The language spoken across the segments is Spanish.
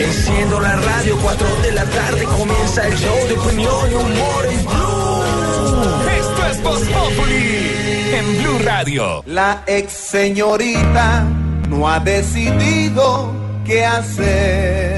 Enciendo la radio, 4 de la tarde comienza el show de opinión y humor en Blue. Esto es Voz Populi en Blue Radio. La ex señorita no ha decidido qué hacer.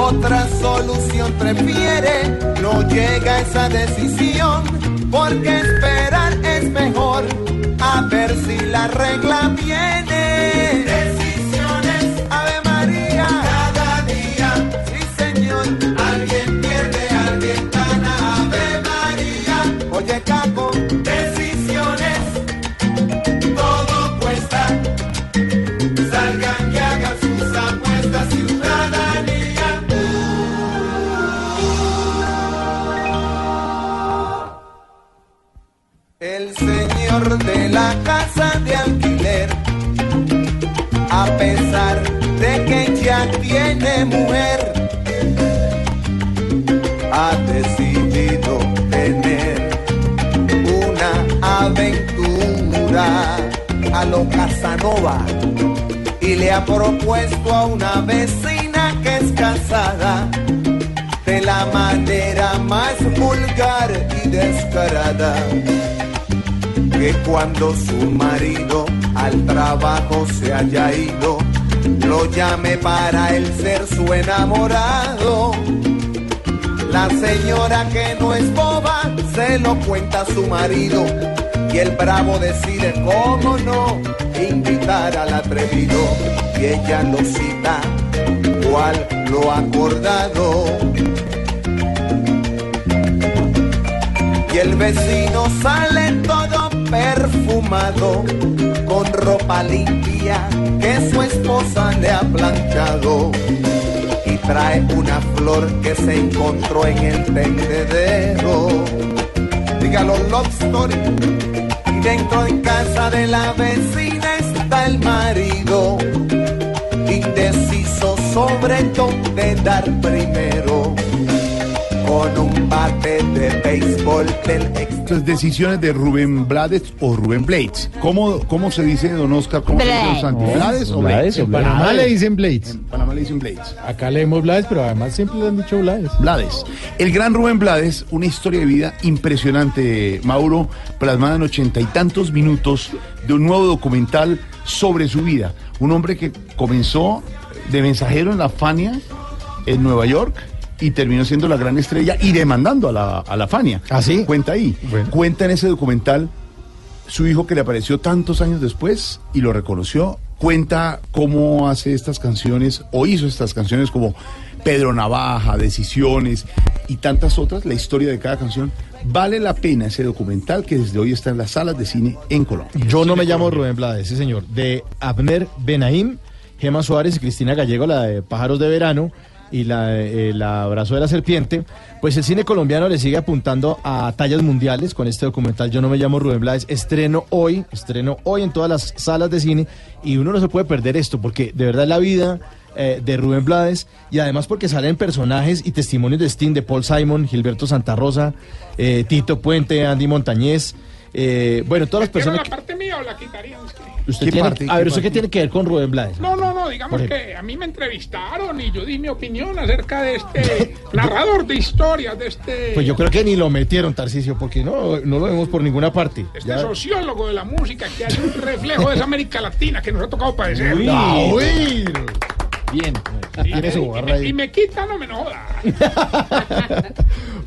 otra solución prefiere, no llega a esa decisión, porque esperar es mejor, a ver si la regla viene. De alquiler, a pesar de que ya tiene mujer, ha decidido tener una aventura a lo Casanova y le ha propuesto a una vecina que es casada de la manera más vulgar y descarada que cuando su marido al trabajo se haya ido lo llame para él ser su enamorado. La señora que no es boba se lo cuenta a su marido y el bravo decide cómo no invitar al atrevido. Y ella lo cita cual lo acordado y el vecino sale todo perfumado con ropa limpia que su esposa le ha planchado y trae una flor que se encontró en el tendedero. Dígalo, love story. Y dentro en casa de la vecina está el marido, indeciso sobre dónde dar primero. Con un bate de béisbol del ex decisiones de Rubén Blades o Rubén Blades. ¿Cómo, cómo se dice, don Oscar? ¿Cómo se dice, don Santi? ¿Blades o Blades? En Panamá le dicen Blades. En Panamá le dicen Blades. Acá leemos Blades, pero además siempre le han dicho Blades. Blades. El gran Rubén Blades, una historia de vida impresionante, Mauro, plasmada en ochenta y tantos minutos de un nuevo documental sobre su vida. Un hombre que comenzó de mensajero en la Fania, en Nueva York, y terminó siendo la gran estrella y demandando a la, a la Fania. ¿Ah, sí? Cuenta ahí. Bueno. Cuenta en ese documental su hijo que le apareció tantos años después y lo reconoció. Cuenta cómo hace estas canciones o hizo estas canciones como Pedro Navaja, Decisiones y tantas otras, la historia de cada canción. Vale la pena ese documental que desde hoy está en las salas de cine en Colombia. Yo no me llamo Rubén Blades, sí señor. De Abner Benaim, Gema Suárez y Cristina Gallego, la de Pájaros de Verano y la, eh, la Abrazo de la Serpiente. Pues el cine colombiano le sigue apuntando a tallas mundiales con este documental Yo no me llamo Rubén Blades. Estreno hoy, estreno hoy en todas las salas de cine y uno no se puede perder esto porque de verdad la vida eh, de Rubén Blades y además porque salen personajes y testimonios de Sting, de Paul Simon, Gilberto Santa Rosa, eh, Tito Puente, Andy Montañez. Eh, bueno, todas las ¿Quiero personas la parte mía o la quitarían? Usted ¿Qué tiene- parte? a ver, ¿Qué ¿usted qué tiene que ver con Rubén Blades? No, no, no, digamos que a mí me entrevistaron y yo di mi opinión acerca de este narrador de historias, de este, Pues yo creo que ni lo metieron, Tarcicio, porque no, no lo vemos por ninguna parte. este Ya- sociólogo de la música que hace un reflejo de esa América Latina que nos ha tocado padecer. Uy. Bien, Y, tiene su me, ahí. y me quita, no me joda.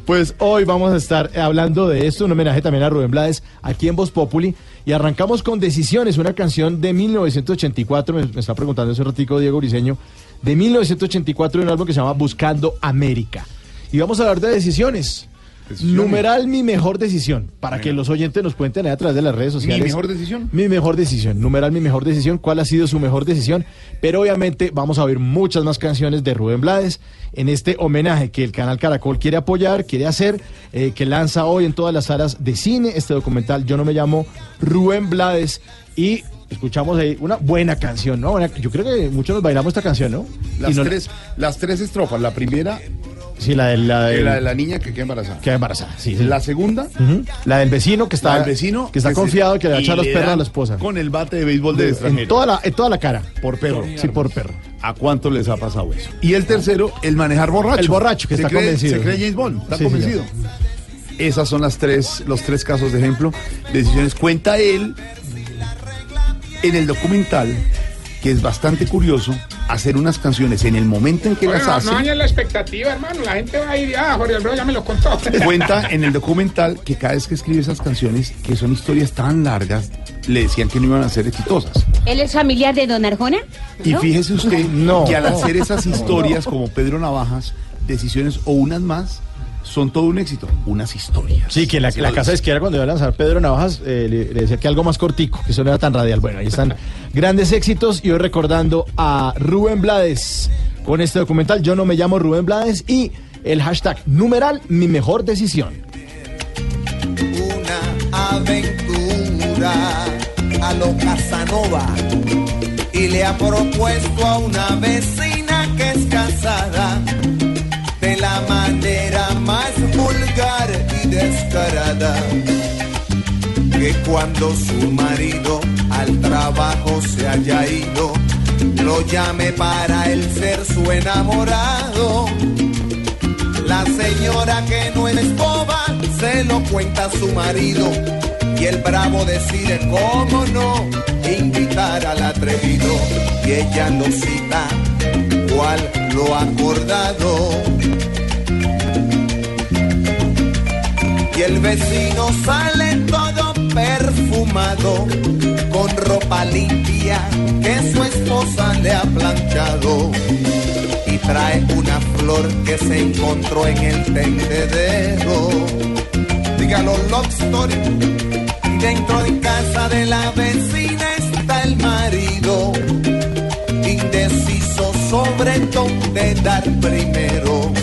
Pues hoy vamos a estar hablando de esto, un homenaje también a Rubén Blades aquí en Voz Populi. Y arrancamos con Decisiones, una canción de 1984, me, me está preguntando hace ratico Diego Briseño, de 1984 de un álbum que se llama Buscando América. Y vamos a hablar de decisiones. Decisiones. Numeral mi mejor decisión, para que los oyentes nos cuenten ahí a través de las redes sociales. mejor decisión? Mi mejor decisión. Numeral mi mejor decisión. ¿Cuál ha sido su mejor decisión? Pero obviamente vamos a oír muchas más canciones de Rubén Blades en este homenaje que el canal Caracol quiere apoyar, quiere hacer, eh, que lanza hoy en todas las salas de cine este documental. Yo no me llamo Rubén Blades y escuchamos ahí una buena canción, ¿no? Yo creo que muchos nos bailamos esta canción, ¿no? Las, no- tres, las tres estrofas. La primera, Sí, la de la, de la niña que queda embarazada. que embarazada. Sí, sí. La segunda. La del vecino que está, la del vecino. que está confiado que le va a echar los perros a la esposa. Con el bate de béisbol de en extranjero. toda la, en toda la cara. Por perro. Sí, por perro. ¿A cuánto les ha pasado eso? Y el tercero, el manejar borracho. El borracho, que Se está cree- convencido. Se cree James Bond, está Sí, convencido. Esas son las tres, los tres casos de ejemplo. Decisiones. Cuenta él en el documental, que es bastante curioso, hacer unas canciones en el momento en que Oye, las no, hace. no dañen la expectativa, hermano. La gente va a ir, ah, Jorge Alfredo ya me lo contó. Cuenta en el documental que cada vez que escribe esas canciones, que son historias tan largas, le decían que no iban a ser exitosas. ¿Él es familiar de Don Arjona? Y ¿No? fíjese usted No. que al hacer esas historias como Pedro Navajas, decisiones o unas más, son todo un éxito. Unas historias. Sí, que la, la casa de izquierda cuando iba a lanzar Pedro Navajas eh, le, le decía que algo más cortico, que eso no era tan radial. Bueno, ahí están grandes éxitos y hoy recordando a Rubén Blades con este documental Yo no me llamo Rubén Blades y el hashtag numeral mi mejor decisión. una aventura a lo Casanova y le ha propuesto a una vecina que es casada y descarada que cuando su marido al trabajo se haya ido lo llame para él ser su enamorado la señora que no es boba se lo cuenta a su marido y el bravo decide cómo no invitar al atrevido y ella lo cita cual lo ha acordado. El vecino sale todo perfumado con ropa limpia que su esposa le ha planchado y trae una flor que se encontró en el tendedero. Dígalo, Love Story. Y dentro de casa de la vecina está el marido, indeciso sobre dónde dar primero.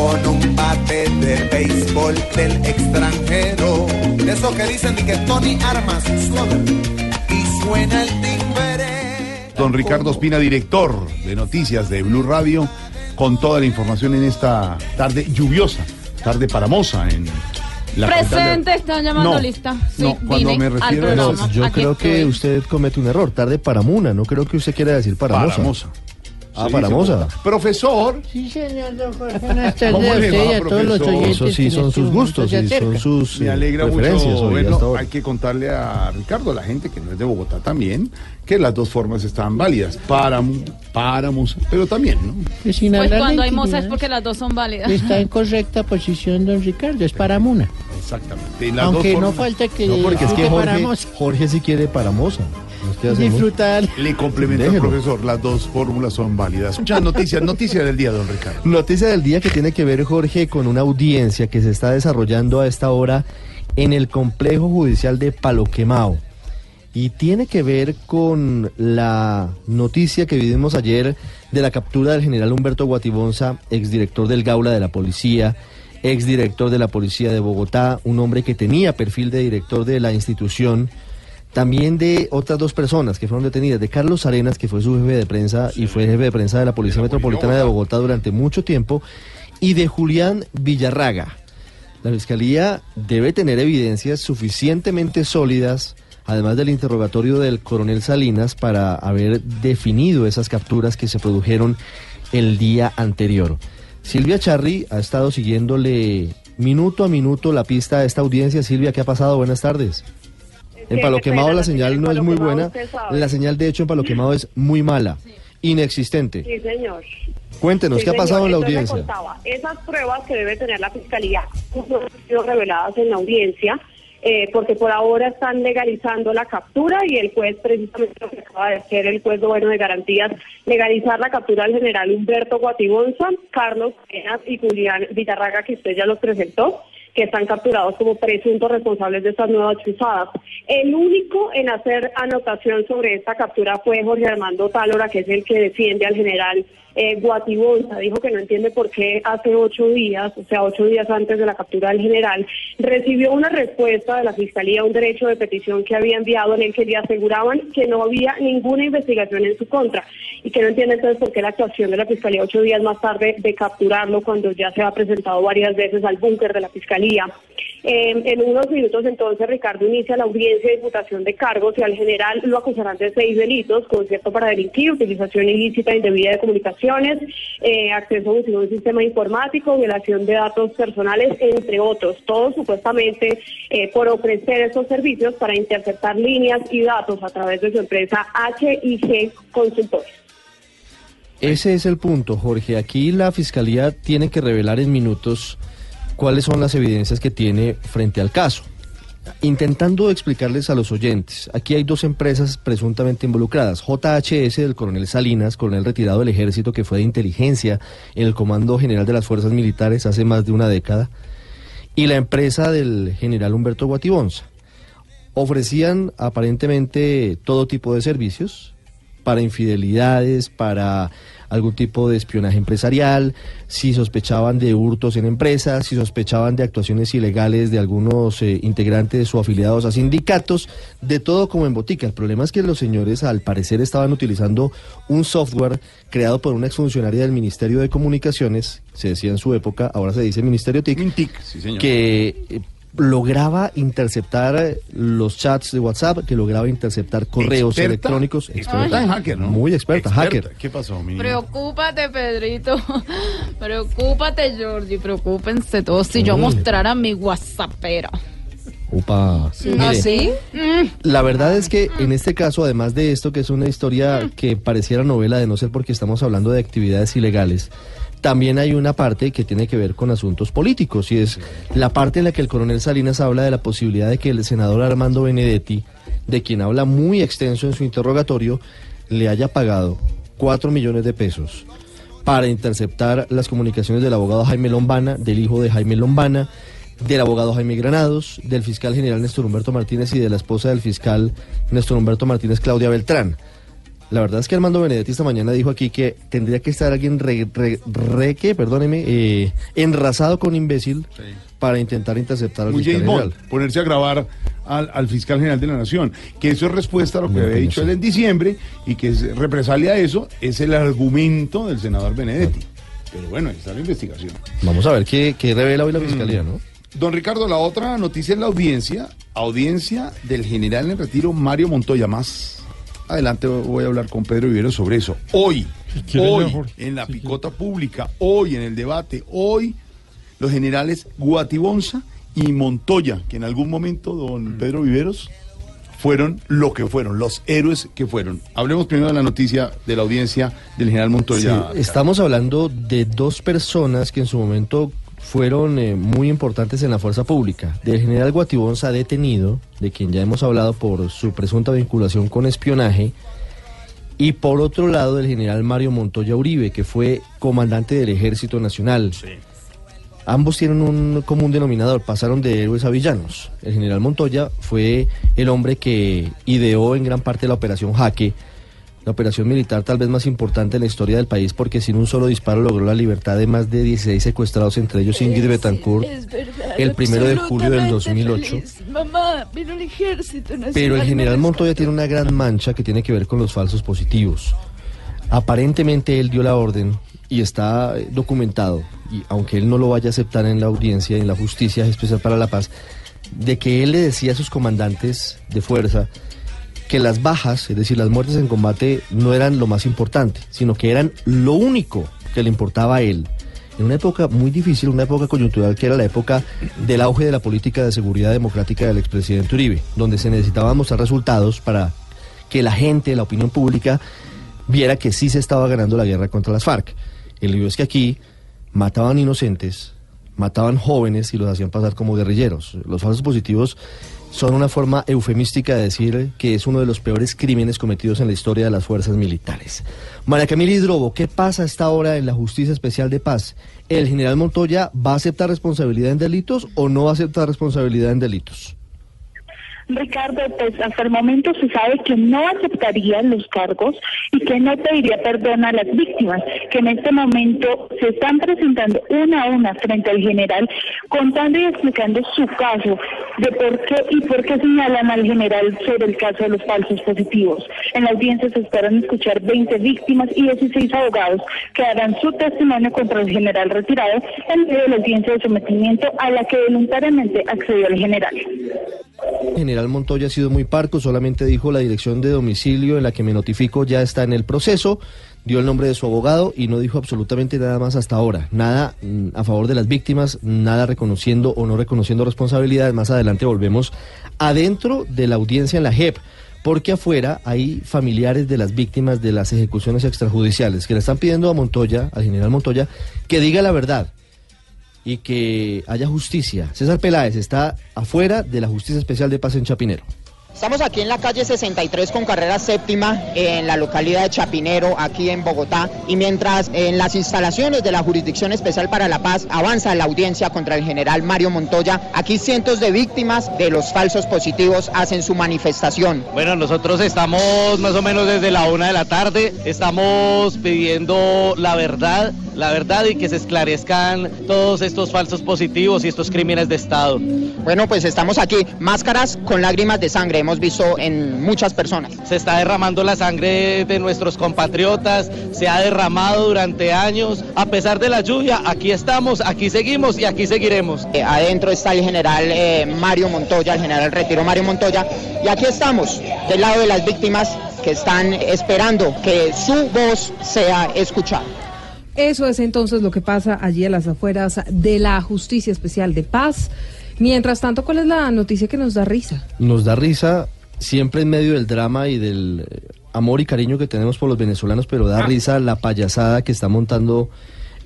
Con un bate de béisbol del extranjero. De eso que dicen que Tony Armas. Y suena el timbre. Don Ricardo Espina, director de noticias de Blue Radio, con toda la información en esta tarde lluviosa, tarde paramosa en la Presente, de- están llamando No, lista. Sí, no, cuando me refiero a eso, Yo Aquí creo que usted comete un error, tarde para Muna, no creo que usted quiera decir para Moza. Paramosa. Ah, Sí, para Moza. Profesor, Sí, señor don Jorge. Buenas ¿Cómo tardes a le usted y va, a todos los oyentes. Eso sí son este sus momento gustos y son sus me alegra preferencias mucho verlo. Hay que contarle a Ricardo, a la gente que no es de Bogotá también, que las dos formas están válidas. Páramo, páramos, pero también, ¿no? Pues, sin Pues cuando hay moza es porque las dos son válidas. Está en correcta posición don Ricardo, es para Muna. Exactamente. Aunque dos no formas falta que No, porque es que para Jorge. Jorge sí quiere para Moza. Disfrutar. le complementa al profesor. Las dos fórmulas son válidas. Muchas noticias, noticias del día, don Ricardo. Noticia del día que tiene que ver, Jorge, con una audiencia que se está desarrollando a esta hora en el complejo judicial de Paloquemao. Y tiene que ver con la noticia que vimos ayer de la captura del general Humberto Guatibonza, exdirector del Gaula de la Policía, exdirector de la Policía de Bogotá, un hombre que tenía perfil de director de la institución, también de otras dos personas que fueron detenidas, de Carlos Arenas, que fue su jefe de prensa y fue jefe de prensa de la Policía Metropolitana de Bogotá durante mucho tiempo, y de Julián Villarraga. La fiscalía debe tener evidencias suficientemente sólidas, además del interrogatorio del coronel Salinas, para haber definido esas capturas que se produjeron el día anterior. Silvia Charri ha estado siguiéndole minuto a minuto la pista a esta audiencia. Silvia, ¿qué ha pasado? Buenas tardes. En Palo Quemado la señal no es muy buena. La señal de hecho en Palo Quemado es muy mala, inexistente. Sí, señor. Cuéntenos, Sí, ¿qué ha pasado en la audiencia? contaba, esas pruebas que debe tener la Fiscalía no han sido reveladas en la audiencia, eh, porque por ahora están legalizando la captura y el juez, precisamente lo que acaba de hacer el juez bueno de garantías, legalizar la captura del general Humberto Guatibonza, Carlos Penas y Julián Vitarraga, que usted ya los presentó que están capturados como presuntos responsables de estas nuevas chuzadas. El único en hacer anotación sobre esta captura fue Jorge Armando Tálora, que es el que defiende al general eh, Guatibonza. Dijo que no entiende por qué hace ocho días, o sea, ocho días antes de la captura del general, recibió una respuesta de la Fiscalía, un derecho de petición que había enviado en el que le aseguraban que no había ninguna investigación en su contra y que no entiende entonces por qué la actuación de la Fiscalía ocho días más tarde de capturarlo cuando ya se ha presentado varias veces al búnker de la Fiscalía. Eh, en unos minutos entonces Ricardo inicia la audiencia de imputación de cargos y al general lo acusarán de seis delitos, concierto para delinquir, utilización ilícita indebida de eh, acceso a un sistema informático, violación de datos personales, entre otros, todos supuestamente eh, por ofrecer estos servicios para interceptar líneas y datos a través de su empresa HIG Consultores. Ese es el punto, Jorge. Aquí la fiscalía tiene que revelar en minutos cuáles son las evidencias que tiene frente al caso. Intentando explicarles a los oyentes, aquí hay dos empresas presuntamente involucradas. JHS del coronel Salinas, coronel retirado del ejército que fue de inteligencia en el Comando General de las Fuerzas Militares hace más de una década, y la empresa del general Humberto Guatibonza. Ofrecían aparentemente todo tipo de servicios para infidelidades, para algún tipo de espionaje empresarial, si sospechaban de hurtos en empresas, si sospechaban de actuaciones ilegales de algunos eh, integrantes o afiliados a sindicatos, de todo como en botica. El problema es que los señores al parecer estaban utilizando un software creado por una exfuncionaria del Ministerio de Comunicaciones, se decía en su época, ahora se dice Ministerio TIC, señor. que eh, lograba interceptar los chats de WhatsApp, que lograba interceptar correos Experta- electrónicos. experta en hacker, ¿no? Muy experta, Experta. hacker. ¿Qué pasó, mi niño? Preocúpate, Pedrito. Preocúpate, Georgie. Preocúpense todos si yo mostrara mi WhatsAppera. Upa. Mire, ¿Ah, sí? La verdad es que en este caso, además de esto, que es una historia que pareciera novela de no ser porque estamos hablando de actividades ilegales, también hay una parte que tiene que ver con asuntos políticos y es la parte en la que el coronel Salinas habla de la posibilidad de que el senador Armando Benedetti, de quien habla muy extenso en su interrogatorio, le haya pagado cuatro millones de pesos para interceptar las comunicaciones del abogado Jaime Lombana, del hijo de Jaime Lombana, del abogado Jaime Granados, del fiscal general Néstor Humberto Martínez y de la esposa del fiscal Néstor Humberto Martínez, Claudia Beltrán. La verdad es que Armando Benedetti esta mañana dijo aquí que tendría que estar alguien re, re, re- ¿qué? perdóneme, eh, enrasado con imbécil para intentar interceptar al Muy fiscal James Bond, general. ponerse a grabar al, al fiscal general de la Nación. Que eso es respuesta a lo que había dicho él en diciembre y que es represalia a eso es el argumento del senador Benedetti. Pero bueno, ahí está la investigación. Vamos a ver qué, qué revela hoy la fiscalía, ¿no? Don Ricardo, la otra noticia es la audiencia, audiencia del general en retiro Mario Montoya. Más adelante voy a hablar con Pedro Vivero sobre eso. Hoy, hoy, mejor. en la picota pública, hoy en el debate, hoy, los generales Guatibonza y Montoya, que en algún momento, don Pedro Viveros, fueron lo que fueron, los héroes que fueron. Hablemos primero de la noticia de la audiencia del general Montoya. Sí, estamos hablando de dos personas que en su momento fueron eh, muy importantes en la fuerza pública. Del general Guatibonza detenido, de quien ya hemos hablado por su presunta vinculación con espionaje, y por otro lado del general Mario Montoya Uribe, que fue comandante del Ejército Nacional. Ambos tienen un común denominador, pasaron de héroes a villanos. El general Montoya fue el hombre que ideó en gran parte la operación Jaque, la operación militar tal vez más importante en la historia del país porque sin un solo disparo logró la libertad de más de 16 secuestrados, entre ellos Ingrid Betancourt, verdad, el primero de julio del absolutamente 2008. feliz. Mamá, vino el ejército nacional. Pero el general. Montoya tiene una gran mancha que tiene que ver con los falsos positivos. Aparentemente él dio la orden y está eh, documentado, y aunque él no lo vaya a aceptar en la audiencia, en la justicia especial para la paz, de que él le decía a sus comandantes de fuerza que las bajas, es decir, las muertes en combate, no eran lo más importante, sino que eran lo único que le importaba a él. En una época muy difícil, una época coyuntural que era la época del auge de la política de seguridad democrática del expresidente Uribe, donde se necesitaban mostrar resultados para que la gente, la opinión pública, viera que sí se estaba ganando la guerra contra las FARC. El lío es que aquí mataban inocentes, mataban jóvenes y los hacían pasar como guerrilleros. Los falsos positivos son una forma eufemística de decir que es uno de los peores crímenes cometidos en la historia de las fuerzas militares. María Camila Hidrobo, ¿qué pasa a esta hora en la Justicia Especial de Paz? ¿El general Montoya va a aceptar responsabilidad en delitos o no va a aceptar responsabilidad en delitos? Ricardo, pues hasta el momento se sabe que no aceptaría los cargos y que no pediría perdón a las víctimas, que en este momento se están presentando una a una frente al general, contando y explicando su caso, de por qué y por qué señalan al general sobre el caso de los falsos positivos. En la audiencia se esperan escuchar 20 víctimas y 16 abogados que darán su testimonio contra el general retirado en medio de la audiencia de sometimiento a la que voluntariamente accedió el general. General Montoya ha sido muy parco, solamente dijo la dirección de domicilio en la que me notifico ya está en el proceso, dio el nombre de su abogado y no dijo absolutamente nada más hasta ahora. Nada mm, a favor de las víctimas, nada reconociendo o no reconociendo responsabilidades. Más adelante volvemos adentro de la audiencia en la JEP. Porque afuera hay familiares de las víctimas de las ejecuciones extrajudiciales que le están pidiendo a Montoya, al general Montoya, que diga la verdad, y que haya justicia. César Peláez está afuera de la Justicia Especial de Paz en Chapinero. Estamos aquí en la calle 63 con carrera séptima en la localidad de Chapinero, aquí en Bogotá, y mientras en las instalaciones de la Jurisdicción Especial para la Paz avanza la audiencia contra el general Mario Montoya, aquí cientos de víctimas de los falsos positivos hacen su manifestación. Bueno, nosotros estamos más o menos desde la una de la tarde, estamos pidiendo la verdad, la verdad y que se esclarezcan todos estos falsos positivos y estos crímenes de Estado. Bueno, pues estamos aquí, máscaras con lágrimas de sangre, hemos visto en muchas personas. Se está derramando la sangre de nuestros compatriotas, se ha derramado durante años. A pesar de la lluvia, aquí estamos, aquí seguimos y aquí seguiremos. Eh, adentro está el general eh, Mario Montoya, el general retiro Mario Montoya, y aquí estamos, del lado de las víctimas que están esperando que su voz sea escuchada. Eso es entonces lo que pasa allí a las afueras de la Justicia Especial de Paz. Mientras tanto, ¿cuál es la noticia que nos da risa? Nos da risa siempre en medio del drama y del eh, amor y cariño que tenemos por los venezolanos, pero da risa la payasada que está montando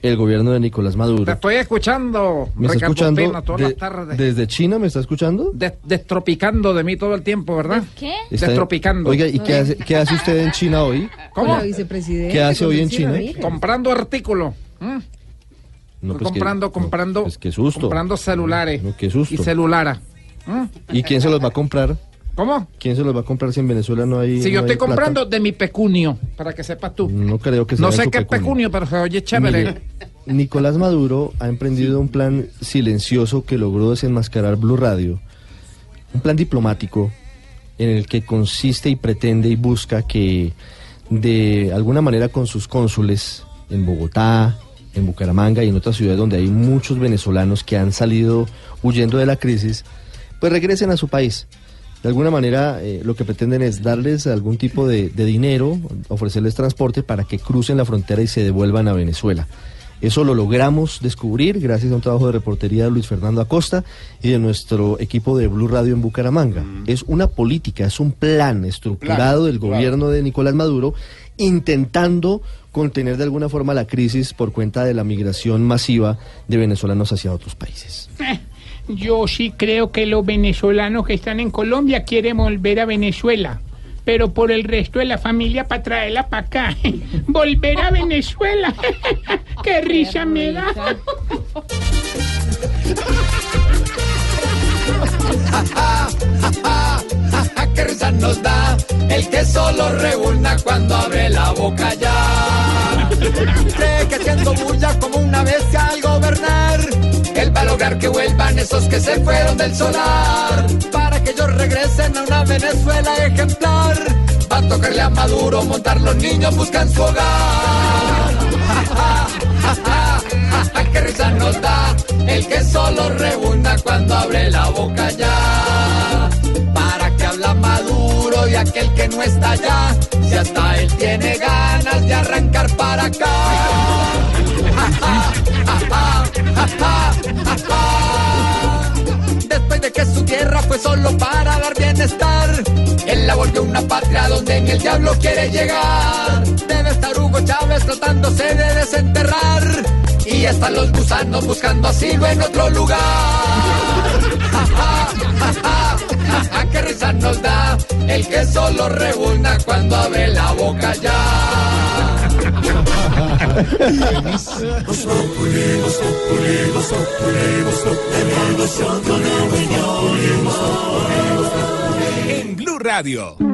el gobierno de Nicolás Maduro. Te estoy escuchando, ¿Me está escuchando Pena, todas de- las tardes. desde China? ¿Me está escuchando? De- destropicando de mí todo el tiempo, ¿verdad? ¿Qué? Está- Destropicando. Oiga, ¿y qué hace, qué hace usted en China hoy? ¿Cómo? ¿Qué hace hoy en China? Comprando artículos. No, pues que- comprando, no, comprando, pues qué susto. comprando celulares No, qué susto. y celulara. ¿Y quién se los va a comprar? ¿Cómo? ¿Quién se los va a comprar si en Venezuela no hay Si yo no estoy plata? comprando de mi pecunio, para que sepas tú. No creo que sea No sé qué es pecunio. pero se oye chévere. Mire, Nicolás Maduro ha emprendido un plan silencioso que logró desenmascarar Blue Radio. Un plan diplomático en el que consiste y pretende y busca que de alguna manera con sus cónsules en Bogotá, en Bucaramanga y en otras ciudades donde hay muchos venezolanos que han salido huyendo de la crisis, pues regresen a su país. De alguna manera eh, lo que pretenden es darles algún tipo de, de dinero, ofrecerles transporte para que crucen la frontera y se devuelvan a Venezuela. Eso lo logramos descubrir gracias a un trabajo de reportería de Luis Fernando Acosta y de nuestro equipo de Blue Radio en Bucaramanga. Es una política, es un plan estructurado Plan, del claro. gobierno de Nicolás Maduro intentando contener de alguna forma la crisis por cuenta de la migración masiva de venezolanos hacia otros países. Yo sí creo que los venezolanos que están en Colombia quieren volver a Venezuela, pero por el resto de la familia para traerla para acá. volver a Venezuela. Qué risa me da. ¡Qué risa nos da! El que solo rebulna cuando abre la boca ya. Cree que haciendo bulla como una bestia al gobernar, lograr que vuelvan esos que se fueron del solar. Para que ellos regresen a una Venezuela ejemplar. Va a tocarle a Maduro montar los niños buscan su hogar. ¡Qué risa nos da! El que solo rebunda cuando abre la boca ya. ¿Para que habla Maduro y aquel que no está allá? Si hasta él tiene ganas de arrancar para acá. Después de que su tierra fue solo para dar bienestar, él la volvió una patria donde en el diablo quiere llegar. Debe estar Hugo Chávez tratándose de desenterrar. Y están los gusanos buscando asilo en otro lugar. Ja, ¡Qué risa nos da! El que solo rebunda cuando abre la boca ya. En Blue Radio.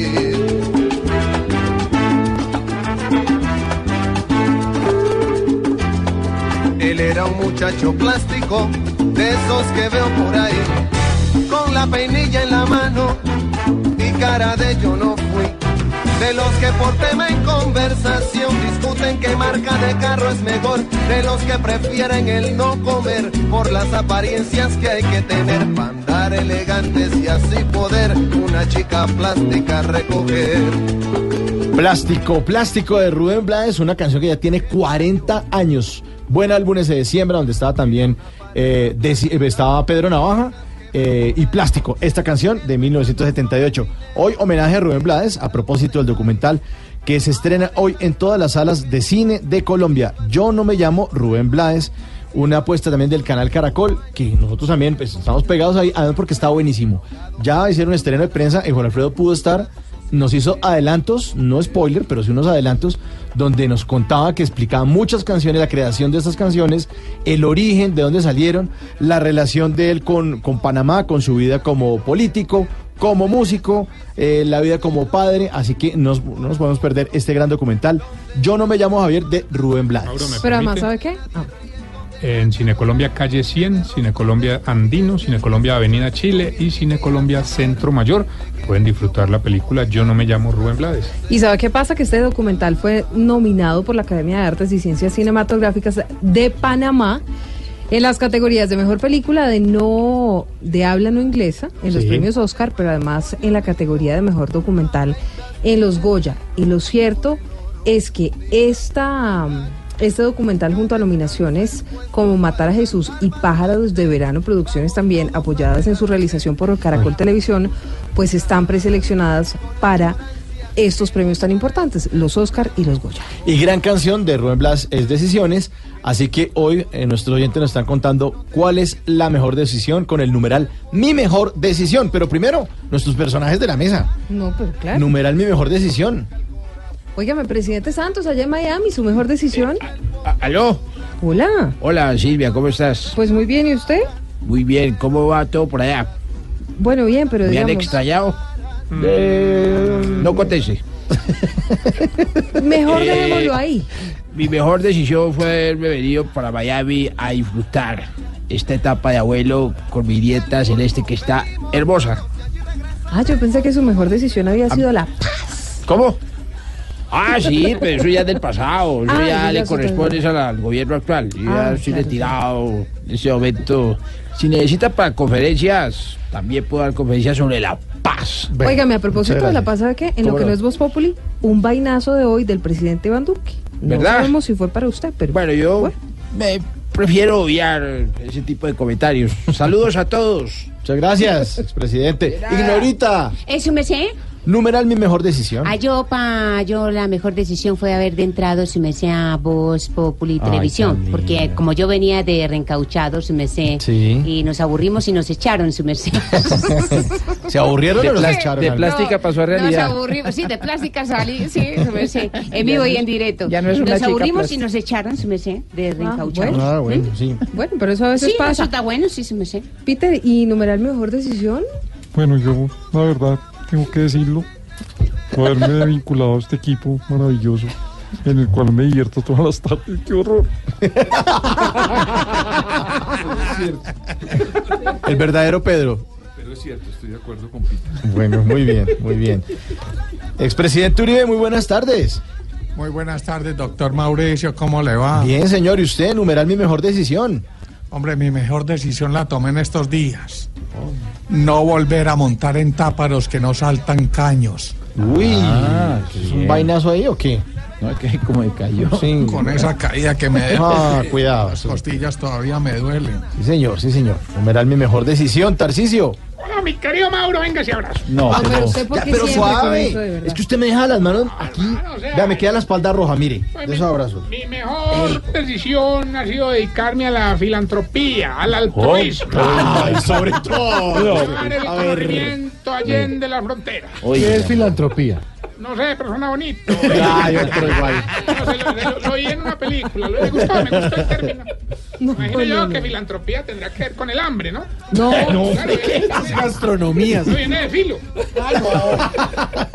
Era un muchacho plástico, de esos que veo por ahí, con la peinilla en la mano y cara de yo no fui. De los que por tema en conversación discuten qué marca de carro es mejor, de los que prefieren el no comer por las apariencias que hay que tener para andar elegantes y así poder una chica plástica recoger. Plástico, Plástico de Rubén Blades, una canción que ya tiene 40 años. Buen álbum ese de Siembra, donde estaba también eh, eh, estaba Pedro Navaja eh, y Plástico, esta canción de 1978. Hoy homenaje a Rubén Blades a propósito del documental que se estrena hoy en todas las salas de cine de Colombia. Yo no me llamo Rubén Blades. Una apuesta también del canal Caracol, que nosotros también pues, estamos pegados ahí, además porque está buenísimo. Ya hicieron estreno de prensa y Juan Alfredo pudo estar nos hizo adelantos, no spoiler, pero sí unos adelantos, donde nos contaba que explicaba muchas canciones, la creación de estas canciones, el origen, de dónde salieron, la relación de él con, con Panamá, con su vida como político, como músico, eh, la vida como padre, así que no nos podemos perder este gran documental. Yo no me llamo Javier de Rubén Blades. Pero además, ¿sabe qué? Ah, En Cine Colombia Calle 100, Cine Colombia Andino, Cine Colombia Avenida Chile y Cine Colombia Centro Mayor. Pueden disfrutar la película Yo no me llamo Rubén Blades. ¿Y sabe qué pasa? Que este documental fue nominado por la Academia de Artes y Ciencias Cinematográficas de Panamá en las categorías de mejor película de no de habla no inglesa en los Sí. premios Oscar, pero además en la categoría de mejor documental en los Goya. Y lo cierto es que esta este documental junto a nominaciones como Matar a Jesús y Pájaros de Verano Producciones también apoyadas en su realización por Caracol Televisión, pues están preseleccionadas para estos premios tan importantes, los Oscar y los Goya. Y gran canción de Rubén Blas es Decisiones. Así que hoy eh, nuestros oyentes nos están contando cuál es la mejor decisión con el numeral Mi mejor decisión. Pero primero, nuestros personajes de la mesa. No, pero claro. Numeral Mi mejor decisión. Óigame, presidente Santos, allá en Miami, su mejor decisión. ¿Aló? Hola. Hola Silvia, ¿cómo estás? Pues muy bien, ¿y usted? Muy bien, ¿cómo va todo por allá? Bueno, bien, pero ¿Me han digamos, extrañado? No conteste. mejor Eh, dejémoslo ahí. Mi mejor decisión fue haberme venido para Miami a disfrutar esta etapa de abuelo con mi nieta Celeste que está hermosa. Ah, yo pensé que su mejor decisión había sido la... ¿Cómo? Ah, sí, pero eso ya es del pasado. Eso Ah, ya eso le es corresponde al, al gobierno actual. Yo ya Ah, estoy claro, retirado en ese momento. Si necesita para conferencias, también puedo dar conferencias sobre la paz. Óigame, a propósito de la pasada que, en lo ¿Cómo que no? no es Voz Populi, un vainazo de hoy del presidente Iván Duque. No ¿Verdad? sabemos si fue para usted, pero. Bueno, yo me prefiero obviar ese tipo de comentarios. Saludos a todos. Muchas gracias, expresidente. Ignorita, ¿Eso me sé? Numeral mi mejor decisión. Ah, yo, pa, yo la mejor decisión fue haber de entrado, si me sé, a Voz Populi Ay, Televisión. Porque como yo venía de reencauchado, si me sé, Sí. y nos aburrimos y nos echaron, si me sé. ¿Se aburrieron De o plas- echaron? de plástica pasó a realidad. Nos aburrimos, sí, de plástica salí, sí, se me sé, en vivo y en directo. ya no es una nos aburrimos y nos echaron, si me sé, de reencauchados. bueno. Ah, bueno, sí. Bueno, pero eso a veces Sí, pasa. eso está bueno, sí, se me sé. Peter, ¿y numeral mejor decisión? Bueno, yo, la verdad, tengo que decirlo, por haberme vinculado a este equipo maravilloso, en el cual me divierto todas las tardes. ¡Qué horror! El verdadero Pedro. Pero es cierto, estoy de acuerdo con Pita. Bueno, muy bien, muy bien. Expresidente Uribe, muy buenas tardes. Muy buenas tardes, doctor Mauricio, ¿cómo le va? Bien, señor, ¿y usted? Numeral mi mejor decisión. Hombre, mi mejor decisión la tomé en estos días. No volver a montar en táparos que no saltan caños. Uy, Ah, ¿es un vainazo ahí o qué? No, es que como me cayó. Sí. Con esa caída que me dejó. Ah, cuidado. Las costillas todavía me duelen. Sí, señor, sí, señor. Numeral mi mejor decisión, Tarcicio. Hola, mi querido Mauro, venga ese abrazo. No, Ah, pero usted, ¿por Ya, pero suave. eso? Es que usted me deja las manos aquí. o sea, Vea, me queda la espalda roja, mire. Pues De esos abrazos. Mi mejor decisión ha sido dedicarme a la filantropía, al altruismo. Ay, sobre todo. Llevar el A ver. conocimiento allende la frontera. ¿Qué es filantropía? No sé, pero suena bonito. Ay, otro igual. No sé, lo, lo- lo oí en una película, lo- me gustó, me gustó el término. Imagino yo que filantropía tendrá que ver con el hambre, ¿no? No, No, Claro, ¿qué gastronomía? no viene de filo.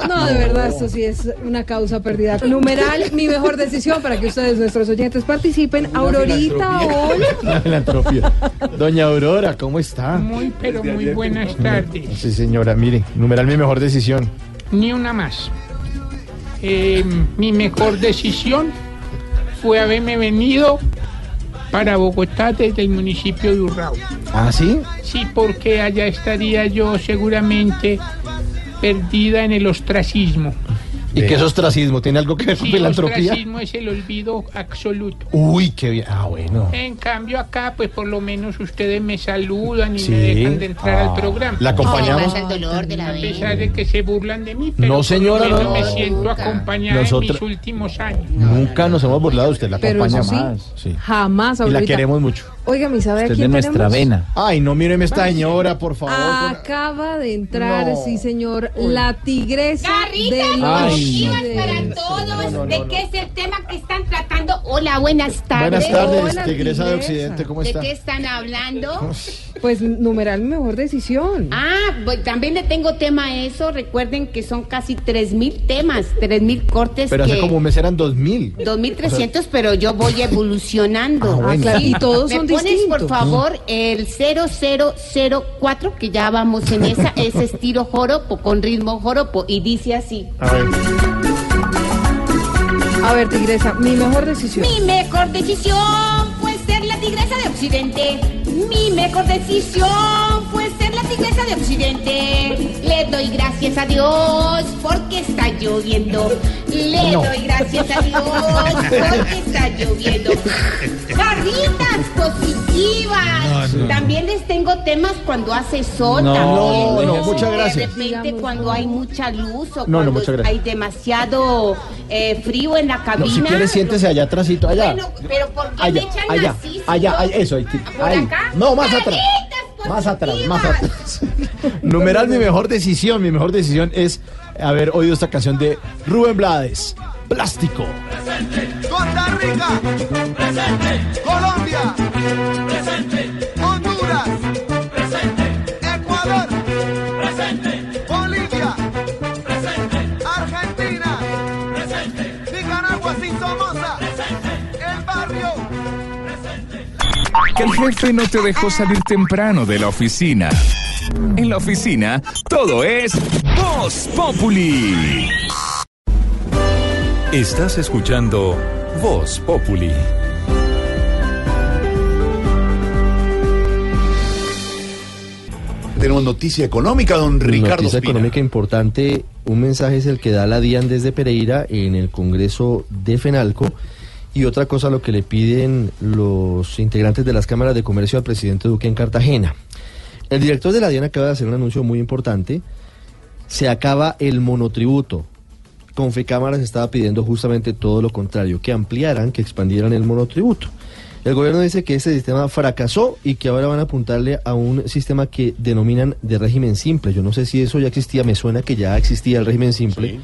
no, de verdad, esto sí es una causa perdida. Numeral, mi mejor decisión para que ustedes, nuestros oyentes, participen. Aurorita, hola. La filantropía. Doña Aurora, ¿cómo está? Muy, pero muy buenas tardes. Sí, señora, mire, numeral mi mejor decisión. Ni una más. Eh, mi mejor decisión fue haberme venido para Bogotá desde el municipio de Urrao. ¿Ah, sí? Sí, porque allá estaría yo seguramente perdida en el ostracismo. ¿Y qué es ostracismo? ¿Tiene algo que ver con Sí, filantropía? ostracismo es el olvido absoluto. Uy, qué bien. Ah, bueno. En cambio acá, pues por lo menos ustedes me saludan y Sí. me dejan de entrar Ah. al programa. ¿La acompañamos? Pasa el dolor de la A pesar de que se burlan de mí, pero No, por lo señora, menos no. me siento acompañada Nosotros- en mis últimos años. Nunca nos hemos burlado de usted, la Pero acompaña eso sí, más. Sí. jamás, Y la queremos mucho. Oiga, ¿me sabe a Usted es quién de nuestra tenemos? vena. Ay, no, míreme esta señora, por favor. Acaba de entrar, No. sí, señor, la tigresa Garrita, de los Ay, no. para todos, ¿de qué es el tema que están tratando? Hola, buenas tardes. Buenas tardes, Hola, tigresa de. Occidente, ¿cómo ¿De está? qué están hablando? Pues numeral mejor decisión. Ah, pues también le tengo tema a eso. Recuerden que son casi 3.000 temas, 3.000 cortes. Pero hace como un mes eran 2000. 2.300, pero yo voy evolucionando. Ah, bueno. claro, y todos ¿Me son pones, por favor, el 0004, que ya vamos en esa, es estilo joropo, con ritmo joropo, y dice así. A ver. A ver, tigresa, mi mejor decisión. Mi mejor decisión fue ser la tigresa de Occidente. Mi mejor decisión tigresa de Occidente. Le doy gracias a Dios porque está lloviendo. Le No. doy gracias a Dios porque está lloviendo. Carritas positivas. También les tengo temas cuando hace sol. No, también. no, muchas gracias. De repente cuando hay mucha luz o cuando hay demasiado eh, frío en la No, cabina. si quiere, siéntese allá atrásito, allá. Bueno, pero ¿por qué allá, me echan allá, así? si allá, allá, eso, ahí, ¿Por ahí. acá? No, más atrás. Más atrás, más atrás. Numeral, mi mejor decisión, mi mejor decisión es haber oído esta canción de Rubén Blades, Plástico. Costa Rica. Presente. Colombia. Presente. Que el jefe no te dejó salir temprano de la oficina. En la oficina, todo es Voz Populi. Estás escuchando Voz Populi. Tenemos noticia económica, don Ricardo Noticia económica importante. Un mensaje es el que da la DIAN desde Pereira en el Congreso de FENALCO. Y otra cosa lo que le piden los integrantes de las cámaras de comercio al presidente Duque en Cartagena. El director de la DIAN acaba de hacer un anuncio muy importante. Se acaba el monotributo. Confecámaras estaba pidiendo justamente todo lo contrario, que ampliaran, que expandieran el monotributo. El gobierno dice que ese sistema fracasó y que ahora van a apuntarle a un sistema que denominan de régimen simple. Yo no sé si eso ya existía, me suena que ya existía el régimen simple.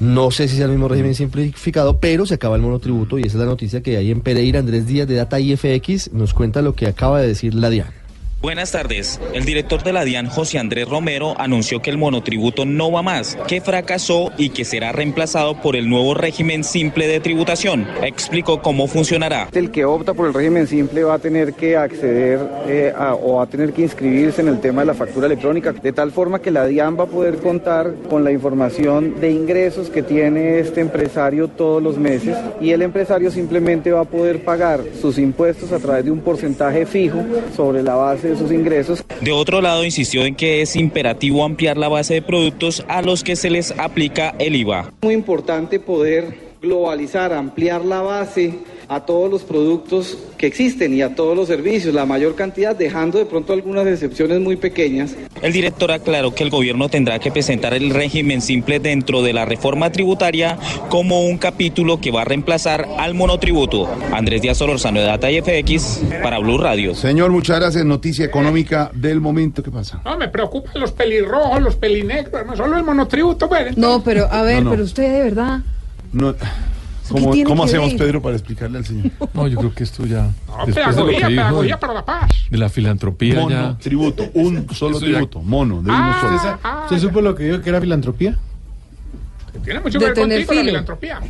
No sé si es el mismo régimen simplificado, pero se acaba el monotributo y esa es la noticia que hay en Pereira. Andrés Díaz de Data IFX nos cuenta lo que acaba de decir la DIAN. Buenas tardes. El director de la DIAN, José Andrés Romero, anunció que el monotributo no va más, que fracasó y que será reemplazado por el nuevo régimen simple de tributación. Explicó cómo funcionará. El que opta por el régimen simple va a tener que acceder eh, o va a tener que inscribirse en el tema de la factura electrónica, de tal forma que la DIAN va a poder contar con la información de ingresos que tiene este empresario todos los meses y el empresario simplemente va a poder pagar sus impuestos a través de un porcentaje fijo sobre la base de sus ingresos. De otro lado, insistió en que es imperativo ampliar la base de productos a los que se les aplica el IVA. Muy importante poder globalizar, ampliar la base a todos los productos que existen y a todos los servicios, la mayor cantidad, dejando de pronto algunas excepciones muy pequeñas. El director aclaró que el gobierno tendrá que presentar el régimen simple dentro de la reforma tributaria como un capítulo que va a reemplazar al monotributo. Andrés Díaz Solorzano de Data IFX para Blue Radio. Señor, muchas gracias. Noticia económica del momento. ¿Qué pasa? No, me preocupan los pelirrojos, los pelinegros, hermano, solo el monotributo, pues. No, pero a ver, No, no. pero usted de verdad. No, ¿Cómo, cómo hacemos, ver? Pedro, para explicarle al señor? No, yo creo que esto ya. No, después de lo pedagogía, que dijo pedagogía de, para la paz. de la filantropía Mono, ya. tributo, un solo Eso ya- tributo, mono, de Ah, uno solo. ah, ¿Usted supo lo que dijo que era filantropía? Tiene mucho De que ver tener contigo la filo. filantropía.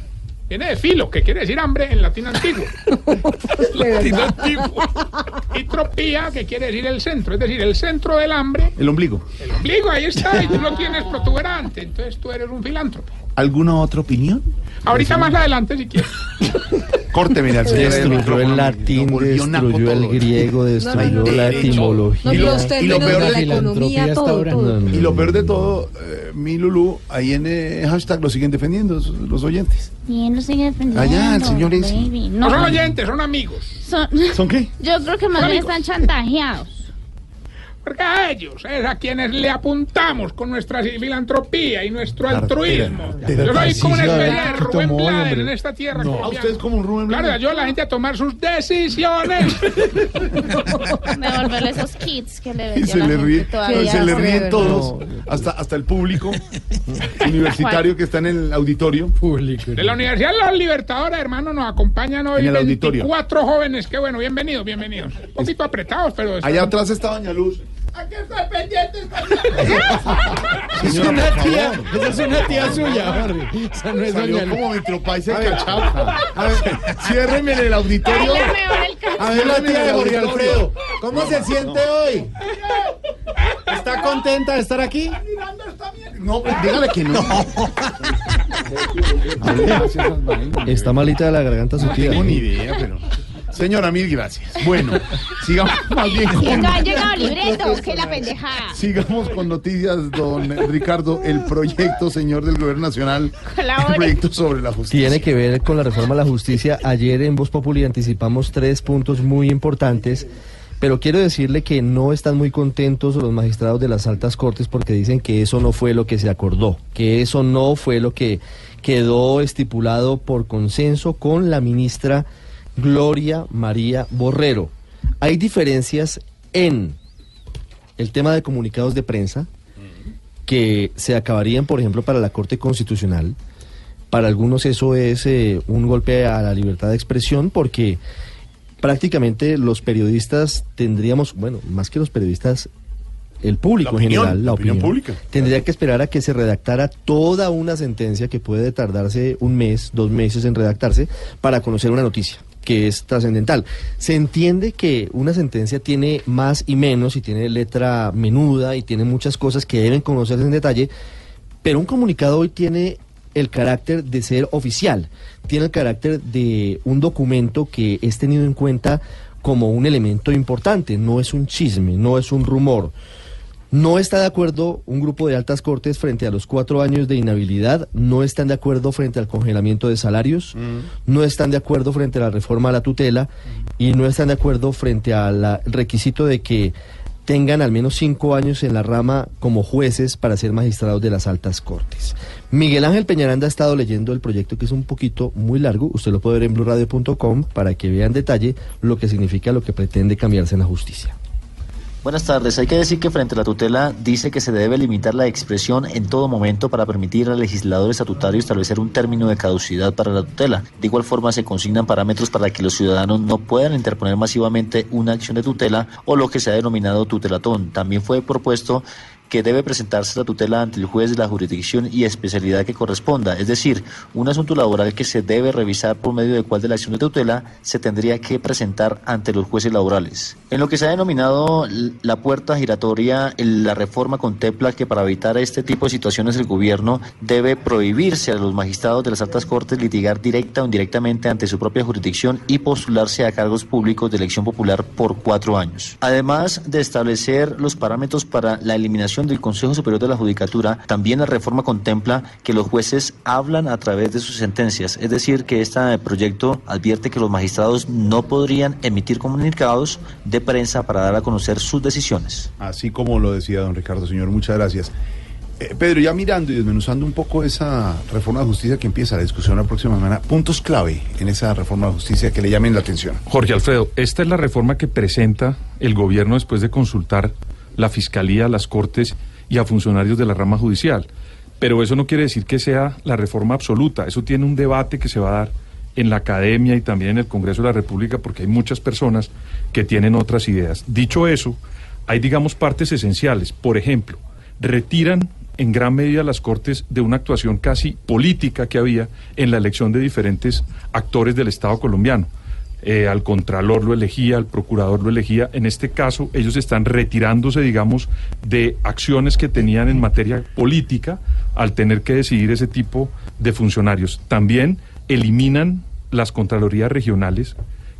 Viene de filo, que quiere decir hambre en latín antiguo. latín antiguo. Y tropía, que quiere decir el centro, es decir, el centro del hambre. El ombligo. El ombligo, ahí está, y tú lo tienes protuberante, entonces tú eres un filántropo. ¿Alguna otra opinión? Ahorita más adelante, si quieres. Córteme al señor. Destruyó el latín, destruyó el griego, destruyó la etimología. No, los términos de la economía, todo, todo. Y lo peor de todo, eh, mi Lulú, ahí en eh, hashtag lo siguen defendiendo los, oyentes. Bien, lo sigue defendiendo. Allá, el señor. No son oyentes, son amigos. Son- ¿Son qué? Yo creo que más bien están chantajeados. Porque a ellos es a quienes le apuntamos con nuestra filantropía y nuestro Claro, altruismo. Yo soy como una especie de ¿qué Rubén hombre? en esta tierra No. colombiana. Ah, usted es como un Rubén Claro, Blades. ayuda a la gente a tomar sus decisiones. Devolverle esos kits que le Y se la le gente ríe, todavía. se le ríen todos, hasta, hasta el público universitario que está en el auditorio. De la Universidad de los Libertadores, hermano, nos acompañan hoy En el auditorio. 24 jóvenes. Qué bueno, bienvenidos, bienvenidos. Un poquito apretados, pero... Allá atrás está Doña Luz. Aquí estoy pendiente. Es una tía, esa es una tía suya. Esa no es Salió doña como Metropaisa y ver, Cachaca. A ver, Ciérreme en el auditorio. a ver la tía de Jorge Alfredo. ¿Cómo se siente hoy? ¿Está contenta de estar aquí? No, pues, dígale que no. Está malita de la garganta su No tía. tengo ni idea, pero. Señora, mil gracias. Bueno, sigamos más bien Y con. no ha llegado que la pendejada. Sigamos con noticias, don Ricardo. El proyecto, señor del Gobierno Nacional, Colabore. el proyecto sobre la justicia. Tiene que ver con la reforma a la justicia. Ayer en Voz Populi anticipamos tres puntos muy importantes, pero quiero decirle que no están muy contentos los magistrados de las altas cortes porque dicen que eso no fue lo que se acordó, que eso no fue lo que quedó estipulado por consenso con la ministra Gloria María Borrero. Hay diferencias en el tema de comunicados de prensa que se acabarían, por ejemplo, para la Corte Constitucional. Para algunos eso es eh, un golpe a la libertad de expresión porque prácticamente los periodistas tendríamos, bueno, más que los periodistas, el público La opinión, en general, la opinión pública. tendría que esperar a que se redactara toda una sentencia que puede tardarse un mes, dos meses en redactarse para conocer una noticia que es trascendental. Se entiende que una sentencia tiene más y menos y tiene letra menuda y tiene muchas cosas que deben conocerse en detalle, pero un comunicado hoy tiene el carácter de ser oficial, tiene el carácter de un documento que es tenido en cuenta como un elemento importante, no es un chisme, no es un rumor. No está de acuerdo un grupo de altas cortes frente a los cuatro años de inhabilidad, no están de acuerdo frente al congelamiento de salarios, no están de acuerdo frente a la reforma a la tutela y no están de acuerdo frente al requisito de que tengan al menos cinco años en la rama como jueces para ser magistrados de las altas cortes. Miguel Ángel Peñaranda ha estado leyendo el proyecto que es un poquito muy largo, usted lo puede ver en blurradio.com para que vea en detalle lo que significa lo que pretende cambiarse en la justicia. Buenas tardes. Hay que decir que frente a la tutela dice que se debe limitar la expresión en todo momento para permitir al legislador estatutario establecer un término de caducidad para la tutela. De igual forma se consignan parámetros para que los ciudadanos no puedan interponer masivamente una acción de tutela o lo que se ha denominado tutelatón. También fue propuesto que debe presentarse la tutela ante el juez de la jurisdicción y especialidad que corresponda, es decir, un asunto laboral que se debe revisar por medio del cual de la acción de tutela se tendría que presentar ante los jueces laborales. En lo que se ha denominado la puerta giratoria, la reforma contempla que para evitar este tipo de situaciones el gobierno debe prohibirse a los magistrados de las altas cortes litigar directa o indirectamente ante su propia jurisdicción y postularse a cargos públicos de elección popular por cuatro años. Además de establecer los parámetros para la eliminación del Consejo Superior de la Judicatura, también la reforma contempla que los jueces hablan a través de sus sentencias, es decir, que este proyecto advierte que los magistrados no podrían emitir comunicados de prensa para dar a conocer sus decisiones. Así como lo decía don Ricardo, señor, muchas gracias. Eh, Pedro, ya mirando y desmenuzando un poco esa reforma de justicia que empieza la discusión la próxima semana, puntos clave en esa reforma de justicia que le llamen la atención. Jorge Alfredo, esta es la reforma que presenta el gobierno después de consultar la Fiscalía, las Cortes y a funcionarios de la rama judicial. Pero eso no quiere decir que sea la reforma absoluta, eso tiene un debate que se va a dar en la academia y también en el Congreso de la República porque hay muchas personas que tienen otras ideas. Dicho eso, hay digamos partes esenciales. Por ejemplo, retiran en gran medida las Cortes de una actuación casi política que había en la elección de diferentes actores del Estado colombiano. Eh, al contralor lo elegía, al procurador lo elegía. En este caso, ellos están retirándose, digamos, de acciones que tenían en materia política al tener que decidir ese tipo de funcionarios. También eliminan las contralorías regionales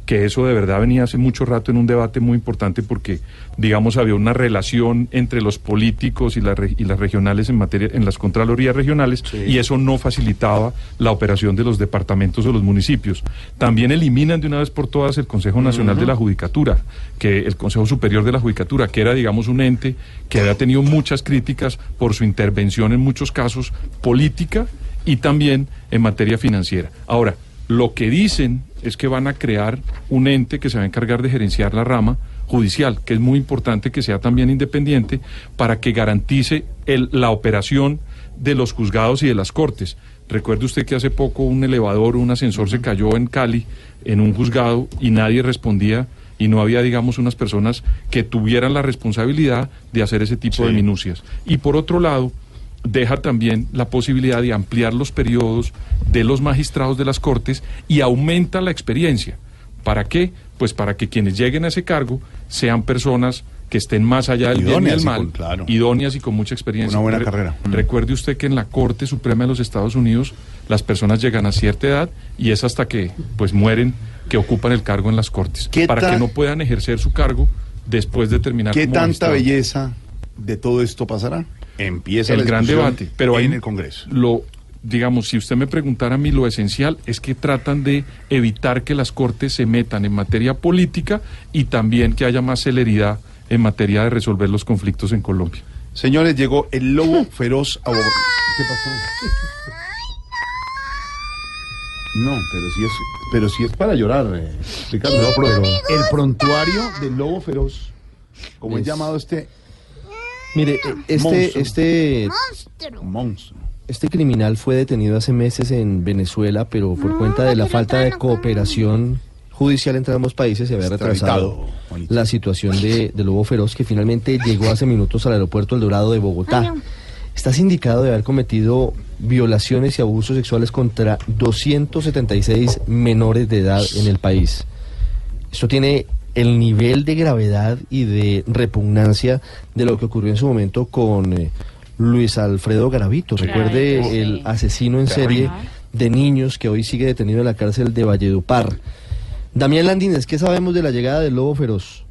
que eso de verdad venía hace mucho rato en un debate muy importante porque, digamos, había una relación entre los políticos y, la y las regionales en materia, en las contralorías regionales, y eso no facilitaba la operación de los departamentos o los municipios. También eliminan de una vez por todas el Consejo Nacional de la Judicatura, que el Consejo Superior de la Judicatura, que era, digamos, un ente que había tenido muchas críticas por su intervención en muchos casos política y también en materia financiera. Ahora, lo que dicen es que van a crear un ente que se va a encargar de gerenciar la rama judicial, que es muy importante que sea también independiente para que garantice el, la operación de los juzgados y de las cortes. Recuerde usted que hace poco un elevador, un ascensor se cayó en Cali, en un juzgado, y nadie respondía y no había, digamos, unas personas que tuvieran la responsabilidad de hacer ese tipo de minucias. Y por otro lado, deja también la posibilidad de ampliar los periodos de los magistrados de las Cortes y aumenta la experiencia. ¿Para qué? Pues para que quienes lleguen a ese cargo sean personas que estén más allá del bien y del y mal, con- claro. idóneas y con mucha experiencia. Una buena Re- carrera. Recuerde usted que en la Corte Suprema de los Estados Unidos las personas llegan a cierta edad y es hasta que pues mueren que ocupan el cargo en las Cortes, ¿Qué para que no puedan ejercer su cargo después de terminar ¿Qué como tanta magistrado. belleza de todo esto pasará? Empieza el la gran debate, pero hay en el Congreso. Lo, digamos, si usted me preguntara a mí, lo esencial es que tratan de evitar que las cortes se metan en materia política y también que haya más celeridad en materia de resolver los conflictos en Colombia. Señores, llegó el lobo feroz a Bogotá. ¿Qué pasó? No, pero sí es, pero sí es para llorar, eh, Ricardo. No, pero el prontuario del lobo feroz, como es, Es- llamado este Mire, eh, este, Monstruo. este, monstruo. este criminal fue detenido hace meses en Venezuela, pero por cuenta de la falta de cooperación judicial entre ambos países se había retrasado Extraditado, la situación de, de Lobo Feroz, que finalmente llegó hace minutos al aeropuerto El Dorado de Bogotá. Está sindicado de haber cometido violaciones y abusos sexuales contra 276 menores de edad en el país. Esto tiene el nivel de gravedad y de repugnancia de lo que ocurrió en su momento con eh, Luis Alfredo Garavito. Recuerde el asesino en serie de niños que hoy sigue detenido en la cárcel de Valledupar. Damián Landines, ¿qué sabemos de la llegada del lobo feroz?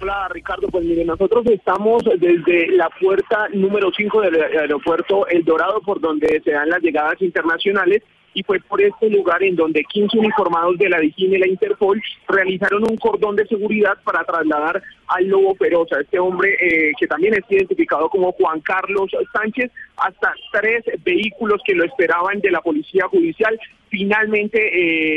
Hola Ricardo, pues mire, nosotros estamos desde la puerta número 5 del aeropuerto El Dorado, por donde se dan las llegadas internacionales, y fue por este lugar en donde 15 uniformados de la DIGIN y la Interpol realizaron un cordón de seguridad para trasladar al lobo feroz, a este hombre eh, que también es identificado como Juan Carlos Sánchez, hasta tres vehículos que lo esperaban de la Policía Judicial. Finalmente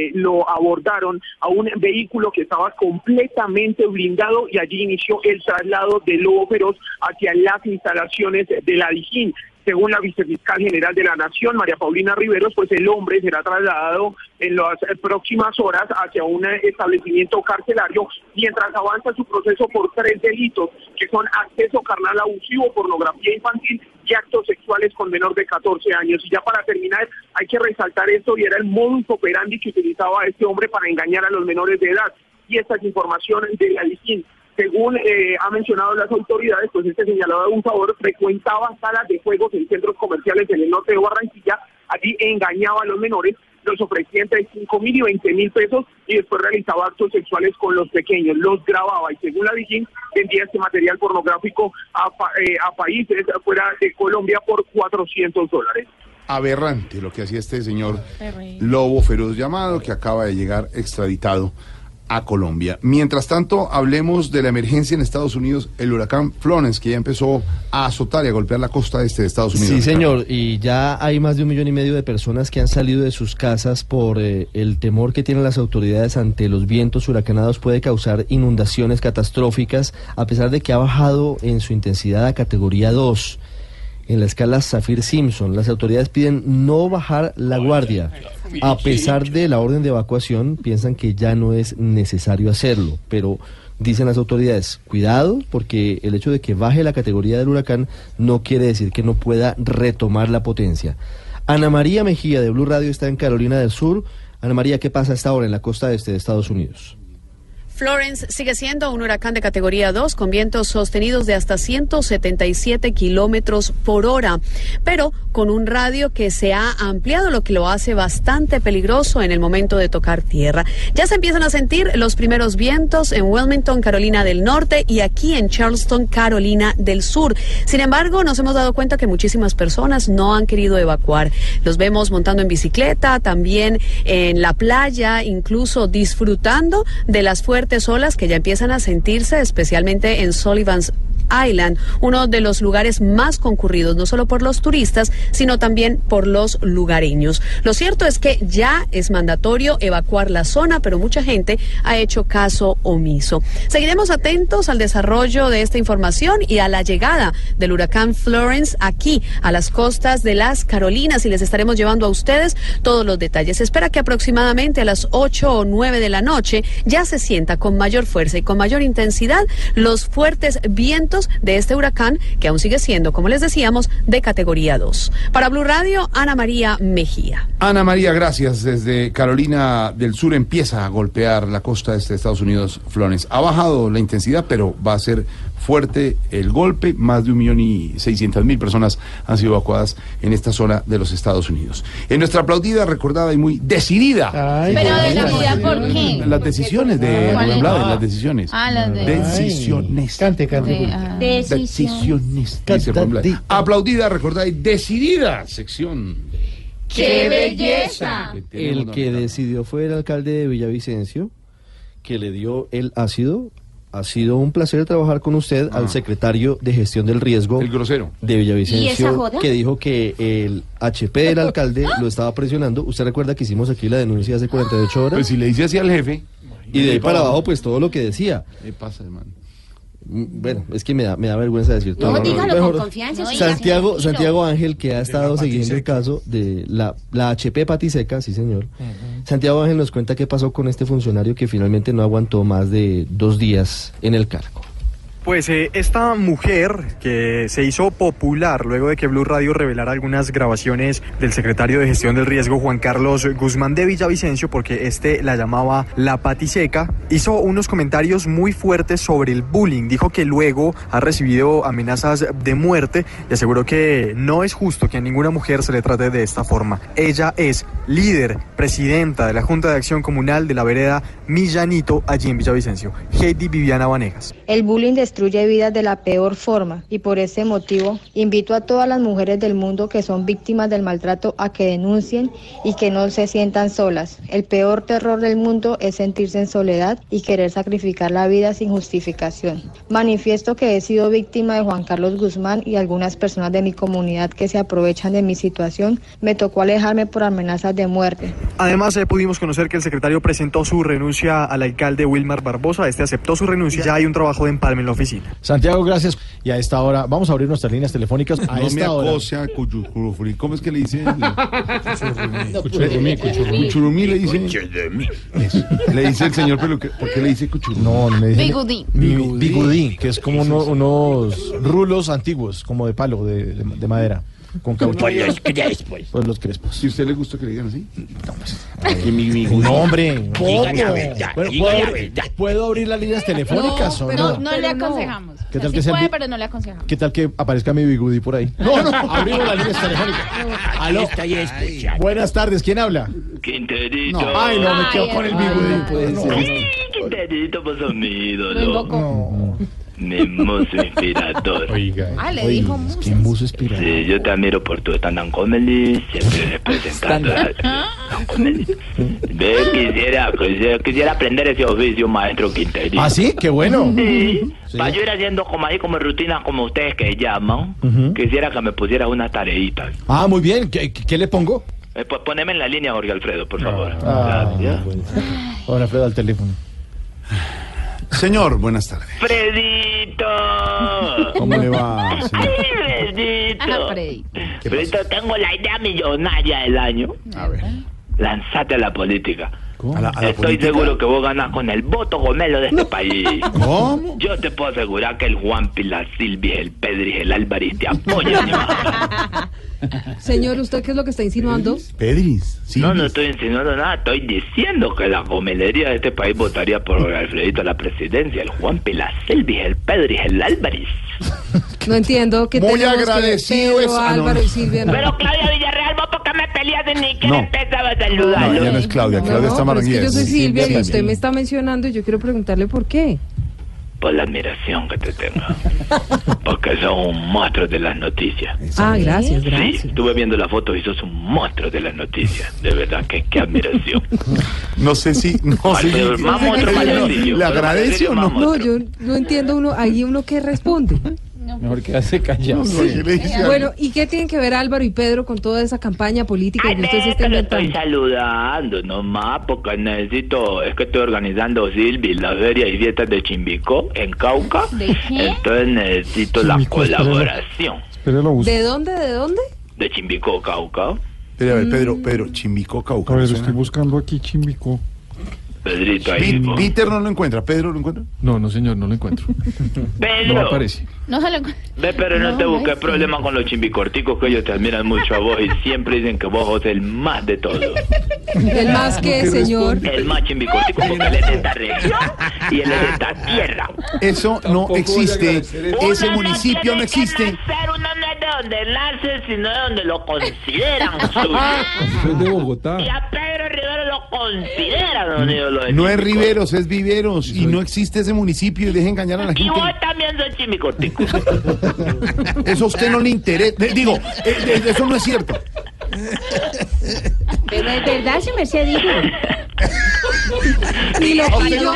eh, lo abordaron a un vehículo que estaba completamente blindado y allí inició el traslado del lobo feroz hacia las instalaciones de la DIGIN. Según la vicefiscal general de la Nación, María Paulina Riveros, pues el hombre será trasladado en las próximas horas hacia un establecimiento carcelario mientras avanza su proceso por tres delitos, que son acceso carnal abusivo, pornografía infantil y actos sexuales con menor de 14 años. Y ya para terminar, hay que resaltar esto y era el modus operandi que utilizaba este hombre para engañar a los menores de edad. Y esta es información de la DICIN. Según eh, ha mencionado las autoridades, pues este señalado abusador frecuentaba salas de juegos en centros comerciales en el norte de Barranquilla, allí engañaba a los menores, los ofrecía entre 5 mil y 20 mil pesos y después realizaba actos sexuales con los pequeños, los grababa y según la DIGIN vendía este material pornográfico a, pa- eh, a países fuera de Colombia por 400 dólares. Aberrante lo que hacía este señor Lobo Feroz llamado, que acaba de llegar extraditado a Colombia. Mientras tanto, hablemos de la emergencia en Estados Unidos, el huracán Florence, que ya empezó a azotar y a golpear la costa este de Estados Unidos. Sí, señor, y ya hay más de un millón y medio de personas que han salido de sus casas por eh, el temor que tienen las autoridades ante los vientos huracanados puede causar inundaciones catastróficas, a pesar de que ha bajado en su intensidad a categoría 2 en la escala Zafir-Simpson. Las autoridades piden no bajar la guardia. A pesar de la orden de evacuación, piensan que ya no es necesario hacerlo, pero dicen las autoridades, cuidado, porque el hecho de que baje la categoría del huracán no quiere decir que no pueda retomar la potencia. Ana María Mejía de Blue Radio está en Carolina del Sur. Ana María, ¿qué pasa hasta ahora en la costa este de Estados Unidos? Florence sigue siendo un huracán de categoría 2 con vientos sostenidos de hasta 177 kilómetros por hora, pero con un radio que se ha ampliado, lo que lo hace bastante peligroso en el momento de tocar tierra. Ya se empiezan a sentir los primeros vientos en Wilmington, Carolina del Norte, y aquí en Charleston, Carolina del Sur. Sin embargo, nos hemos dado cuenta que muchísimas personas no han querido evacuar. Los vemos montando en bicicleta, también en la playa, incluso disfrutando de las fuertes olas que ya empiezan a sentirse, especialmente en Sullivan's Island, uno de los lugares más concurridos, no solo por los turistas, sino también por los lugareños. Lo cierto es que ya es mandatorio evacuar la zona, pero mucha gente ha hecho caso omiso. Seguiremos atentos al desarrollo de esta información y a la llegada del huracán Florence aquí a las costas de las Carolinas y les estaremos llevando a ustedes todos los detalles. Espera que aproximadamente a las 8 o 9 de la noche ya se sienta con mayor fuerza y con mayor intensidad los fuertes vientos de este huracán que aún sigue siendo, como les decíamos, de categoría 2. Para Blue Radio, Ana María Mejía. Ana María, gracias. Desde Carolina del Sur empieza a golpear la costa este de Estados Unidos, Florence. Ha bajado la intensidad, pero va a ser fuerte el golpe. Más de un millón y seiscientas mil personas han sido evacuadas en esta zona de los Estados Unidos. En nuestra aplaudida, recordada y muy decidida. Pero de la ciudad, ¿por qué? Las decisiones de ¿Cuál Rubén es? Blades, las decisiones. Ah, las de- Decisiones. Cante, cante. Ah. Decisiones. dice Rubén Blades. Aplaudida, recordada y decidida. Sección. ¡Qué belleza! El que decidió fue el alcalde de Villavicencio, que le dio el ácido. Ha sido un placer trabajar con usted, al secretario de gestión del riesgo. El grosero. De ¿Y esa Villavicencio, joda? que dijo que el HP del alcalde lo estaba presionando. Usted recuerda que hicimos aquí la denuncia hace 48 horas. Pues si le dice así al jefe. Y de ahí para abajo, pues todo lo que decía. ¿Qué pasa, hermano? Bueno, es que me da, me da vergüenza decir todo. No, dígalo con confianza, Santiago. Santiago Ángel, que ha estado siguiendo el caso de la, la HP Patiseca, sí señor. Santiago Ángel nos cuenta qué pasó con este funcionario que finalmente no aguantó más de dos días en el cargo. Pues eh, esta mujer que se hizo popular luego de que Blue Radio revelara algunas grabaciones del secretario de Gestión del Riesgo Juan Carlos Guzmán de Villavicencio, porque este la llamaba la patiseca, hizo unos comentarios muy fuertes sobre el bullying. Dijo que luego ha recibido amenazas de muerte y aseguró que no es justo que a ninguna mujer se le trate de esta forma. Ella es líder, presidenta de la Junta de Acción Comunal de la vereda Millanito, allí en Villavicencio. Heidi Viviana Vanegas. El bullying destruye vidas de la peor forma y por ese motivo invito a todas las mujeres del mundo que son víctimas del maltrato a que denuncien y que no se sientan solas. El peor terror del mundo es sentirse en soledad y querer sacrificar la vida sin justificación. Manifiesto que he sido víctima de Juan Carlos Guzmán y algunas personas de mi comunidad que se aprovechan de mi situación. Me tocó alejarme por amenazas de muerte. Además, eh, pudimos conocer que el secretario presentó su renuncia al alcalde Wilmar Barbosa. Este aceptó su renuncia. Ya hay un trabajo de empalme en la oficina. Santiago, gracias. Y a esta hora, vamos a abrir nuestras líneas telefónicas. A no esta me hora. acose a Cuchurrumí. ¿Cómo es que le dicen? Cuchurrumí. Cuchurumí le dice. Eso. Le dice el señor, pero que- ¿por qué le dice Cuchurumí? No, me dice. Bigudí. Bigudí, bigudí, que es como uno- unos rulos antiguos, como de palo, de, de- de madera, con caucho. Pues los crespos. Pues los crespos. ¿Y a usted le gusta que le digan así? No, hombre. ¿Cómo? Diga la verdad, diga Bueno, ¿puedo, la abrir, ¿Puedo abrir las líneas telefónicas o No, no? no le aconsejamos. ¿Qué tal Sí que sea puede, vi- pero no le aconsejamos. ¿Qué tal que aparezca mi bigudí por ahí? No, no, abrimos las líneas telefónicas. Aló. Estoy escuchando. Buenas tardes, ¿quién habla? Quinterito. No. Ay, no, me quedo con el bigudí. Ay, Quinterito, pues mi Lo ídolo. invocó. Mi muso inspirador. Oiga. Ah, le dijo mucho. ¿Quién buzo inspira? Sí, yo te admiro por tu stand-up comedy, siempre representando a stand-up comedy. Ve, quisiera, quisiera, quisiera aprender ese oficio, maestro Quinterito. ¿Ah, sí? Qué bueno. Sí. Sí. Para yo ir haciendo como ahí, como rutina, como ustedes que llaman, Ujú. quisiera que me pusieras unas tareitas. Ah, muy bien. ¿Qué, qué- le pongo? Eh, pues poneme en la línea, Jorge Alfredo, por favor. Ah, Gracias. Ahora Alfredo al teléfono. Señor, buenas tardes. Fredito. ¿Cómo le va, señor? Ay, Fredito. Fredito, tengo la idea millonaria del año. A ver. Lanzate a la política. A la, a la Estoy política. seguro que vos ganas con el voto gomelo de este país. ¿Cómo? Yo te puedo asegurar que el Juan Pilar Silvi, el Pedri, el Álvarez te apoyan. Señor, ¿usted qué es lo que está insinuando? Pedris. Sí. No, no estoy insinuando nada, estoy diciendo que la gomelería de este país votaría por Alfredito a la presidencia, el Juan Pilar Silvi, el Pedri, el Álvarez. No entiendo que Muy tenemos que agradecido Pedro, es- ah, no, Álvaro no. y Silvia. no. Pero Claudia Villarreal, vos por qué me peleas ni que No. empezaba a No, saludarlo. ella no es Claudia. Claudia No, está es que yo soy Silvia y usted me está mencionando y yo quiero preguntarle por qué. Por la admiración que te tengo. Porque sos un monstruo de las noticias. Ah, gracias, Sí, gracias. estuve viendo la foto y sos un monstruo de las noticias. De verdad que qué admiración. No sé si. No sé si. ¿Le agradece o no? No, yo no entiendo uno, ahí uno que responde. Mejor quedarse callado. Bueno, ¿y qué tienen que ver Álvaro y Pedro con toda esa campaña política Ay, que usted se ve, está que lo estoy inventando? saludando nomás porque necesito, es que estoy organizando Silvi, la feria y fiestas de Chimbicó en Cauca. ¿De qué? Entonces necesito la Chimbicó, colaboración. ¿De dónde, de dónde? de Chimbicó, Cauca. A ver, Pedro, Pedro, Chimbico, Cauca. A ver, estoy buscando aquí Chimbico. Pedrito ahí. Vos. Peter no lo encuentra. ¿Pedro lo encuentra? No, no, señor, no lo encuentro. Pedro. No aparece. No se lo Ve, pero no, No, te no busques es problema con los chimbicorticos que ellos te admiran mucho a vos y siempre dicen que vos sos el más de todos. ¿El más que, señor? El más chimbicortico porque él es de esta región y él es de esta tierra. Eso no existe. Ese municipio no existe. nacer, uno no es de donde nace, sino de donde lo consideran suyo. Soy de Bogotá. Y a Pedro Rivero lo consideran don ídolo de No es. Riveros, es Viveros. Y no existe ese municipio y deje engañar a la Y gente. vos también sos chimicortico. Eso a usted no le interesa. De- Digo, eh, de- eso no es cierto. Pero es verdad, se me se dijo. ¿Y Loquillo? no-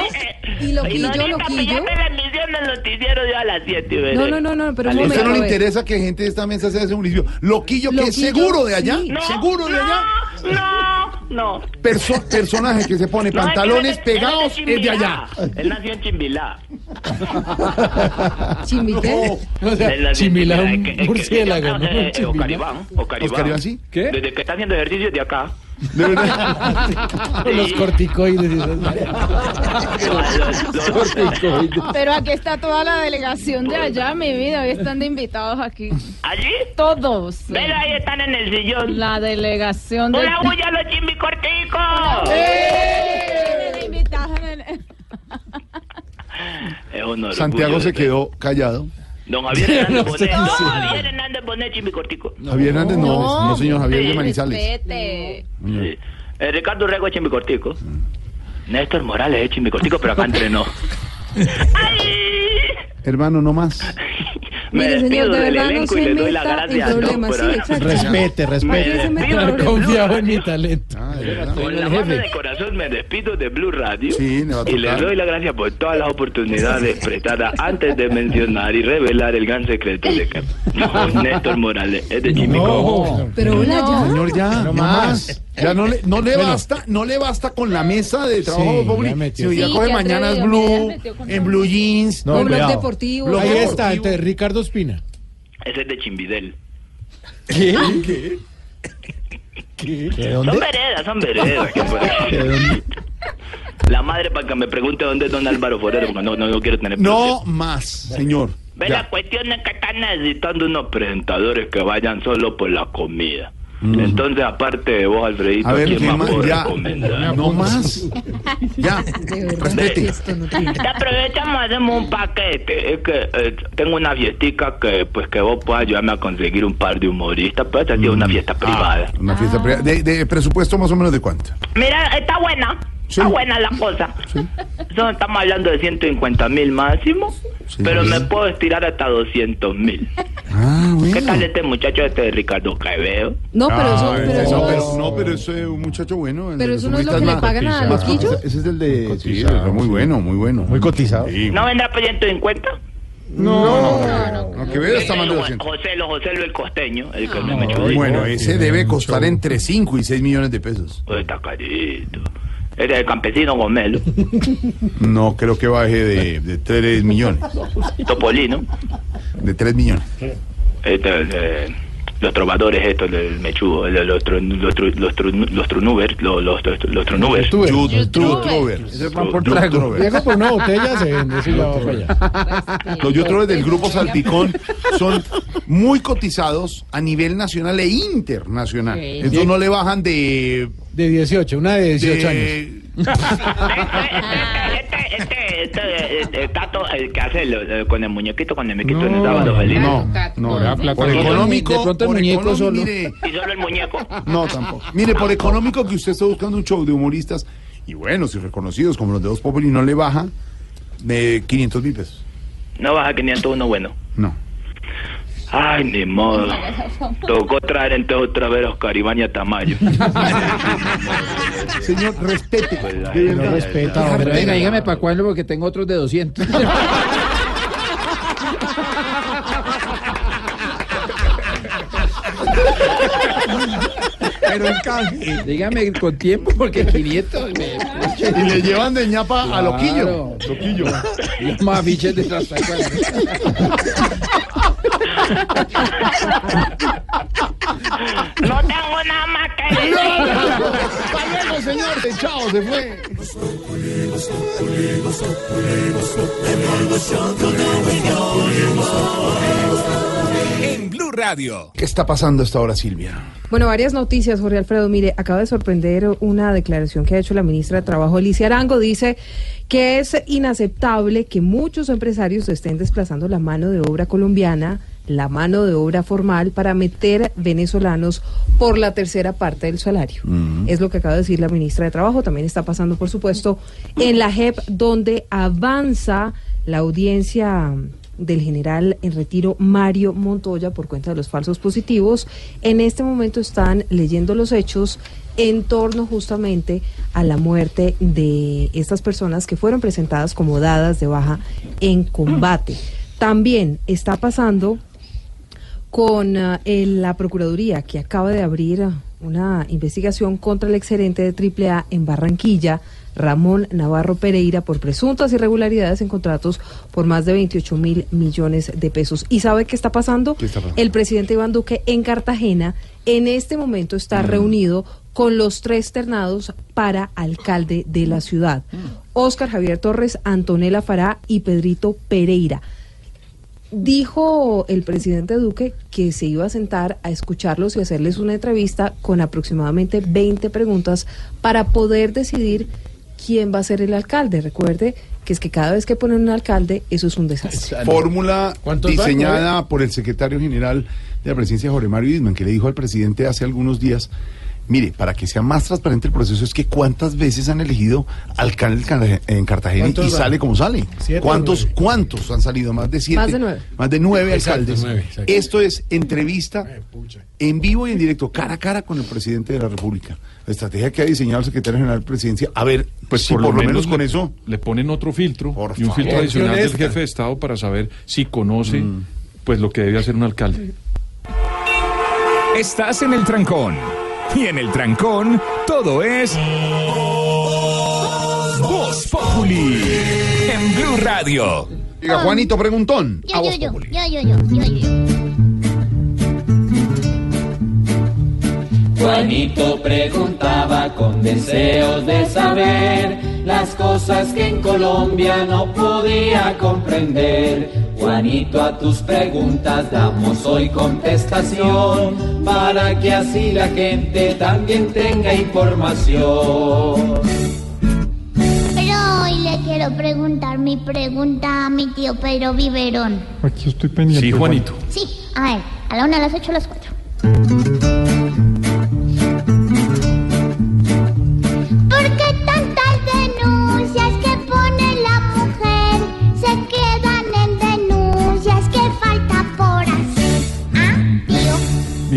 ¿Y píllate la emisión del noticiero de a las 7 y veré. No, no, no, no, pero un A usted no le interesa que gente de esta mesa sea de ese municipio. Loquillo, que es seguro de allá. sí. No, Seguro de allá. No, no. Perso- personaje que se pone No, pantalones él pegados él es de allá. Él nació en Chimbilá. ¿Chimbiqué? Él nació en Chimbilá, Chimbilá, un murciélago, ¿no? Chimbilá. Ocaribán, Ocaribán. Oscar Iván, ¿sí? ¿Qué? Desde que está haciendo ejercicio de acá. De verdad. Los corticoides. Pero aquí está toda la delegación de allá, mi vida. Hoy están de invitados aquí. ¿Allí? Todos. Ven, ahí están en el sillón. La delegación de. ¡Una bulla a los! ¡Eh! El- Es un orgullo Santiago se quedó callado. Don Javier Hernández No, Bonet. sí. Javier Hernández Bonet, chimbicortico. Javier Hernández no, no, señor Javier de Manizales. Sí. Eh, Ricardo Rego es chimbicortico. Néstor Morales es chimbicortico, pero acá entrenó. Hermano, no más. Me Mire, señor, despido de del verdad no elenco y se le doy la meta gracia en a todos problemas. por Sí, exacto. Respete, ¿Para qué se respete. en No problemas? confiaba en mi talento. Con la mano de corazón me despido de Blue Radio Sí, le y tocar. doy las gracias por todas las oportunidades prestadas antes de mencionar y revelar el gran secreto de que no, Néstor Morales es de Chimico. Pero hola, ya. Señor, ya, No no más. más. Ya no le, no le Bueno. basta, no le basta con la mesa de trabajo Sí, metió. sino ya Sí, coge qué mañanas Blue, en Blue Jeans. No, blog deportivo. Blog Ahí deportivo. está, entre Ricardo Espina. Ese es de Chimbidel. ¿Qué? ¿Qué? ¿De Son dónde? veredas, son veredas. que por- La madre para que me pregunte dónde es don Álvaro Forero, porque no, no, no quiero tener No más, señor. Ve, Ya. la cuestión es que están necesitando unos presentadores que vayan solo por la comida. Mm. Entonces, aparte de vos, Alfredito, A ver, ¿quién ¿qué más más? puedo Ya. recomendar? No más. Ya. Respete. Te aprovechamos, hacemos un paquete. Es que eh, tengo una fiestica que pues que vos puedas ayudarme a conseguir un par de humoristas, pero esta sí es una fiesta privada. Ah, Una fiesta privada. De, de presupuesto más o menos de cuánto. Mira, está buena. Sí. Está buena la cosa. Eso estamos hablando de 150 mil máximo, pero me puedo estirar hasta 200 mil. Ah, bueno. ¿Qué tal este muchacho este de Ricardo Caeveo? No, pero eso, Ah, pero no, eso no pero, es- no, pero eso es un muchacho bueno. el Pero de eso no es lo que le pagan a más Loquillo. Ese es el de... Sí, Cotizado, muy sí. bueno, muy bueno. Muy cotizado. Sí. ¿No vendrá por 150? No, no, no. Que veo está más de Jo- 200. José, lo José lo el costeño, el que me echó ahí. Bueno, ese debe costar entre 5 y 6 millones de pesos. Pues está carito. Era el campesino Gomelo, No creo que baje de, de 3 millones. Topolino, De 3 millones. este, eh, los trovadores estos del mechudo, el- los, tru- los, tru- los, tru- los trunubers, los, los, los, los trunubers. Se vende, para allá. Los youtubers del grupo Salpicón son muy cotizados a nivel nacional e internacional. Entonces no le bajan de... De 18, una de 18 años. Este, este, Tato, el que hace lo- con el muñequito, con el muñequito en el sábado feliz. no, no, Era plata. por el económico, de pronto el por muñeco solo. mire, Y solo el muñeco. no tampoco. Mire, por económico que usted está buscando un show de humoristas y buenos y reconocidos como los de Dos Populi no le baja de 500 mil pesos. No baja 501 bueno. No. Ay, ni modo. Tocó traer entonces otra vez a Oscar Iván y a Tamayo. Señor, respete. De No verdad. respeta, Pero venga, dígame para cuándo porque tengo otros de 200. Pero en canje. Dígame con tiempo porque 500 me... Y le llevan de ñapa a Claro. Loquillo. Loquillo. Los más biches de hasta No tengo nada más que decir. Hasta luego, señor. Chao, se fue. En Blue Radio. ¿Qué está pasando esta hora, Silvia? Bueno, varias noticias, Jorge Alfredo. Mire, acaba de sorprender una declaración que ha hecho la ministra de Trabajo, Alicia Arango. Dice que es inaceptable que muchos empresarios estén desplazando la mano de obra colombiana, la mano de obra formal, para meter venezolanos por la tercera parte del salario. Es lo que acaba de decir la ministra de Trabajo. También está pasando, por supuesto, en la JEP, donde avanza la audiencia del general en retiro Mario Montoya por cuenta de los falsos positivos. En este momento están leyendo los hechos en torno justamente a la muerte de estas personas que fueron presentadas como dadas de baja en combate. También está pasando con ah, la Procuraduría que acaba de abrir una investigación contra el exgerente de AAA en Barranquilla, Ramón Navarro Pereira, por presuntas irregularidades en contratos por más de 28 mil millones de pesos. ¿Y sabe qué está pasando? ¿Qué está pasando? El presidente Iván Duque en Cartagena en este momento está reunido con los tres ternados para alcalde de la ciudad. Óscar Javier Torres, Antonella Fará y Pedrito Pereira. Dijo el presidente Duque que se iba a sentar a escucharlos y hacerles una entrevista con aproximadamente 20 preguntas para poder decidir quién va a ser el alcalde. Recuerde que es que cada vez que ponen un alcalde, eso es un desastre. Fórmula ¿Cuántos diseñada por el secretario general de la presidencia, Jorge Mario Isman, que le dijo al presidente hace algunos días, mire, para que sea más transparente el proceso, es que cuántas veces han elegido alcalde en Cartagena- en Cartagena y sale como sale. ¿Siete o ¿Cuántos, nueve? ¿Cuántos han salido? Más de siete. Más de nueve. Más de nueve Exacto, alcaldes. nueve. Esto es entrevista en vivo y en directo, cara a cara con el presidente de la República. La estrategia que ha diseñado el secretario general de presidencia. A ver, Pues si por, lo menos, con le, eso. le ponen otro filtro y un favor. filtro adicional del jefe de Estado para saber si conoce pues lo que debe hacer un alcalde. Estás en el trancón. Y en el trancón, todo es. Voz Populi. En Blue Radio. Diga, Juanito Preguntón. Yo, yo, yo, yo, yo, yo, yo, yo. Juanito preguntaba con deseos de saber las cosas que en Colombia no podía comprender. Juanito, a tus preguntas damos hoy contestación para que así la gente también tenga información. Pero hoy le quiero preguntar mi pregunta a mi tío Pedro Viverón. Aquí estoy pendiente. Sí, Juanito. Sí, a ver, a la una, a las ocho, a las cuatro.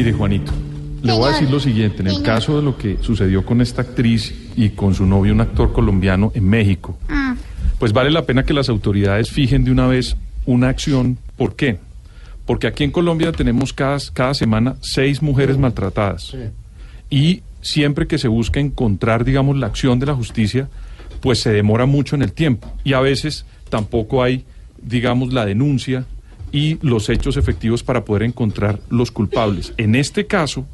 Mire, Juanito, le voy a decir lo siguiente. En el Señor. caso de lo que sucedió con esta actriz y con su novio, un actor colombiano en México, Ah, pues vale la pena que las autoridades fijen de una vez una acción. ¿Por qué? Porque aquí en Colombia tenemos cada, cada semana seis mujeres maltratadas. Y siempre que se busca encontrar, digamos, la acción de la justicia, pues se demora mucho en el tiempo. Y a veces tampoco hay, digamos, la denuncia y los hechos efectivos para poder encontrar los culpables. En este caso,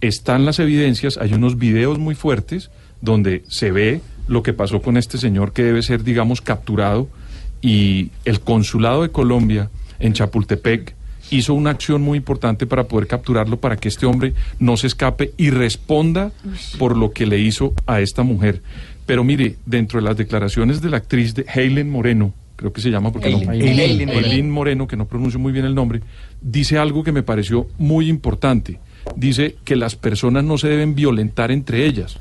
están las evidencias, hay unos videos muy fuertes donde se ve lo que pasó con este señor que debe ser, digamos, capturado y el consulado de Colombia en Chapultepec hizo una acción muy importante para poder capturarlo para que este hombre no se escape y responda por lo que le hizo a esta mujer. Pero mire, dentro de las declaraciones de la actriz de Helen Moreno, creo que se llama porque no. Helen, Helen. Helen Moreno, que no pronuncio muy bien el nombre, dice algo que me pareció muy importante. Dice que las personas no se deben violentar entre ellas.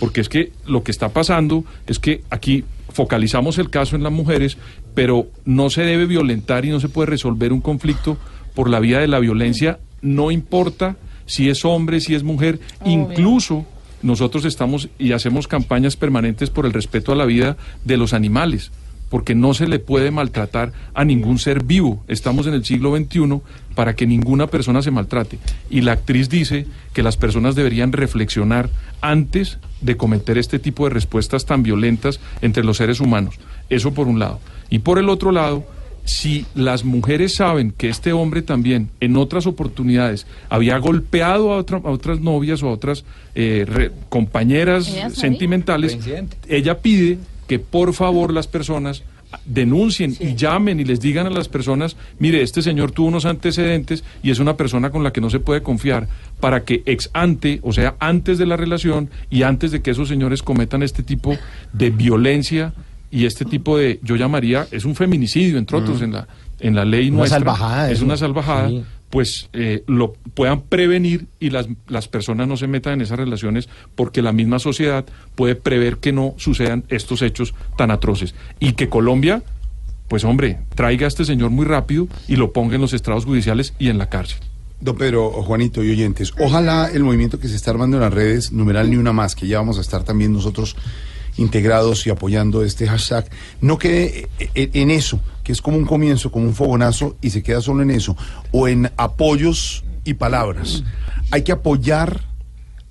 Porque es que lo que está pasando es que aquí focalizamos el caso en las mujeres, pero no se debe violentar y no se puede resolver un conflicto por la vía de la violencia, no importa si es hombre, si es mujer, incluso nosotros estamos y hacemos campañas permanentes por el respeto a la vida de los animales, porque no se le puede maltratar a ningún ser vivo. Estamos en el siglo XXI para que ninguna persona se maltrate. Y la actriz dice que las personas deberían reflexionar antes de cometer este tipo de respuestas tan violentas entre los seres humanos. Eso por un lado. Y por el otro lado, si las mujeres saben que este hombre también en otras oportunidades había golpeado a, otra- a otras novias o a otras eh, re- compañeras sentimentales, ella pide que por favor las personas denuncien y llamen y les digan a las personas, mire, este señor tuvo unos antecedentes y es una persona con la que no se puede confiar, para que ex ante, o sea, antes de la relación y antes de que esos señores cometan este tipo de violencia y este tipo de, yo llamaría, es un feminicidio, entre otros, Mm. en la, en la ley Una nuestra. salvajada, Es eso. una salvajada. Pues eh, lo puedan prevenir y las, las personas no se metan en esas relaciones porque la misma sociedad puede prever que no sucedan estos hechos tan atroces. Y que Colombia, pues hombre, traiga a este señor muy rápido y lo ponga en los estrados judiciales y en la cárcel. Don Pedro, Juanito y oyentes, ojalá el movimiento que se está armando en las redes, numeral ni una más, que ya vamos a estar también nosotros integrados y apoyando este hashtag, no quede eh, eh, en eso, que es como un comienzo, como un fogonazo, y se queda solo en eso, o en apoyos y palabras. Hay que apoyar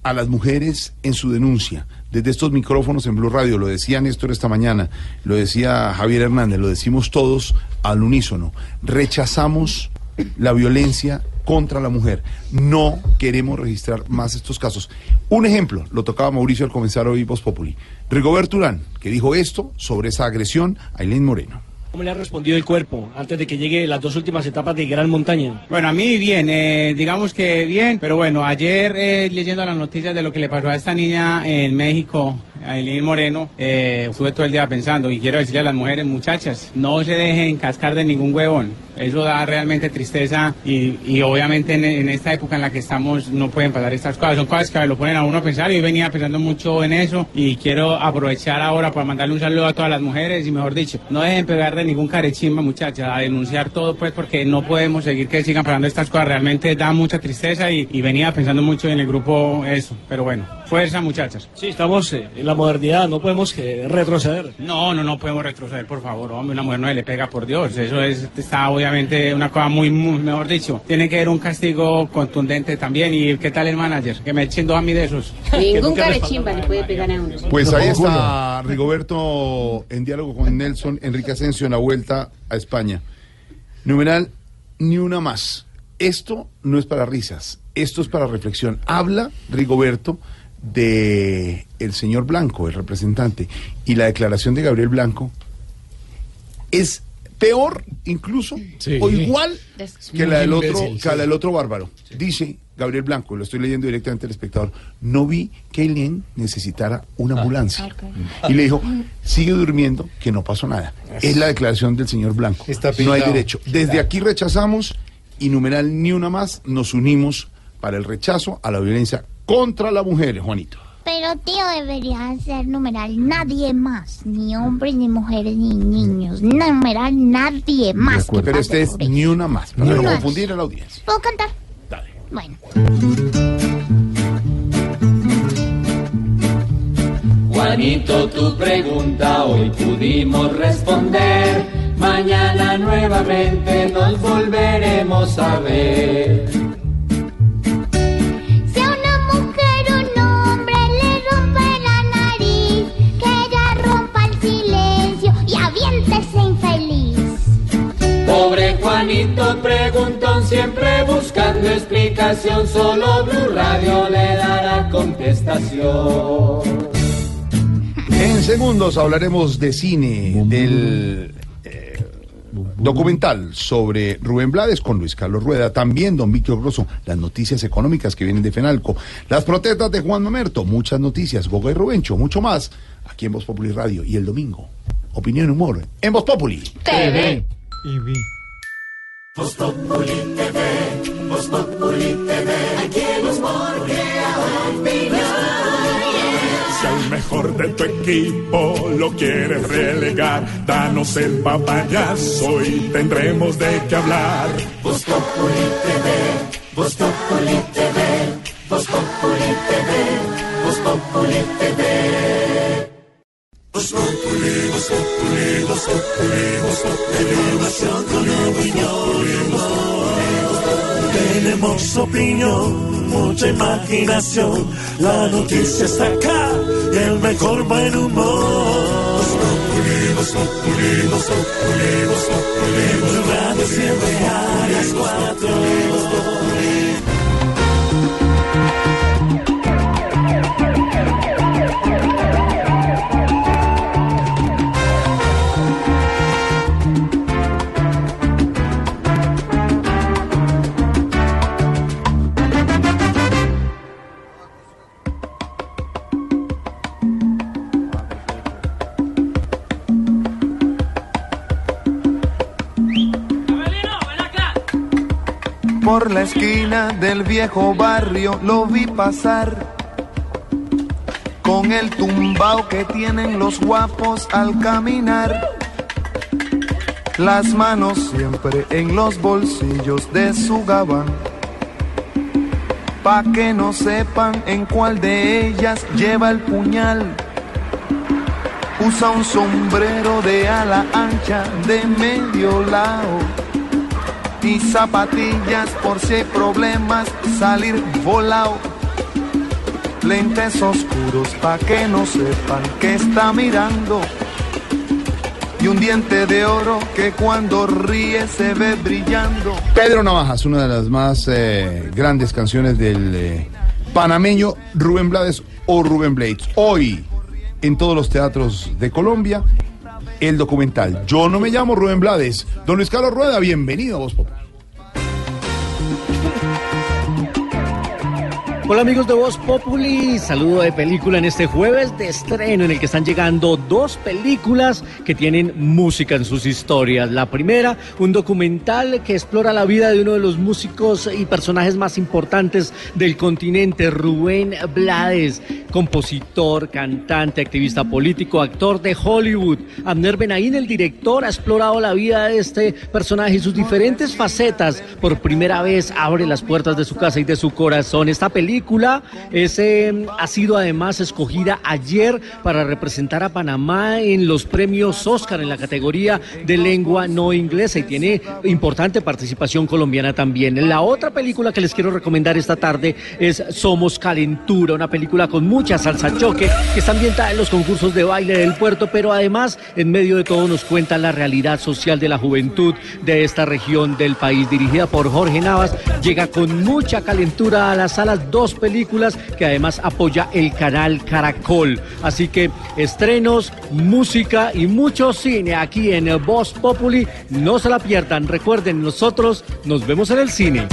a las mujeres en su denuncia. Desde estos micrófonos en Blue Radio, lo decía Néstor esta mañana, lo decía Javier Hernández, lo decimos todos al unísono. Rechazamos la violencia contra la mujer. No queremos registrar más estos casos. Un ejemplo, lo tocaba Mauricio al comenzar hoy Voz Populi. Rigoberto Urán, que dijo esto sobre esa agresión a Eileen Moreno. ¿Cómo le ha respondido el cuerpo antes de que llegue las dos últimas etapas de Gran Montaña? Bueno, a mí bien, eh, digamos que bien, pero bueno, ayer eh, leyendo las noticias de lo que le pasó a esta niña en México, a Eileen Moreno, eh, estuve todo el día pensando y quiero decirle a las mujeres, muchachas, no se dejen cascar de ningún huevón. Eso da realmente tristeza y, obviamente en, en esta época en la que estamos no pueden pasar estas cosas. Son cosas que lo ponen a uno a pensar y yo venía pensando mucho en eso y quiero aprovechar ahora para mandarle un saludo a todas las mujeres y mejor dicho, no dejen pegar de ningún carechimba muchachas, a denunciar todo pues porque no podemos seguir que sigan pasando estas cosas. Realmente da mucha tristeza y venía pensando mucho en el grupo eso. Pero bueno, fuerza muchachas. Sí, estamos eh, en la modernidad, no podemos eh, retroceder. No, no, no podemos retroceder, por favor, hombre, una mujer no le pega, por Dios, eso es, está obviamente una cosa muy, muy, mejor dicho, tiene que haber un castigo contundente también, y ¿qué tal el manager? Que me echen dos a mí de esos. Ningún carechimba le puede pegar a uno. Pues ahí está Rigoberto en diálogo con Nelson Enrique Asensio en la vuelta a España. Numeral, ni una más. Esto no es para risas, esto es para reflexión. Habla Rigoberto de el señor Blanco, el representante, y la declaración de Gabriel Blanco es peor incluso o igual que la del otro, Imbécil, que la del otro bárbaro. Dice Gabriel Blanco, lo estoy leyendo directamente al espectador, no vi que Eileen necesitara una ambulancia. Y le dijo, sigue durmiendo, que no pasó nada. Es la declaración del señor Blanco. no hay derecho. Desde aquí rechazamos y numeral ni una más, nos unimos para el rechazo a la violencia contra la mujer, Juanito. Pero tío debería ser numeral nadie más, ni hombres, ni mujeres, ni niños. Numeral nadie más. que Pero este es ni una más, para no confundir a la audiencia. ¿Puedo cantar? Bueno. Juanito, tu pregunta hoy pudimos responder. Mañana nuevamente nos volveremos a ver. Pobre Juanito preguntón, siempre buscando explicación. Solo Blue Radio le dará contestación. En segundos hablaremos de cine, del eh, documental sobre Rubén Blades con Luis Carlos Rueda, también don Víctor Grosso, las noticias económicas que vienen de Fenalco, las protestas de Juan Mamerto, muchas noticias, Goga y Rubencho, mucho más, aquí en Voz Populi Radio y el domingo, opinión y humor en Voz Populi. TV. Y vi. Voz Populi TV, Voz Populi TV, aquí humor crea opinión. Si al mejor de tu equipo lo quieres relegar, danos el papayazo y tendremos de qué hablar. Voz Populi TV, Voz Populi TV, Voz Populi. Voz Populi. Tenemos opinión, mucha imaginación. La noticia está acá y el mejor buen humor. Voz Populi, Voz Populi, Voz Populi, las cuatro. Por la esquina del viejo barrio lo vi pasar con el tumbao que tienen los guapos al caminar. Las manos siempre en los bolsillos de su gabán. Pa' que no sepan en cuál de ellas lleva el puñal. Usa un sombrero de ala ancha de medio lado y zapatillas por si hay problemas salir volado. Lentes oscuros pa' que no sepan que está mirando. y un diente de oro que cuando ríe se ve brillando. Pedro Navajas, una de las más eh, grandes canciones del eh, panameño Rubén Blades o Rubén Blades. Hoy, en todos los teatros de Colombia, el documental Yo no me llamo Rubén Blades. Don Luis Carlos Rueda, bienvenido a Voz Populi. Hola amigos de Voz Populi, saludo de película en este jueves de estreno en el que están llegando dos películas que tienen música en sus historias. La primera, un documental que explora la vida de uno de los músicos y personajes más importantes del continente, Rubén Blades, compositor, cantante, activista político, actor de Hollywood. Abner Benaín, el director, ha explorado la vida de este personaje y sus diferentes facetas. Por primera vez abre las puertas de su casa y de su corazón. Esta película es, eh, ha sido además escogida ayer para representar a Panamá en los premios Oscar en la categoría de lengua no inglesa y tiene importante participación colombiana también. La otra película que les quiero recomendar esta tarde es Somos Calentura, una película con mucha salsa choque que está ambientada en los concursos de baile del puerto, pero además en medio de todo nos cuenta la realidad social de la juventud de esta región del país. Dirigida por Jorge Navas, llega con mucha calentura a las salas películas que además apoya el canal Caracol. Así que estrenos, música y mucho cine aquí en Voz Populi. No se la pierdan. Recuerden, nosotros nos vemos en el cine.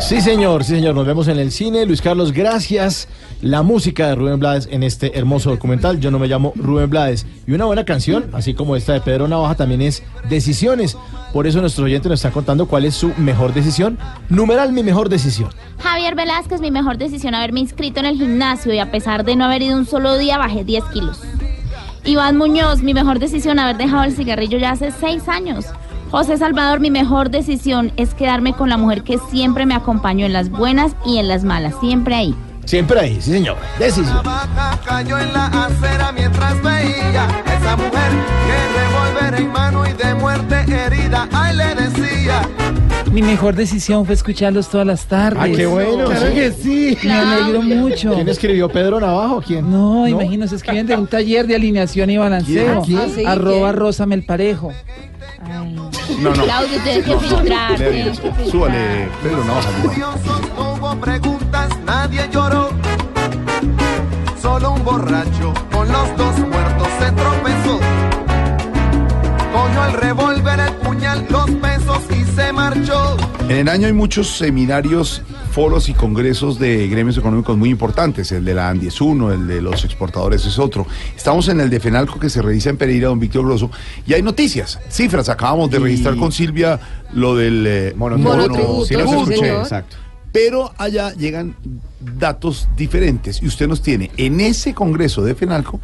Sí, señor, sí, señor. Nos vemos en el cine. Luis Carlos, gracias. La música de Rubén Blades en este hermoso documental. Yo no me llamo Rubén Blades. Y una buena canción, así como esta de Pedro Navaja, también es Decisiones. Por eso nuestro oyente nos está contando cuál es su mejor decisión. Numeral mi mejor decisión. Javier Velázquez, mi mejor decisión haberme inscrito en el gimnasio y a pesar de no haber ido un solo día bajé 10 kilos. Iván Muñoz, mi mejor decisión haber dejado el cigarrillo ya hace 6 años. José Salvador, mi mejor decisión es quedarme con la mujer que siempre me acompañó en las buenas y en las malas, siempre ahí. Siempre ahí, sí, señor. Decisión. vaca cayó en la acera mientras veía a esa mujer que revólver en mano y de muerte herida. Ay, le decía. Mi mejor decisión fue escucharlos todas las tardes. Ah, qué bueno. Claro sí. que sí. Me alegro mucho. ¿Quién escribió Pedro Navajo? ¿Quién? No, imagínate, escriben de un taller de alineación y balanceo. ¿Quién? Ah, Arroba Rózame el parejo. No, no. Claudio, tienes que No, filtrar. Súbale, Pedro Navajas. No hubo preguntas, nadie lloró. Solo un borracho con los dos muertos se tropezó. Cogió el revólver, el puñal, los pesos y se marchó. En el año hay muchos seminarios, foros y congresos de gremios económicos muy importantes. El de la ANDI es uno, el de los exportadores es otro. Estamos en el de FENALCO que se realiza en Pereira, don Víctor Grosso, y hay noticias, cifras. Acabamos de registrar con Silvia lo del eh, Monotributo. Sí, los monotributo. escuché, exacto. Pero allá llegan datos diferentes y usted nos tiene en ese congreso de FENALCO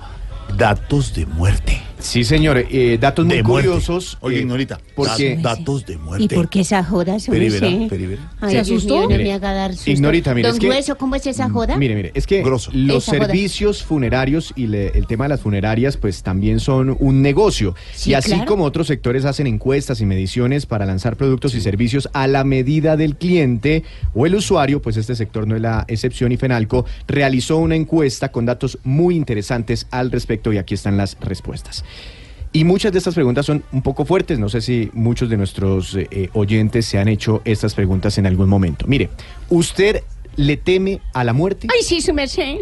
datos de muerte. Sí, señor. eh, datos muy De muerte. curiosos. Oye, eh, ignorita, porque da- datos de muerte. ¿Y por qué esa joda? se asustó? mío, no Mire, me haga dar susto. Ignorita, mire, Don es que- Grueso, ¿cómo es esa joda? Mire, mire, es que los Esa joda. servicios funerarios y le- el tema de las funerarias pues también son un negocio. Sí, y así claro. como otros sectores hacen encuestas y mediciones para lanzar productos y servicios a la medida del cliente o el usuario, pues este sector no es la excepción y Fenalco realizó una encuesta con datos muy interesantes al respecto y aquí están las respuestas. Y muchas de estas preguntas son un poco fuertes. No sé si muchos de nuestros eh, eh, oyentes se han hecho estas preguntas en algún momento. Mire, ¿usted le teme a la muerte? Ay, sí, su merced.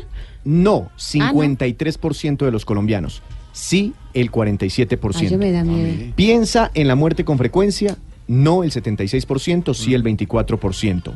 No, Ah, no. 53% de los colombianos. Sí, el 47%. Ay, yo me da miedo. ¿Piensa en la muerte con frecuencia? No, el 76%, sí, el 24%.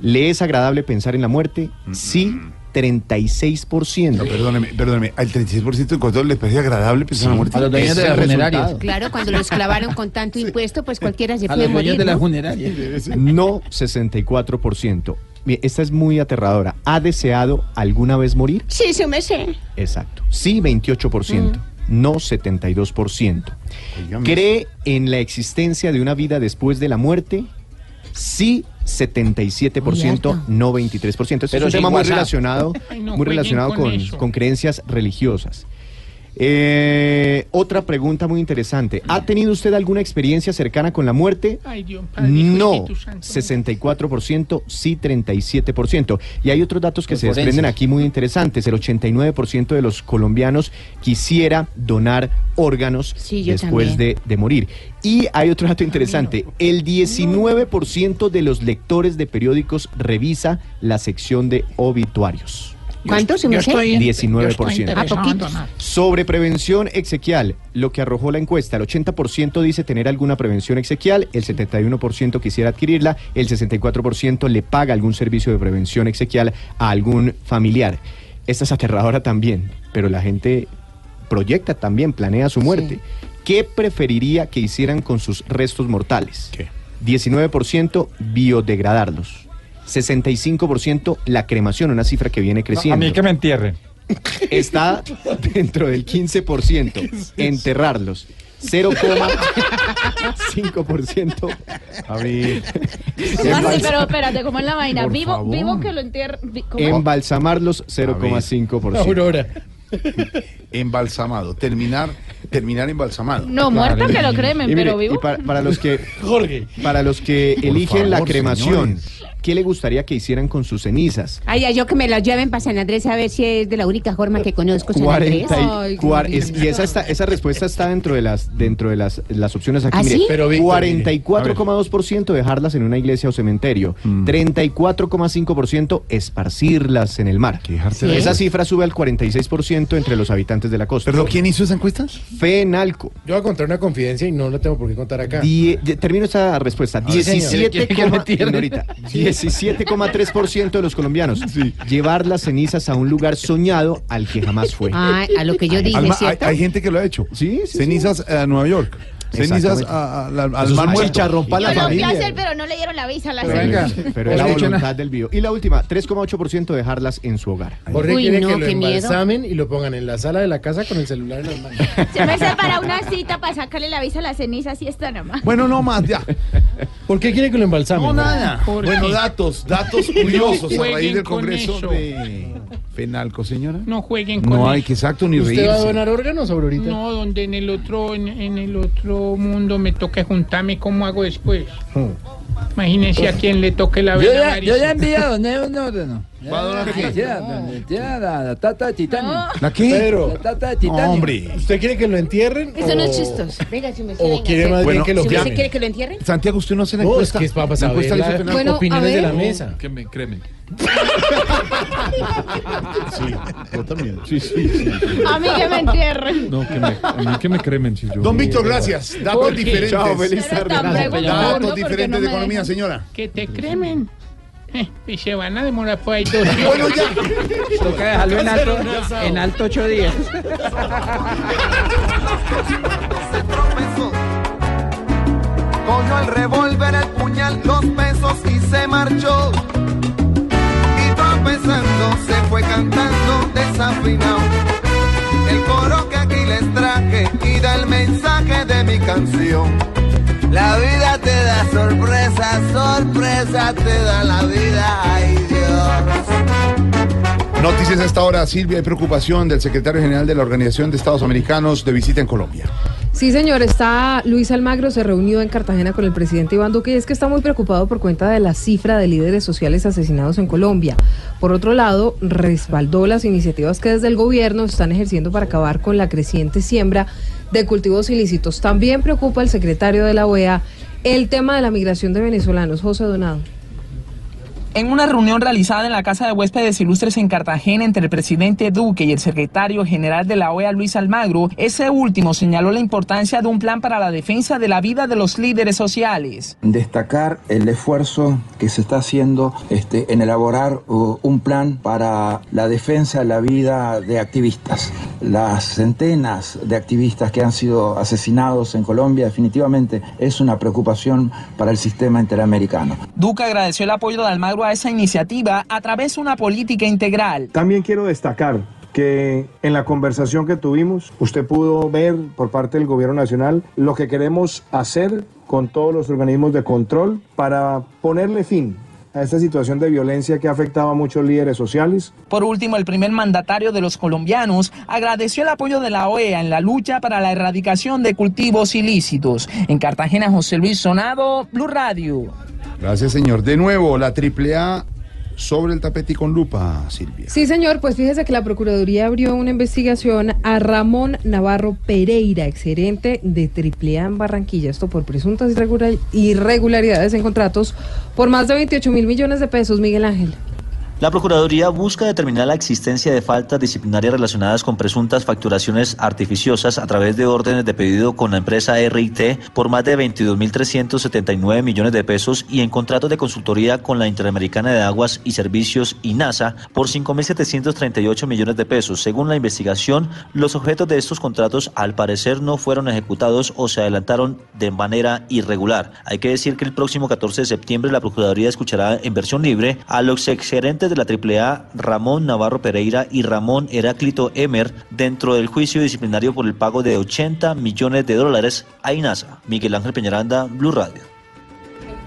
¿Le es agradable pensar en la muerte? Sí, 36%. No, perdóneme, perdóneme. Al 36% de Ecuador le parece agradable pensar en la muerte. A los dueños de las funerarias. Claro, cuando los clavaron con tanto impuesto, pues cualquiera se A puede los dueños morir. de la ¿no? funeraria. No, 64%. Mire, esta es muy aterradora. ¿Ha deseado alguna vez morir? Sí, su merced. Exacto. Sí, 28%. No, 72%. ¿Cree en la existencia de una vida después de la muerte? Sí, 77%, no 23%. Esto Pero es un tema muy WhatsApp. relacionado, Ay, no muy jueguen relacionado con con creencias religiosas. Eh, otra pregunta muy interesante. ¿Ha tenido usted alguna experiencia cercana con la muerte? Ay, Dios, Padre, No, Espíritu Santo. 64%, sí 37%. Y hay otros datos que Los se desprenden aquí muy interesantes. El 89% de los colombianos quisiera donar órganos Sí, después de, de morir. Y hay otro dato interesante. El 19% de los lectores de periódicos revisa la sección de obituarios. ¿Cuánto se me hace? 19%. A poquitos. Sobre prevención exequial, lo que arrojó la encuesta, el 80% dice tener alguna prevención exequial, el 71% quisiera adquirirla, el 64% le paga algún servicio de prevención exequial a algún familiar. Esta es aterradora también, pero la gente proyecta también, planea su muerte. ¿Qué preferiría que hicieran con sus restos mortales? 19% biodegradarlos. 65% la cremación, una cifra que viene creciendo. a mí que me entierren. Está dentro del 15%. Enterrarlos. 0,5%. Abrir. ¿Cómo así? Pero espérate, ¿cómo es la vaina? Vivo, vivo que lo entierre. vi- ¿cómo? Embalsamarlos 0,5%. Embalsamado. Terminar, terminar embalsamado. No, muerto que lo cremen, Y mire, pero vivo. y para, para los que Jorge. para los que Por eligen la cremación, señores. ¿Qué le gustaría que hicieran con sus cenizas? Ay, ay, yo que me las lleven para San Andrés a ver si es de la única forma que conozco San Andrés. 40 y- cuar- es- y esa, está- esa respuesta está dentro de las dentro de las, las opciones aquí. ¿Ah, mire, sí? Pero, Víctor, 44,2% dejarlas en una iglesia o cementerio. Mm. 34,5% esparcirlas en el mar. Sí. Esa cifra sube al 46% entre los habitantes de la costa. ¿Pero quién hizo esa encuesta? FENALCO. Yo voy a contar una confidencia y no la tengo por qué contar acá. Die- termino esta respuesta. Ah, señor. 17, ¿Quiere que me entierren? señorita, 17,3% de los colombianos. Llevar las cenizas a un lugar soñado al que jamás fue. Ay, a lo que yo dije, Alma- hay, ¿cierto? hay gente que lo ha hecho. Sí, Cenizas a Nueva York. Cenizas a- a- la- al mar muerto. chicharrón para la Yo lo fui a familia. hacer, pero no le dieron la visa a la Pero venga, Pero es la voluntad del bio. Y la última, 3,8% dejarlas en su hogar. Jorge Uy, quiere no, que lo embalsamen y lo pongan en la sala de la casa con el celular en las manos. Se me para una cita para sacarle la visa a la ceniza, así está nomás. Bueno, no más, ya. ¿Por qué quiere que lo embalsamen? No, nada. ¿Por Bueno, qué? datos, datos curiosos a raíz del con Congreso eso. de Fenalco, señora. No jueguen con No hay eso. que exacto ni ¿Usted va a reírse. donar órganos, Aurorita? No, donde en el otro, en, en el otro mundo me toque juntarme, ¿cómo hago después? Imagínense a quién le toque la Yo vena ya, yo ya envié donde un órgano. ¿Va a donar qué? Tiene la, tata de titanio. ¿La qué? Pedro, La tata de titanio. Hombre. ¿usted quiere que lo entierren? Eso no es chistoso. Venga, si me ¿O quiere más bien que lo ¿Si ya- usted quiere que lo entierren? Santiago, usted no hace la No, es encuesta. que es para La saber encuesta la hizo las Fenalco. Bueno, a opiniones de la mesa. Que me créeme. Sí, yo también. Sí, sí, sí. A mí que me entierren. No, que me, a mí que me cremen si yo. Don Víctor, gracias. Datos diferentes. Chao, feliz tarde. Datos ¿por qué diferentes no de economía, dejan? señora. Que te cremen. Eh, y se van a demorar por ahí dos Bueno, ya. Toca dejarlo en alto, en alto ocho días. Cogió el revólver, el puñal, los pesos y se marchó. Y tropezando se fue cantando desafinado. El coro que aquí les traje y da el mensaje de mi canción. La vida te da sorpresa, sorpresa te da la vida, ay Dios. Noticias a esta hora, Silvia, hay preocupación del secretario general de la Organización de Estados Americanos de visita en Colombia. Sí, señor, está Luis Almagro, se reunió en Cartagena con el presidente Iván Duque y es que está muy preocupado por cuenta de la cifra de líderes sociales asesinados en Colombia. Por otro lado, respaldó las iniciativas que desde el gobierno están ejerciendo para acabar con la creciente siembra de cultivos ilícitos. También preocupa el secretario de la OEA el tema de la migración de venezolanos. José Donado. En una reunión realizada en la Casa de Huéspedes Ilustres en Cartagena entre el presidente Duque y el secretario general de la OEA, Luis Almagro, ese último señaló la importancia de un plan para la defensa de la vida de los líderes sociales. destacar el esfuerzo que se está haciendo este, en elaborar uh, un plan para la defensa de la vida de activistas. Las centenas de activistas que han sido asesinados en Colombia definitivamente es una preocupación para el sistema interamericano. Duque agradeció el apoyo de Almagro a esa iniciativa a través de una política integral. También quiero destacar que en la conversación que tuvimos usted pudo ver por parte del gobierno nacional lo que queremos hacer con todos los organismos de control para ponerle fin a esta situación de violencia que ha afectado a muchos líderes sociales. Por último, el primer mandatario de los colombianos agradeció el apoyo de la OEA en la lucha para la erradicación de cultivos ilícitos. En Cartagena, José Luis Sonado, Blue Radio. Gracias, señor. De nuevo, la AAA sobre el tapete y con lupa, Silvia. Sí, señor, pues fíjese que la Procuraduría abrió una investigación a Ramón Navarro Pereira, exgerente de AAA en Barranquilla, esto por presuntas irregular- irregularidades en contratos por más de 28 mil millones de pesos, Miguel Ángel. La Procuraduría busca determinar la existencia de faltas disciplinarias relacionadas con presuntas facturaciones artificiosas a través de órdenes de pedido con la empresa RIT por más de 22.379 millones de pesos y en contratos de consultoría con la Interamericana de Aguas y Servicios INASA por 5.738 millones de pesos. Según la investigación, los objetos de estos contratos al parecer no fueron ejecutados o se adelantaron de manera irregular. Hay que decir que el próximo 14 de septiembre la Procuraduría escuchará en versión libre a los exgerentes de la AAA Ramón Navarro Pereira y Ramón Heráclito Emer dentro del juicio disciplinario por el pago de 80 millones de dólares a INASA. Miguel Ángel Peñaranda, Blue Radio.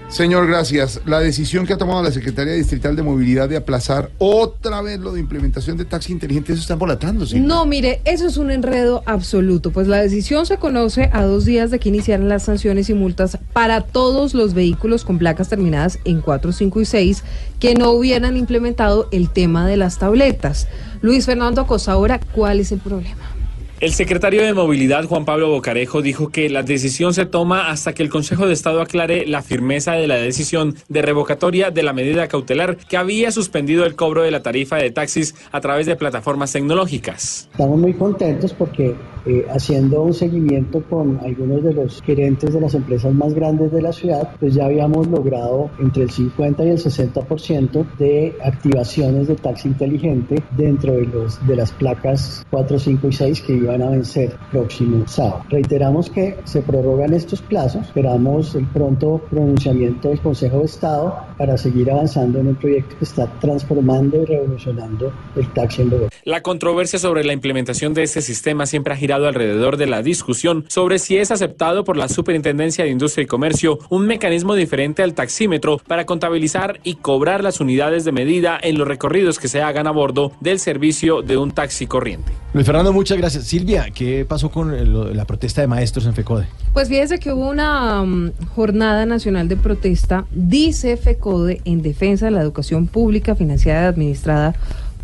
Señor, gracias. La decisión que ha tomado la Secretaría Distrital de Movilidad de aplazar otra vez lo de implementación de taxi inteligente, eso está embolatándose. No, mire, eso es un enredo absoluto, pues la decisión se conoce a dos días de que iniciaran las sanciones y multas para todos los vehículos con placas terminadas en 4, 5 y 6 que no hubieran implementado el tema de las tabletas. Luis Fernando Acosta, ahora, ¿cuál es el problema? El secretario de Movilidad, Juan Pablo Bocarejo, dijo que la decisión se toma hasta que el Consejo de Estado aclare la firmeza de la decisión de revocatoria de la medida cautelar que había suspendido el cobro de la tarifa de taxis a través de plataformas tecnológicas. Estamos muy contentos porque eh, haciendo un seguimiento con algunos de los gerentes de las empresas más grandes de la ciudad, pues ya habíamos logrado entre el 50 y el 60% de activaciones de taxi inteligente dentro de, los, de las placas 4, 5 y 6 que iban a vencer próximo sábado. Reiteramos que se prorrogan estos plazos, esperamos el pronto pronunciamiento del Consejo de Estado para seguir avanzando en un proyecto que está transformando y revolucionando el taxi en Bogotá. La controversia sobre la implementación de este sistema siempre ha girado alrededor de la discusión sobre si es aceptado por la Superintendencia de Industria y Comercio un mecanismo diferente al taxímetro para contabilizar y cobrar las unidades de medida en los recorridos que se hagan a bordo del servicio de un taxi corriente. Luis Fernando, muchas gracias. Silvia, ¿qué pasó con el- la protesta de maestros en FECODE? Pues fíjese que hubo una mm, jornada nacional de protesta, dice FECODE, en defensa de la educación pública financiada y administrada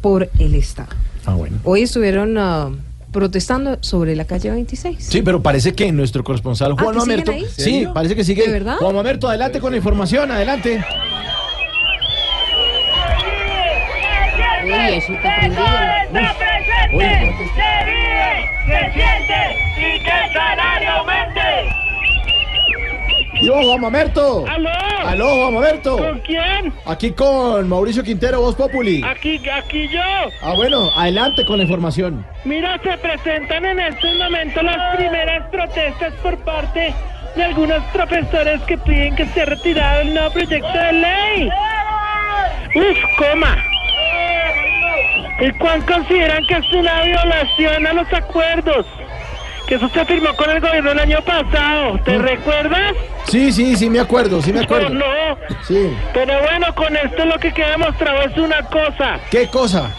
por el Estado. Ah, bueno. Hoy estuvieron ah, protestando sobre la calle 26. Sí, pero parece que nuestro corresponsal Juan ¿que siguen Mamerto. ahí? Sí, parece que sigue. ¿De verdad? Juan Mamerto, adelante con la información, adelante. Uy, eso está prendido. presente, se vive, se siente y que el salario aumente. ¡Yo, Juan Mamerto! ¡Aló! ¡Aló, Juan Mamerto! ¿Con quién? Aquí con Mauricio Quintero, Voz Populi. Aquí, aquí yo. Ah, bueno, adelante con la información. Mira, se presentan en estos momentos las primeras protestas por parte de algunos profesores que piden que sea retirado el nuevo proyecto de ley. Uf, coma. ¿Y cuán consideran que es una violación a los acuerdos? Que eso se firmó con el gobierno el año pasado. ¿Te recuerdas? Sí, sí, sí, me acuerdo, sí me acuerdo. No, Sí. pero bueno, con esto lo que queda demostrado es una cosa. ¿Qué cosa?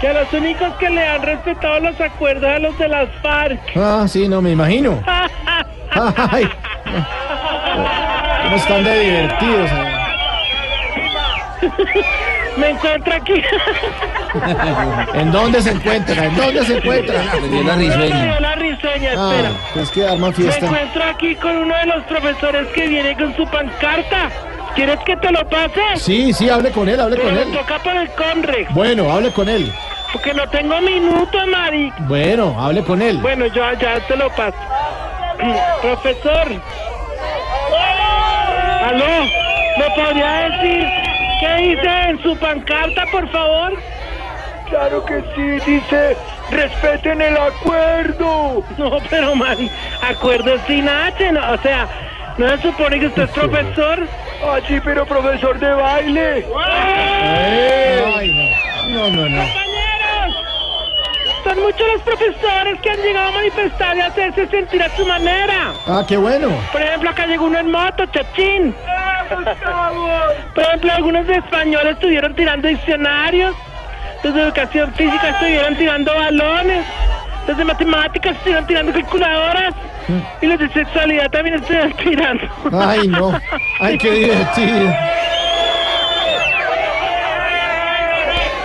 Que a los únicos que le han respetado los acuerdos a los de las FARC. Ah, sí, no, me imagino. Ay, ¿Cómo están de divertidos? eh? Me encuentro aquí. ¿En dónde se encuentra? ¿En dónde se encuentra? Me dio la risueña, Ah, espera. pues que arma Me fiesta. encuentro aquí con uno de los profesores que viene con su pancarta. ¿Quieres que te lo pase? Sí, sí, hable con él, hable Pero con me él. toca por el Conrex. Bueno, hable con él. Porque no tengo minuto, Mari. Bueno, hable con él. Bueno, yo ya te lo paso. Profesor. ¿Aló? ¿Me podría decir qué dice en su pancarta, por favor? Claro que sí, dice, respeten el acuerdo. No, pero man, acuerdo sin H, no, o sea, ¿no se supone que usted es profesor? Ah, sí, pero profesor de baile. Ay, no. No, no, no. Son muchos los profesores que han llegado a manifestar y hacerse sentir a su manera. Ah, qué bueno. Por ejemplo, acá llegó uno en moto, Chachín. Por ejemplo, algunos de español estuvieron tirando diccionarios, los de educación física estuvieron tirando balones, los de matemáticas estuvieron tirando calculadoras y los de sexualidad también estuvieron tirando. Ay, no. Ay, qué divertido.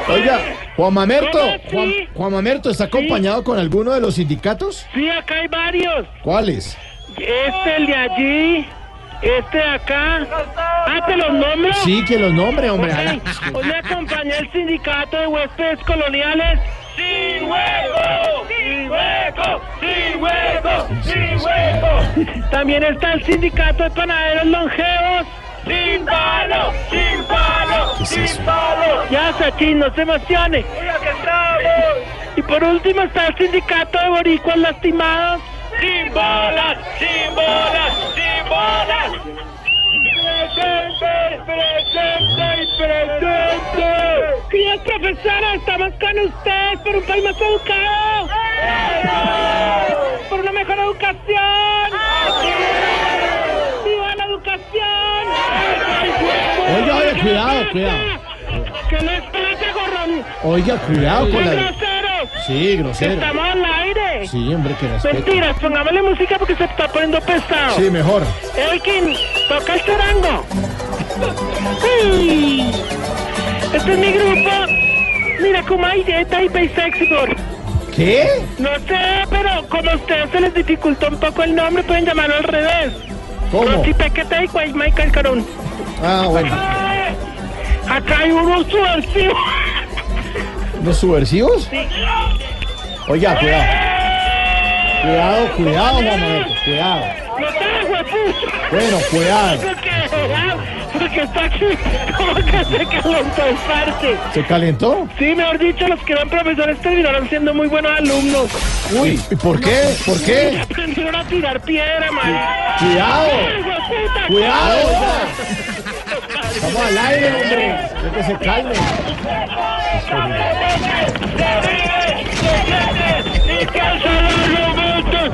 Oiga, Juan Mamerto, ¿Cómo Juan, así? Juan Mamerto, ¿está acompañado con alguno de los sindicatos? Sí, acá hay varios. ¿Cuáles? Este, el de allí, este de acá. Ah, ¿te los nombro? Sí, que los nombre, hombre. Ok, Hoy me acompaña el sindicato de huéspedes coloniales. ¡Sin hueco! ¡Sin hueco! ¡Sin hueco! ¡Sin hueco! También está el sindicato de panaderos longevos. ¡Sin palo! ¡Sin palo! ¡Sin palo! Ya, Sachin, no se emocione. Y por último está el sindicato de boricuas lastimados. ¡Sin bolas! ¡Sin bolas! ¡Sin bolas! ¡Presente! ¡Presente y presente! Queridas profesoras, estamos con ustedes por un país más educado. ¡Por una mejor educación! ¡Viva la educación! Oiga, oiga, cuidado, cuidado. ¿Qué les pasa, gorrón? Oiga, cuidado con ¡Qué la... Sí, grosero. ¡Estamos al aire! Sí, hombre, que respeto. Mentiras, pongámosle música porque se está poniendo pesado. Sí, mejor. Elkin, toca el charango. Sí. Este es mi grupo. Mira cómo hay de Type y Sexybor. ¿Qué? No sé, pero como a ustedes se les dificultó un poco el nombre, pueden llamarlo al revés. ¿Cómo? Rosy Pequete y Michael Carón. Ah, bueno. Acá hay unos subversivos. ¿Los subversivos? Sí. Oiga, cuidado. Cuidado, cuidado, Juan Mamerto, cuidado. Bueno, cuidado. Porque, está aquí, como que se calentó el parte. ¿Se calentó? Sí, mejor dicho, los que eran profesores terminaron siendo muy buenos alumnos. Uy, ¿y por qué? ¿Por qué? Aprendieron a tirar piedra, man. Cuidado. Cuidado. Estamos al aire, hombre. Que se calme.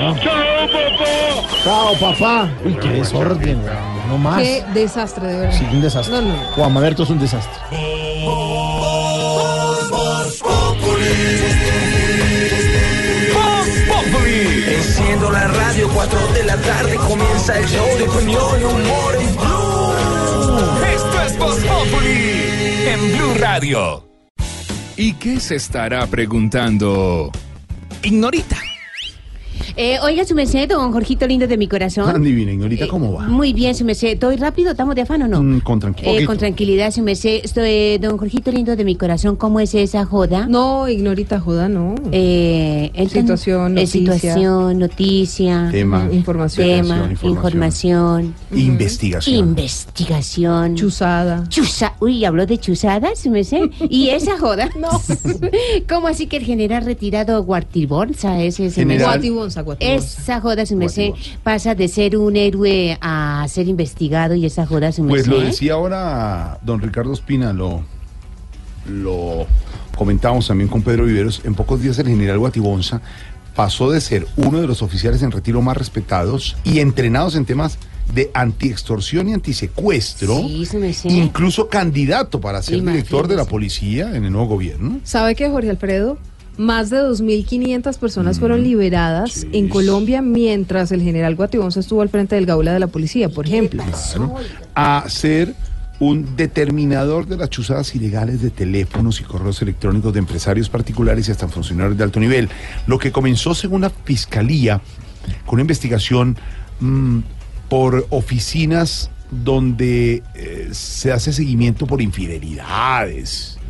Chao, papá. Chao, papá. Uy, qué desorden. No más. Qué desastre, de verdad. Sí, un desastre. No, no, no. Juan Mamerto es un desastre. Enciendo la radio, 4 de la tarde comienza el show de opinión y humor en Blue. Esto es Voz Populi en Blue Radio. ¿Y qué se estará preguntando? Ignorita. Eh, oiga, su merced, don Jorgito lindo de mi corazón. Tan divina, Ignorita, ¿cómo va? Muy bien, su merced. ¿Estoy rápido? ¿Estamos de afán o no? Mm, con tranquilidad. Eh, con tranquilidad, su merced. Estoy, don Jorgito lindo de mi corazón, ¿cómo es esa joda? No, ignorita joda, no. Eh, el Situación, eh, noticia. situación, noticia. Tema. Información. Tema, Información, información. Investigación. Investigación. Chuzada. Chusa, uy, habló de chuzadas, su merced. ¿Y esa joda? No. ¿Cómo así que el general retirado Guartibonza ese se me- General- Guatibonza. Esa joda, su merced, pasa de ser un héroe a ser investigado y esa joda, su Pues merced. lo decía ahora don Ricardo Espina, lo, lo comentábamos también con Pedro Viveros. En pocos días el general Guatibonza pasó de ser uno de los oficiales en retiro más respetados y entrenados en temas de antiextorsión y antisecuestro, Sí, incluso candidato para ser Imagínese. director de la policía en el nuevo gobierno. ¿Sabe qué, Jorge Alfredo? Más de 2.500 personas Mm, fueron liberadas en Colombia mientras el general Guatibonza estuvo al frente del gaula de la policía, por ejemplo. Claro, a ser un determinador de las chuzadas ilegales de teléfonos y correos electrónicos de empresarios particulares y hasta funcionarios de alto nivel. Lo que comenzó según la fiscalía con una investigación mm, por oficinas donde eh, se hace seguimiento por infidelidades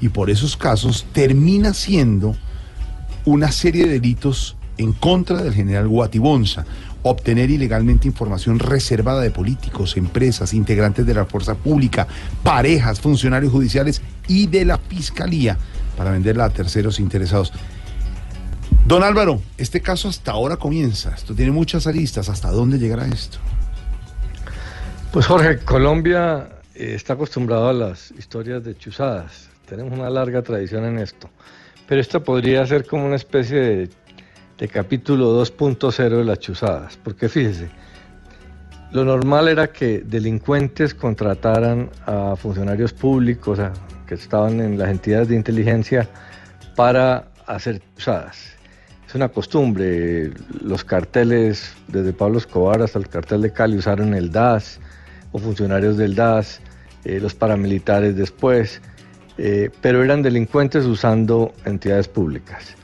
y por esos casos termina siendo una serie de delitos en contra del general Guatibonza. Obtener ilegalmente información reservada de políticos, empresas, integrantes de la fuerza pública, parejas, funcionarios judiciales y de la fiscalía para venderla a terceros interesados. Don Álvaro, este caso hasta ahora comienza. Esto tiene muchas aristas. ¿Hasta dónde llegará esto? Pues Jorge, Colombia eh, está acostumbrado a las historias de chuzadas. Tenemos una larga tradición en esto. Pero esto podría ser como una especie de, capítulo 2.0 de las chuzadas. Porque fíjese, lo normal era que delincuentes contrataran a funcionarios públicos que estaban en las entidades de inteligencia para hacer chuzadas. Es una costumbre. Los carteles, desde Pablo Escobar hasta el cartel de Cali, usaron el DAS o funcionarios del DAS, eh, los paramilitares después, eh, pero eran delincuentes usando entidades públicas.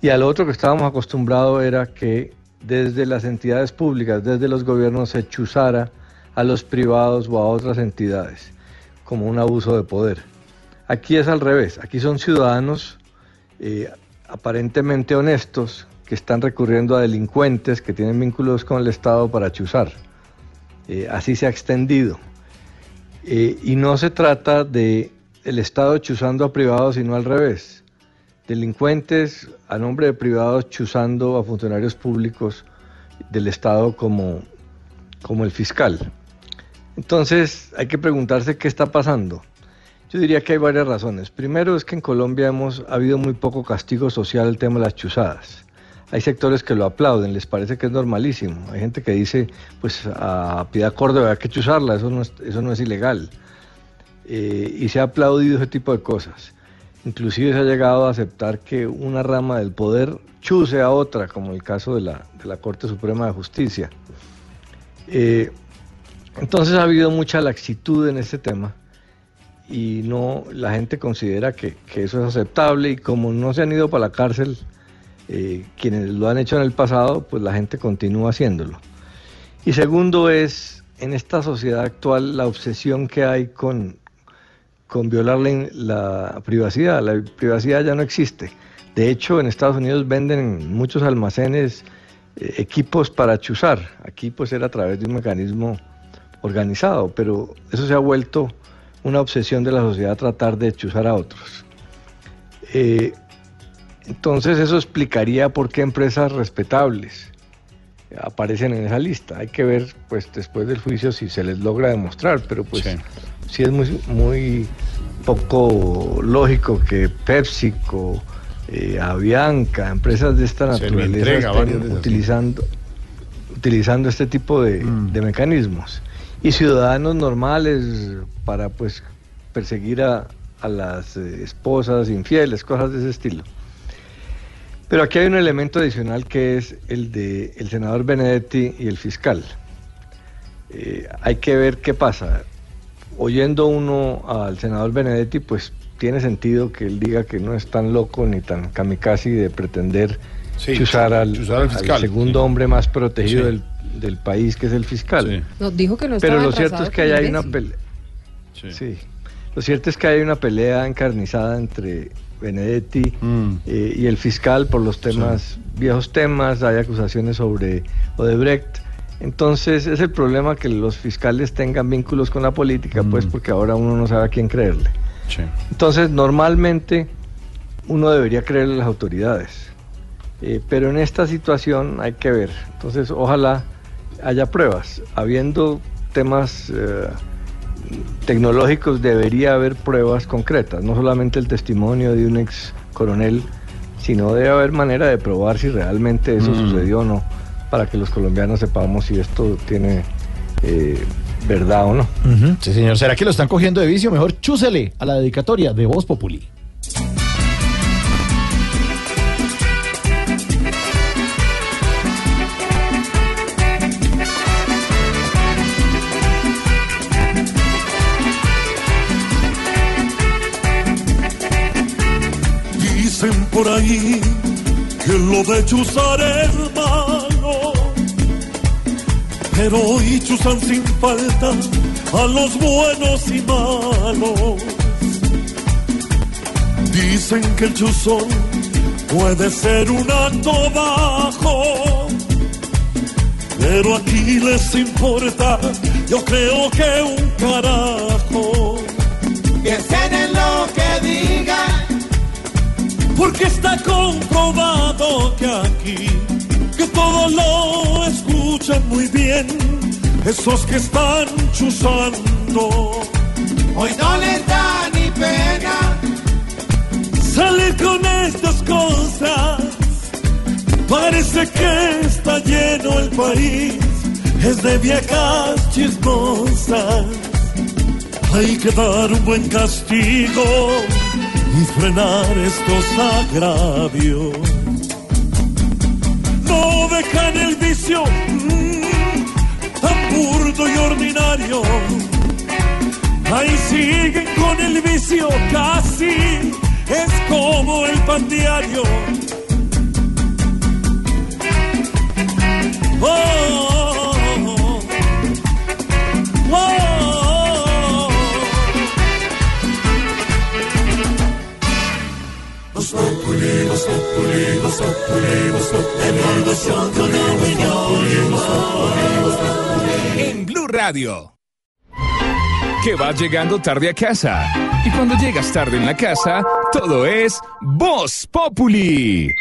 Y al otro que estábamos acostumbrados era que desde las entidades públicas, desde los gobiernos, se chuzara a los privados o a otras entidades, como un abuso de poder. Aquí es al revés, aquí son ciudadanos eh, aparentemente honestos que están recurriendo a delincuentes que tienen vínculos con el Estado para chuzar. Eh, así se ha extendido. Y no se trata de el Estado chuzando a privados, sino al revés. Delincuentes a nombre de privados chuzando a funcionarios públicos del Estado como, como el fiscal. Entonces hay que preguntarse qué está pasando. Yo diría que hay varias razones. Primero es que en Colombia hemos ha habido muy poco castigo social el tema de las chuzadas. Hay sectores que lo aplauden, les parece que es normalísimo. Hay gente que dice, pues a Piedad Córdoba hay que chuzarla, eso no es, eso no es ilegal. Eh, y se ha aplaudido ese tipo de cosas. Inclusive se ha llegado a aceptar que una rama del poder chuse a otra, como el caso de la, de la Corte Suprema de Justicia. Eh, entonces ha habido mucha laxitud en este tema y no la gente considera que, que eso es aceptable y como no se han ido para la cárcel eh, quienes lo han hecho en el pasado, pues la gente continúa haciéndolo. Y segundo es, en esta sociedad actual, la obsesión que hay con, con violar la, privacidad. La privacidad ya no existe. De hecho, en Estados Unidos venden en muchos almacenes eh, equipos para chuzar. Aquí pues era a través de un mecanismo organizado, pero eso se ha vuelto una obsesión de la sociedad tratar de chuzar a otros. Eh, entonces eso explicaría por qué empresas respetables aparecen en esa lista. Hay que ver pues después del juicio si se les logra demostrar, pero pues es muy, muy poco lógico que PepsiCo, eh, Avianca, empresas de esta Se naturaleza estén utilizando, utilizando este tipo de, de mecanismos. Y ciudadanos normales para pues perseguir a, a las eh, esposas infieles, cosas de ese estilo. Pero aquí hay un elemento adicional que es el de el senador Benedetti y el fiscal. Eh, hay que ver qué pasa. Oyendo uno al senador Benedetti, pues tiene sentido que él diga que no es tan loco ni tan kamikaze de pretender Sí, chuzar al, chuzar al al fiscal, segundo sí. hombre más protegido Sí. del, del país, que es el fiscal. No, dijo que no Pero lo cierto es que hay el una pelea. Sí. Lo cierto es que hay una pelea encarnizada entre Benedetti eh, y el fiscal por los temas, viejos temas, hay acusaciones sobre Odebrecht. Entonces es el problema que los fiscales tengan vínculos con la política, pues porque ahora uno no sabe a quién creerle. Entonces normalmente uno debería creerle a las autoridades. Eh, pero en esta situación hay que ver. Entonces, ojalá haya pruebas. Habiendo temas eh, tecnológicos, debería haber pruebas concretas, no solamente el testimonio de un ex coronel, sino debe haber manera de probar si realmente eso Mm. sucedió o no, para que los colombianos sepamos si esto tiene eh, verdad o no. Sí, señor. ¿Será que lo están cogiendo de vicio? Mejor chúsele a la dedicatoria de Voz Populi. Dicen por ahí que lo de chuzar es malo, pero hoy chuzan sin falta a los buenos y malos. Dicen que el chuzón puede ser un acto bajo, pero aquí les importa, yo creo que un carajo. Piensen en lo que digan. Porque está comprobado que aquí, que todo lo escuchan muy bien, esos que están chuzando. Hoy no les da ni pena. Salir con estas cosas, parece que está lleno el país. es de viejas chismosas. Hay que dar un buen castigo y frenar estos agravios. Dejan el vicio mm, tan burdo y ordinario. Ahí siguen con el vicio casi, es como el pan oh, En Blue Radio. Que vas llegando tarde a casa. Y cuando llegas tarde en la casa, todo es Voz Populi.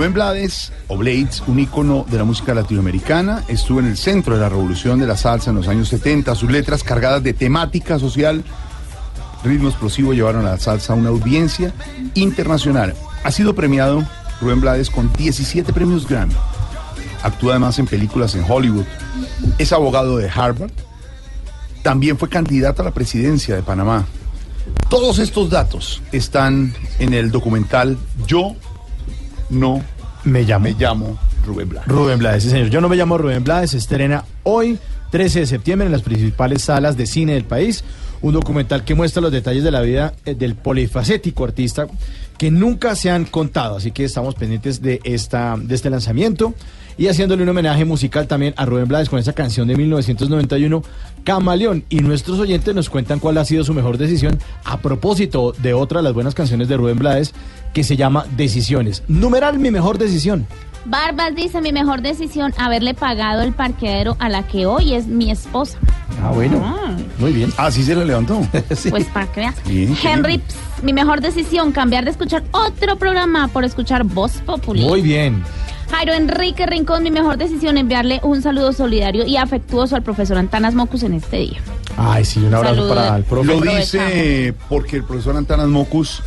Rubén Blades, o Blades, un ícono de la música latinoamericana, estuvo en el centro de la revolución de la salsa en los años 70. Sus letras cargadas de temática social, ritmo explosivo, llevaron a la salsa a una audiencia internacional. Ha sido premiado Rubén Blades con 17 premios Grammy. Actúa además en películas en Hollywood. Es abogado de Harvard. También fue candidato a la presidencia de Panamá. Todos estos datos están en el documental Yo no me llamo. Me llamo Rubén Blades. Rubén Blades, sí, señor. Yo no me llamo Rubén Blades, se estrena hoy, 13 de septiembre, en las principales salas de cine del país. Un documental que muestra los detalles de la vida eh, del polifacético artista que nunca se han contado. Así que estamos pendientes de, esta, de este lanzamiento y haciéndole un homenaje musical también a Rubén Blades con esa canción de 1991, Camaleón. Y nuestros oyentes nos cuentan cuál ha sido su mejor decisión a propósito de otra de las buenas canciones de Rubén Blades que se llama Decisiones. Numeral mi mejor decisión. Barbas dice mi mejor decisión haberle pagado el parqueadero a la que hoy es mi esposa. Ah, bueno. Muy bien. Ah, sí se le levantó. Pues para que veas. Henry, Ps, mi mejor decisión cambiar de escuchar otro programa por escuchar Voz Populi. Muy bien. Jairo Enrique Rincón, mi mejor decisión enviarle un saludo solidario y afectuoso al profesor Antanas Mocus en este día. Ay, sí, un abrazo Saludos. para el profe. Lo dice porque el profesor Antanas Mocus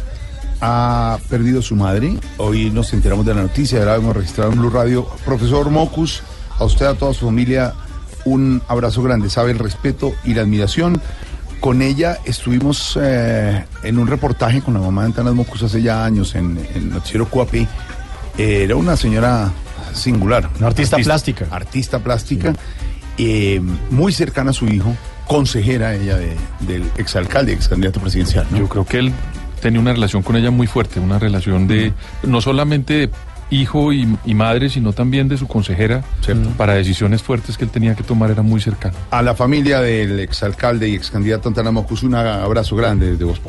ha perdido su madre. Hoy nos enteramos de la noticia, ahora hemos registrado en Blue Radio. Profesor Mocus, a usted, a toda su familia, un abrazo grande. Sabe el respeto y la admiración. Con ella estuvimos eh, en un reportaje con la mamá de Antanas Mocus hace ya años en el Noticiero Cuapi. Era una señora singular. Una artista plástica. Artista plástica, eh, muy cercana a su hijo, consejera ella de- del exalcalde, ex candidato presidencial. ¿no? Yo creo que él tenía una relación con ella muy fuerte, una relación de no solamente de hijo y, y madre, sino también de su consejera para decisiones fuertes que él tenía que tomar, era muy cercano. A la familia del exalcalde y ex candidato Antanas Mocus, un abrazo grande desde Voz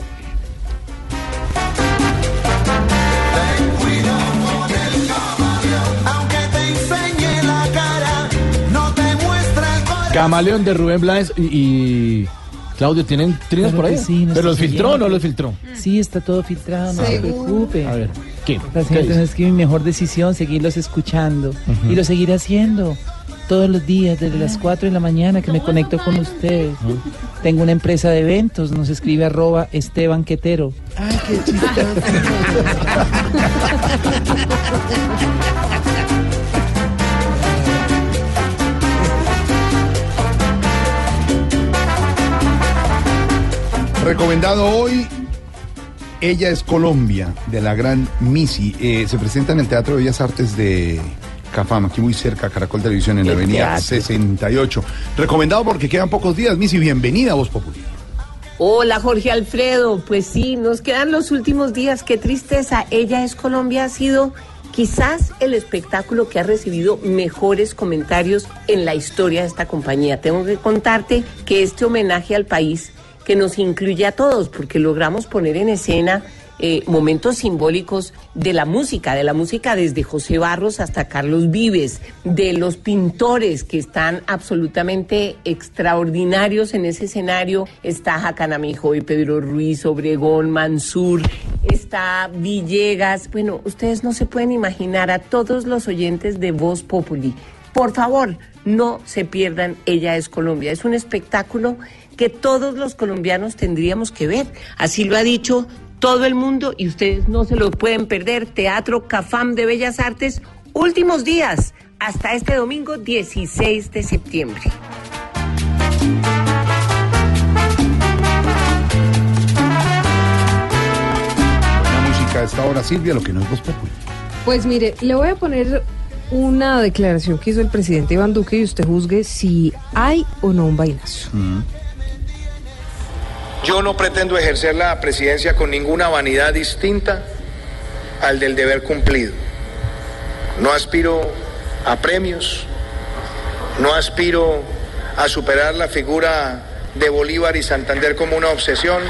Camaleón de Rubén Blades y, y Claudio, ¿tienen trinos Claro por ahí? sí, ¿Pero los filtró o no los filtró? Sí, está todo filtrado, no se preocupe. A ver, ¿qué? La es que mi mejor decisión seguirlos escuchando y lo seguiré haciendo todos los días desde las 4 de la mañana que me conecto con ustedes. Tengo una empresa de eventos, nos escribe arroba Esteban Quetero. Ay, qué Recomendado hoy, Ella es Colombia, de la gran Missy. Eh, se presenta en el Teatro de Bellas Artes de Cafam, aquí muy cerca, Caracol Televisión, en la El avenida teatro. 68. Recomendado porque quedan pocos días. Missy, bienvenida a Voz Popular. Hola Jorge Alfredo, pues sí, nos quedan los últimos días, qué tristeza. Ella es Colombia, ha sido quizás el espectáculo que ha recibido mejores comentarios en la historia de esta compañía. Tengo que contarte que este homenaje al país que nos incluye a todos, porque logramos poner en escena eh, momentos simbólicos de la música, de la música desde José Barros hasta Carlos Vives, de los pintores que están absolutamente extraordinarios en ese escenario. Está Jacanamijo y Pedro Ruiz, Obregón, Mansur, está Villegas. Bueno, ustedes no se pueden imaginar a todos los oyentes de Voz Populi. Por favor, no se pierdan Ella es Colombia. Es un espectáculo que todos los colombianos tendríamos que ver. Así lo ha dicho todo el mundo y ustedes no se lo pueden perder. Teatro Cafam de Bellas Artes, últimos días, hasta este domingo 16 de septiembre. Buena música a esta hora, Silvia, lo que no es Voz Popular. Pues mire, le voy a poner una declaración que hizo el presidente Iván Duque y usted juzgue si hay o no un vainazo. Yo no pretendo ejercer la presidencia con ninguna vanidad distinta al del deber cumplido. No aspiro a premios, no aspiro a superar la figura de Bolívar y Santander como una obsesión.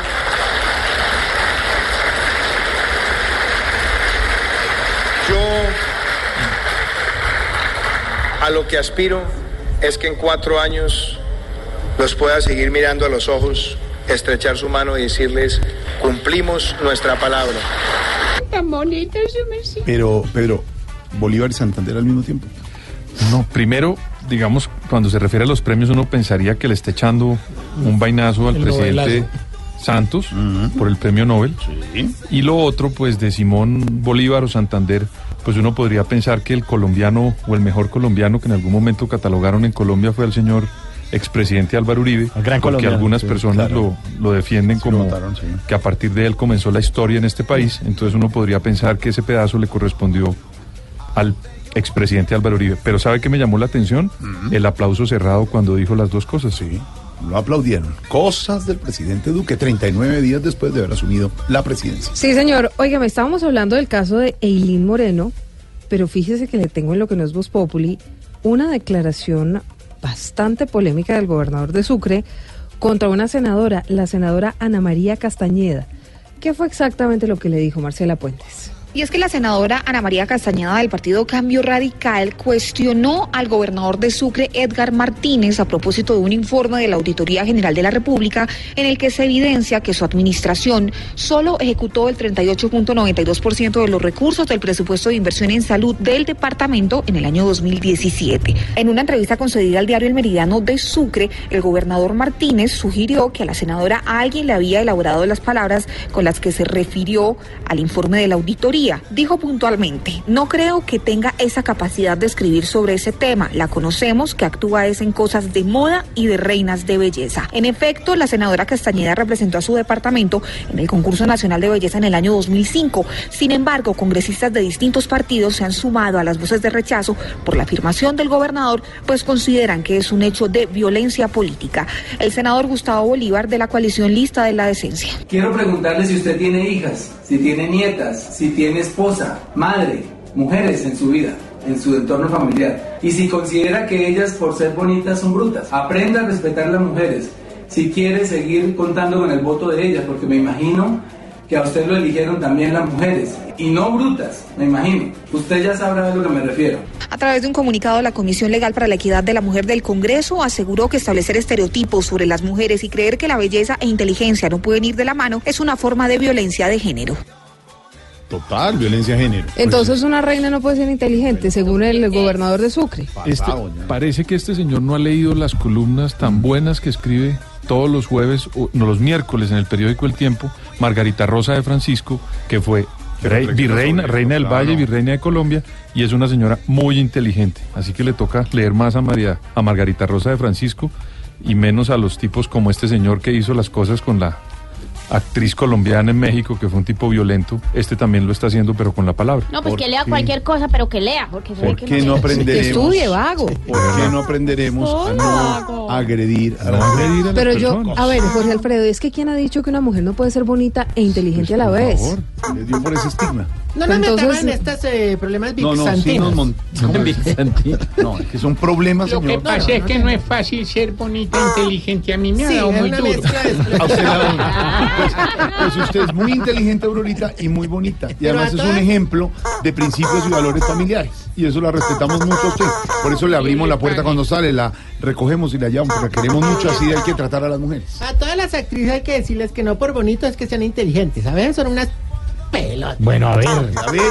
Yo a lo que aspiro es que en cuatro años los pueda seguir mirando a los ojos, estrechar su mano y decirles, cumplimos nuestra palabra. Tan bonita su. Pero, Pedro, Bolívar y Santander al mismo tiempo. No, primero, digamos, cuando se refiere a los premios, uno pensaría que le está echando un vainazo al El presidente novelazo. Santos por el premio Nobel. Y lo otro, pues, de Simón Bolívar o Santander, pues uno podría pensar que el colombiano o el mejor colombiano que en algún momento catalogaron en Colombia fue el señor expresidente Álvaro Uribe, porque colombiano, algunas sí, personas claro. lo, lo defienden Sí, lo como sí. que a partir de él comenzó la historia en este país, entonces uno podría pensar que ese pedazo le correspondió al expresidente Álvaro Uribe. Pero ¿sabe qué me llamó la atención? El aplauso cerrado cuando dijo las dos cosas. Sí, lo aplaudieron. Cosas del presidente Duque 39 días después de haber asumido la presidencia. Sí, señor. Oiga, me estábamos hablando del caso de Eileen Moreno, pero fíjese que le tengo en lo que no es Voz Populi una declaración bastante polémica del gobernador de Sucre contra una senadora, la senadora Ana María Castañeda. ¿Qué fue exactamente lo que le dijo Marcela Puentes? Y es que la senadora Ana María Castañeda del Partido Cambio Radical cuestionó al gobernador de Sucre, Edgar Martínez, a propósito de un informe de la Auditoría General de la República en el que se evidencia que su administración solo ejecutó el 38.92% de los recursos del presupuesto de inversión en salud del departamento en el año 2017. En una entrevista concedida al diario El Meridiano de Sucre, el gobernador Martínez sugirió que a la senadora alguien le había elaborado las palabras con las que se refirió al informe de la auditoría. Dijo puntualmente, no creo que tenga esa capacidad de escribir sobre ese tema. La conocemos que actúa es en cosas de moda y de reinas de belleza. En efecto, la senadora Castañeda representó a su departamento en el concurso nacional de belleza en el año 2005. Sin embargo, congresistas de distintos partidos se han sumado a las voces de rechazo por la afirmación del gobernador, pues consideran que es un hecho de violencia política. El senador Gustavo Bolívar de la coalición Lista de la Decencia. Quiero preguntarle si usted tiene hijas, si tiene nietas, si tiene esposa, madre, mujeres en su vida, en su entorno familiar. Y si considera que ellas por ser bonitas son brutas. Aprenda a respetar a las mujeres. Si quiere seguir contando con el voto de ellas, porque me imagino que a usted lo eligieron también las mujeres. Y no brutas, me imagino. Usted ya sabrá de lo que me refiero. A través de un comunicado, la Comisión Legal para la Equidad de la Mujer del Congreso aseguró que establecer estereotipos sobre las mujeres y creer que la belleza e inteligencia no pueden ir de la mano es una forma de violencia de género. Total, violencia de género. Entonces una reina no puede ser inteligente, según el gobernador de Sucre. Este- parece que este señor no ha leído las columnas tan buenas que escribe todos los jueves, o no los miércoles en el periódico El Tiempo, Margarita Rosa de Francisco, que fue rey- virreina, reina del Valle, virreina de Colombia, y es una señora muy inteligente. Así que le toca leer más a María, a Margarita Rosa de Francisco y menos a los tipos como este señor que hizo las cosas con la actriz colombiana en México, que fue un tipo violento, este también lo está haciendo, pero con la palabra. No, pues ¿Por que lea qué? cualquier cosa, pero que lea, porque ¿Por que no aprenderemos? Estudie, vago. ¿Por qué no aprenderemos a no agredir a la No mujer? agredir a las Pero yo, personas. a ver, Jorge Alfredo, es que ¿quién ha dicho que una mujer no puede ser bonita e inteligente a la Por vez? favor, les dio por ese estigma. No nos Entonces- metamos en estos eh, problemas No, no, sí nos bixantinos. mon- ¿cómo es? No, es que son problemas, Lo que señor. pasa es que no es fácil ser bonita e inteligente. A mí me ha Sí, dado es muy una duro. mezcla de... A usted la- pues, pues usted es muy inteligente, Aurorita, y muy bonita. Y Pero además es un ejemplo de principios y valores familiares. Y eso la respetamos mucho a usted. Por eso le abrimos la puerta cuando sale, la recogemos y la llevamos, porque la queremos mucho, así hay que tratar a las mujeres. A todas las actrices hay que decirles que no por bonito es que sean inteligentes, ¿saben? Son unas Bueno, a ver. A ver,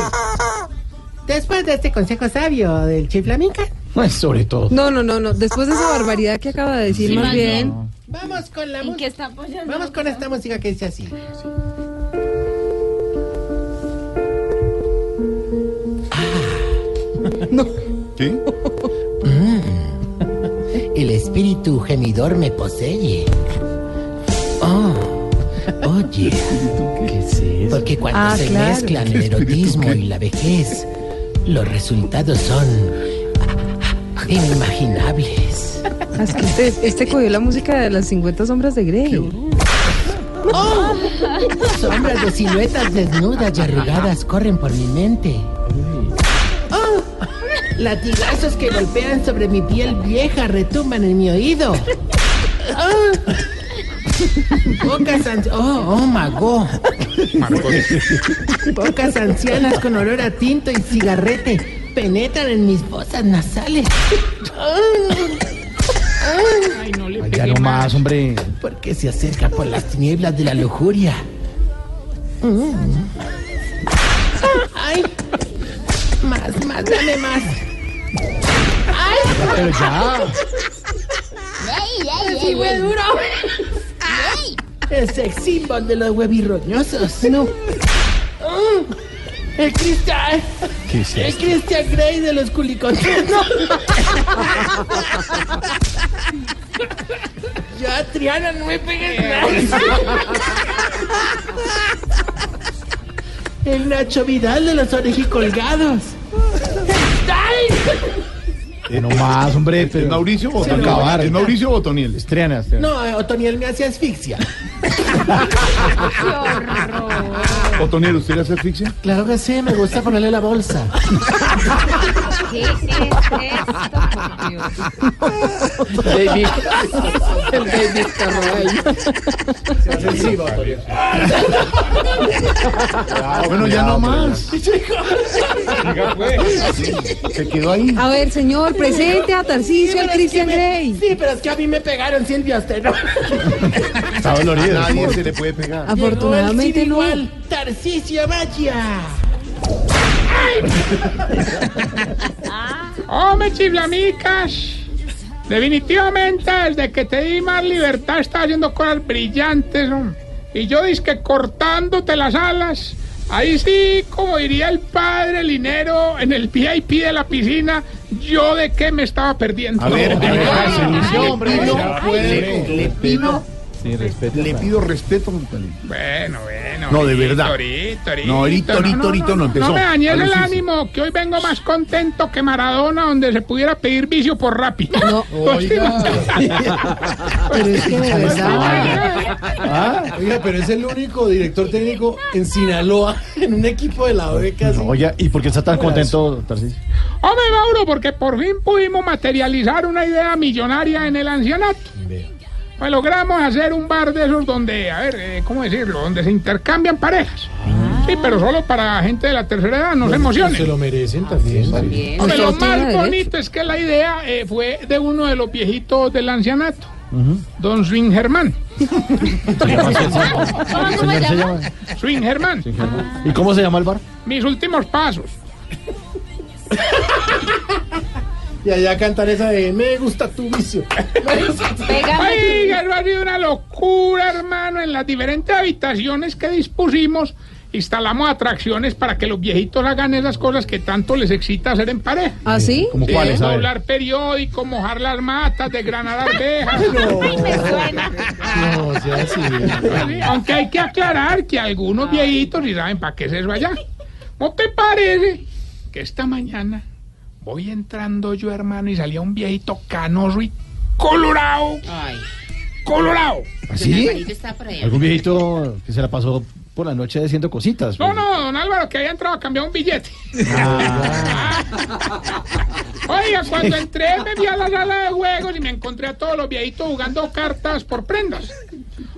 Después de este consejo sabio del chiflamica, Pues sobre todo. No, no, no, no. Después de esa barbaridad que acaba de decir, Sí, más bien. vamos con la ¿En música. está apoyando? Vamos con esta música que dice así. ¿sí? El espíritu gemidor me posee. Oh, oye. ¿Qué es eso? Porque cuando Ah, se claro. mezclan el erotismo y la vejez, los resultados son inimaginables. Ah, Es que este, este cogió la música de las 50 sombras de Grey. ¡Oh! Sombras de siluetas desnudas y arrugadas corren por mi mente. ¡Oh! Latigazos que golpean sobre mi piel vieja retumban en mi oído. ¡Oh! Pocas an- oh, oh, mago. Pocas ancianas con olor a tinto y cigarrete penetran en mis fosas nasales. Ay, no le Ay, ya no más, hombre. porque se acerca por las tinieblas de la lujuria. ¡Ay! Más, más, dame más. ¡Ay! Pero ya. ¡Sí fue duro! El sex symbol de los huevirroñosos. No. Mm. El Cristian. ¿Qué es El esto? Christian Grey de los culicones. No. Ya, Triana, no me pegues más. El Nacho Vidal de los orejicolgados. ¡Ay! Eh, no más, hombre. ¿Es Pero Mauricio o Se Otoniel? acabar. ¿Es Mauricio o Otoniel? Estrena, estrena. No, eh, Otoniel me hace asfixia. Otoniel, ¿usted le hace asfixia? Claro que sí, me gusta ponerle la bolsa. ¿Qué es Baby. El baby Bueno, ya no más. Se quedó ahí. A ver, señor, presente a Tarcisio al Christian Grey. Sí, pero es que a mí me pegaron, Silvia, usted no. Está dolorido. Nadie se le puede pegar. Afortunadamente no. igual, Tarcisio Maya. Hombre, chiflamicas. Definitivamente, desde que te di más libertad, estás haciendo cosas brillantes. hombre. Y yo que cortándote las alas. Ahí sí, como diría el padre Linero en el VIP de la piscina, yo de qué me estaba perdiendo. A ver, a ver, ay, no Le pido, Sí, respeto. le pido respeto. Bueno, bueno. No, de verdad. ahorita, ahorita. No, ahorita, ahorita, ahorita no empezó. No me dañes A el ánimo, que hoy vengo más contento que Maradona, donde se pudiera pedir vicio por rápido. No, Oiga. pero es que de verdad. Ah, Oiga, pero es el único director técnico en Sinaloa en un equipo de la B casi. Oiga, ¿y por qué está tan contento, Tarcisio? Hombre, Mauro, porque por fin pudimos materializar una idea millonaria en el ancianato. Pues logramos hacer un bar de esos donde, a ver, eh, ¿cómo decirlo? Donde se intercambian parejas. Sí, pero solo para gente de la tercera edad, no se emocionen. Se lo merecen también. Hombre, Usted lo más bonito es que la idea eh, fue de uno de los viejitos del ancianato, don Swing Germán. ¿Cómo se Señor, se llama? Swing Germán. ¿Y cómo se llama el bar? Mis últimos pasos. Y allá cantar esa de Me gusta tu vicio. Oiga, eso ha sido una locura, hermano. En las diferentes habitaciones que dispusimos, instalamos atracciones para que los viejitos hagan esas cosas que tanto les excita hacer en pareja. ¿Ah, sí? ¿Cómo cuáles? A ver. Doblar periódico, mojar las matas, desgranar arvejas. Me suena. No, sea así. Sí, Aunque hay que aclarar que algunos viejitos ni saben para qué es eso allá. ¿No te parece que esta mañana voy entrando yo, hermano, y salía un viejito canoso y colorado? Colorado. ¿Así? allá. ¿Algún viejito que se la pasó por la noche haciendo cositas? No, no, don Álvaro, que había entrado a cambiar un billete. Oiga, cuando entré me fui a la sala de juegos y me encontré a todos los viejitos jugando cartas por prendas.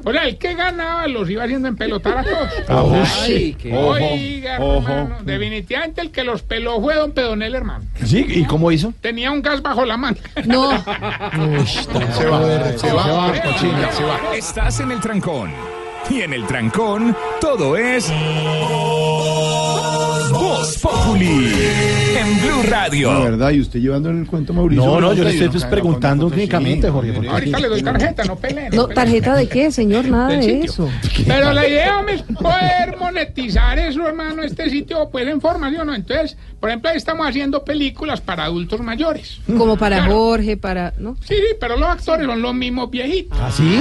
O sea, el que ganaba los iba haciendo empelotar a todos. Ay, qué- ojo, Oiga, ojo. hermano, definitivamente el que los peló fue don Pedonel, hermano. ¿Sí? ¿Y cómo hizo? Tenía un gas bajo la mano. No. Se va, se va, cochina, se va. Estás en el trancón. Y en el trancón, todo es. Voz Populi. En Blue Radio. La verdad, y usted llevando en el cuento Mauricio. No, no, yo le estoy pues, preguntando sí, Jorge. porque- Ahorita le doy tarjeta, no peleen. No, ¿tarjeta de qué, señor? Nada de eso. Pero la idea es poder monetizar eso, hermano, este sitio, pues en forma, ¿sí o no? Entonces, por ejemplo, ahí estamos haciendo películas para adultos mayores. Como para Claro. Jorge, para. ¿No? Sí, sí, pero los actores son los mismos viejitos. ¿Ah, sí?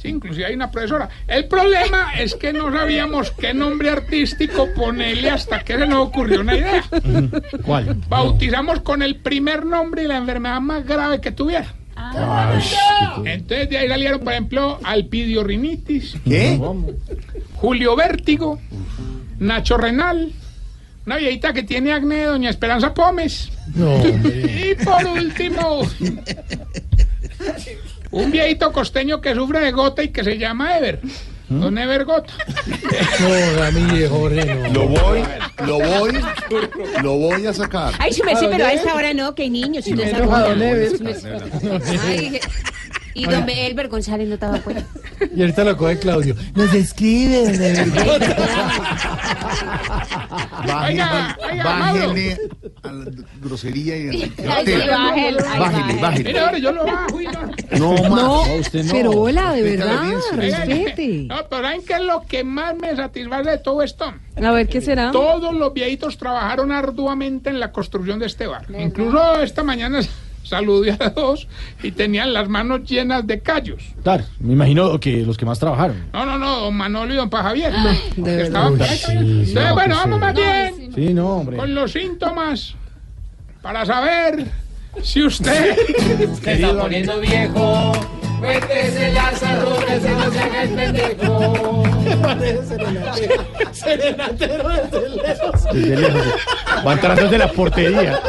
Sí, inclusive hay una profesora. El problema es que no sabíamos qué nombre artístico ponerle hasta que se nos ocurrió una idea. ¿Cuál? Bautizamos con el primer nombre y la enfermedad más grave que tuviera. Entonces de ahí salieron, por ejemplo, alpidiorrinitis, ¿Qué? Julio Vértigo, Nacho Renal, una viejita que tiene acné, doña Esperanza Pómez. No. Y por último, un viejito costeño que sufre de gota y que se llama Ever. Don Ever Gota. No, Ramírez, Jorge, no. Lo voy, lo voy, lo voy a sacar. Ay, merced, pero a esta hora no, que hay niños. Si no. Ay, y don Elber González no estaba afuera. Y ahorita lo coge Claudio. Nos escribe, de verdad. Oiga, oiga, Bájele a la grosería y a la Ay, sí, bájele, Bájele, bájele. ahora yo lo bajo y no. No usted no. pero hola, de verdad, respete. No, pero ¿saben qué es lo que más me satisface de todo esto? A ver, ¿qué será? Todos los viejitos trabajaron arduamente en la construcción de este bar. Incluso esta mañana saludé a dos y tenían las manos llenas de callos. Claro, me imagino que los que más trabajaron. No, no, no, don Manolo y don Pajavier. de que verdad. estaban caminando. sí, Entonces, no, bueno, vamos más bien Sí, no, hombre. con los síntomas para saber si usted... Se está poniendo viejo. Cuéntese las arrugas y no se haga el pendejo. Serenatero desde lejos. Desde lejos. Va entrando desde la portería.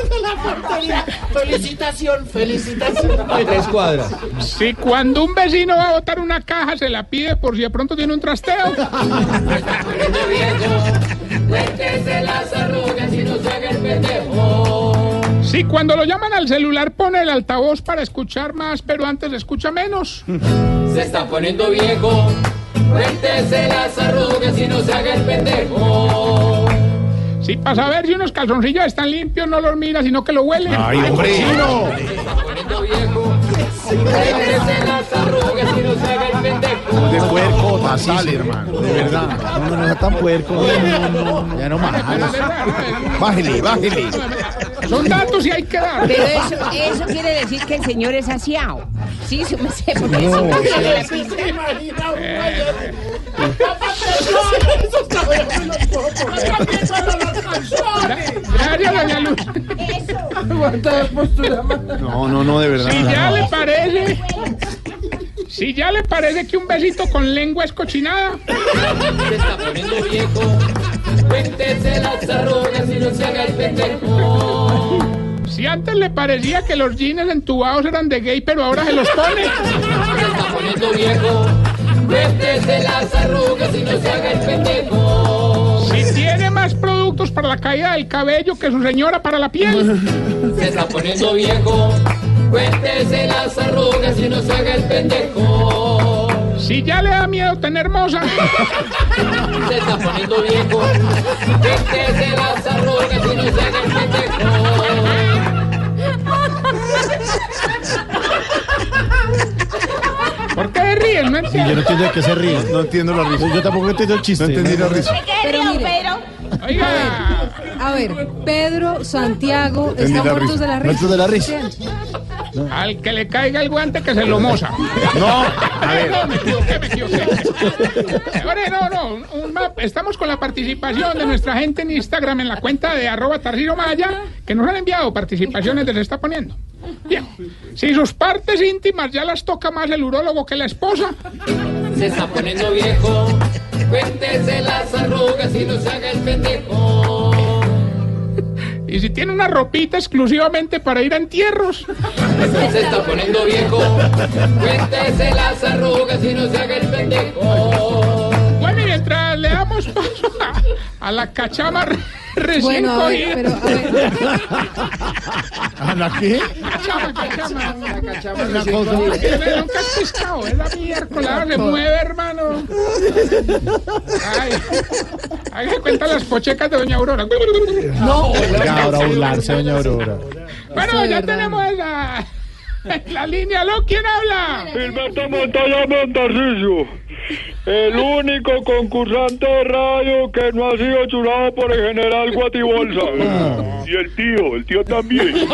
Felicitación, felicitación. Tres cuadras. Si cuando un vecino va a botar una caja se la pide por si de pronto tiene un trasteo. Cuéntese las arrugas y no se haga el pendejo. Si cuando lo llaman al celular pone el altavoz para escuchar más, pero antes escucha menos. Se está poniendo viejo. Cuéntese las arrugas y no se haga el pendejo. Si para saber si unos calzoncillos están limpios no los mira, sino que lo huele. Ay, hombre. Se está poniendo viejo. Cuéntese las arrugas y no se haga el pendejo. De puerco, basal, hermano. De verdad. No, no, no, no tan puerco. No, no, no. Ya no más. Bájele, bájele. Son datos y hay que dar. Pero eso, eso quiere decir que el señor es asiao. Sí, su merced, porque No, eso no sí. la ¿Se pinta. se imagina un me. Gracias, doña Luz. Mano. No, no, no, de verdad. Si ya le parece. Si ya le parece que un besito con lengua es cochinada. Se está poniendo viejo. Cuéntese las arrugas y no se haga el pendejo. Si antes le parecía que los jeans entubados eran de gay, pero ahora se los pone. Se está poniendo viejo. Cuéntese las arrugas y no se haga el pendejo. Si tiene más productos para la caída del cabello que su señora para la piel. Se está poniendo viejo. Cuéntese las arrugas y no se haga el pendejo. Si ya le da miedo tener moza. Se está poniendo viejo. Cuéntese las arrugas y no se haga el pendejo. ¿Por qué ríen? No Sí, yo no entiendo. entiendo de qué se ríe. No entiendo la risa. Yo tampoco entiendo el chiste. No entendí la risa. Pero mire, Oiga, a ver, Pedro, Santiago, ¿están la muertos risa. de la risa? Muertos de la risa. Sí. Al que le caiga el guante que se lo moza. No, a ver. No, me equivoqué, me equivoqué. Ahora, no, no. un map. Estamos con la participación de nuestra gente en Instagram en la cuenta de arroba Tarcillo Maya, que nos han enviado participaciones de Se está poniendo. Bien, si sus partes íntimas ya las toca más el urólogo que la esposa, Se está poniendo viejo. Cuéntese las arrugas y no se haga el pendejo. Y si tiene una ropita exclusivamente para ir a entierros, Se está poniendo viejo. Cuéntese las arrugas y no se haga el pendejo. Bueno, y mientras le damos paso a, a la cachama re- recién Bueno, a ver, pero, a ver. ¿A la qué? Cachama, cachama. Una cosa. Nunca has pescado, es la miércoles, ahora se mueve, hermano. Ay, ay, que cuenta las pochecas de Doña Aurora. No, ya ahora burlarse, doña Aurora. Bueno, ya tenemos la, la línea. ¿Lo quién habla? Gilberto Montoya Montarcicio, el único concursante de radio que no ha sido churado por el general Guatibolsa. Y el tío, el tío también.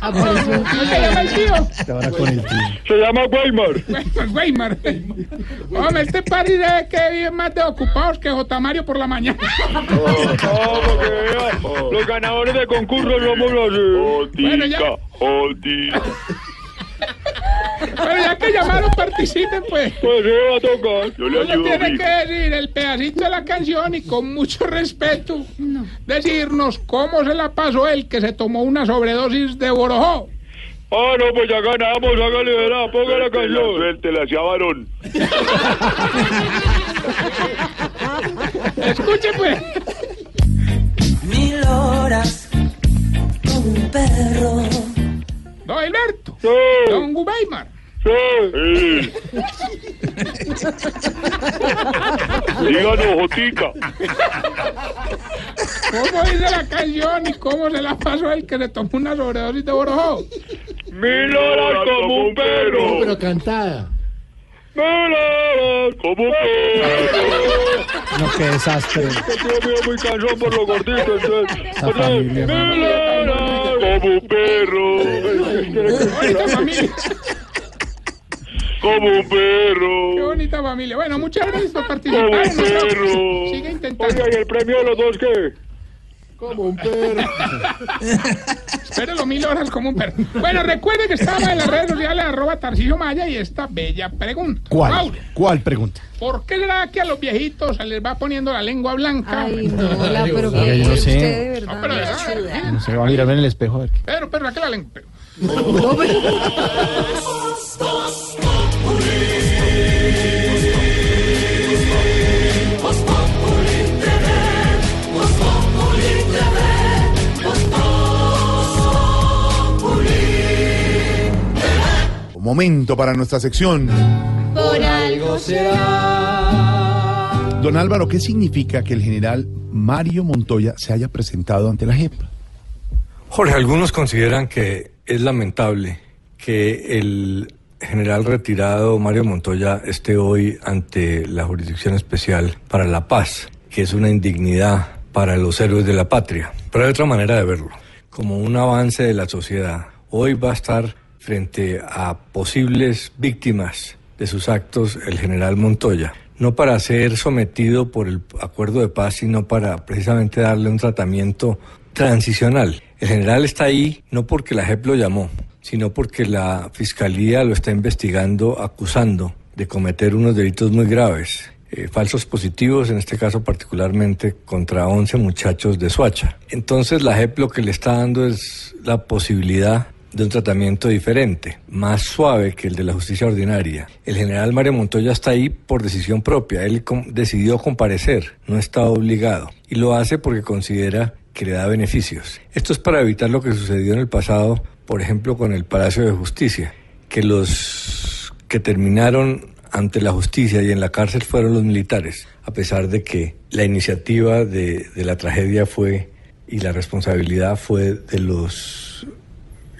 ¿Cómo se llama el tío? Ahora con el tío. Se llama Weimar. Weimar. Hombre, este parece que vive más de ocupados que J. Mario por la mañana. Los ganadores de concurso somos así. Bueno, ya. Jotica. Pero ya que llamaron, participen, pues. Pues sí, va a tocar. Yo le Uno ayudo. tiene que decir el pedacito de la canción y con mucho respeto decirnos cómo se la pasó él que se tomó una sobredosis de borojó. Ah, no, pues ya ganamos, hágale, verá, ponga la canción. Suerte, la hacía varón. Escuche, pues. Alberto. Don Weimar. Sí. Díganos, Jotica. ¿Cómo dice la canción y cómo se la pasó él que se tomó una sobredosis de borojó? Mil horas como un perro. Pero cantada. Mil horas como un perro. No, qué desastre. Este tío mío es muy cansón por lo gordito, entonces. Mil horas como un perro. Como un perro. Qué bonita familia. Bueno, muchas gracias por Como participar. un Nosotros- perro. Sigue intentando. Oiga, ¿y el premio de los dos qué? Como un perro. Espérelo mil horas como un perro. Bueno, recuerde que estamos en las redes sociales arroba Tarcillo Maya y esta bella pregunta. ¿Cuál? Mauro, ¿Cuál pregunta? ¿Por qué será que a los viejitos se les va poniendo la lengua blanca? Ay, no, la, pero que yo no sé. usted de verdad. No, pero ya, No se va a mirar en el espejo a ver qué. Pedro, Pedro, ¿a qué la lengua? Pedro? Un momento para nuestra sección. Por algo será. Don Álvaro, ¿qué significa que el general Mario Montoya se haya presentado ante la JEP? Jorge, algunos consideran que es lamentable que el general retirado Mario Montoya esté hoy ante la Jurisdicción Especial para la Paz, que es una indignidad para los héroes de la patria. Pero hay otra manera de verlo, como un avance de la sociedad. Hoy va a estar frente a posibles víctimas de sus actos el general Montoya, no para ser sometido por el acuerdo de paz, sino para precisamente darle un tratamiento transicional. El general está ahí no porque la JEP lo llamó, sino porque la fiscalía lo está investigando, acusando de cometer unos delitos muy graves. eh, falsos positivos, en este caso particularmente contra 11 muchachos de Suacha. Entonces la JEP lo que le está dando es la posibilidad de un tratamiento diferente, más suave que el de la justicia ordinaria. El general Mario Montoya está ahí por decisión propia, él decidió comparecer, no está obligado, y lo hace porque considera que le da beneficios. Esto es para evitar lo que sucedió en el pasado, por ejemplo, con el Palacio de Justicia, que los que terminaron ante la justicia y en la cárcel fueron los militares, a pesar de que la iniciativa de, de la tragedia fue y la responsabilidad fue de los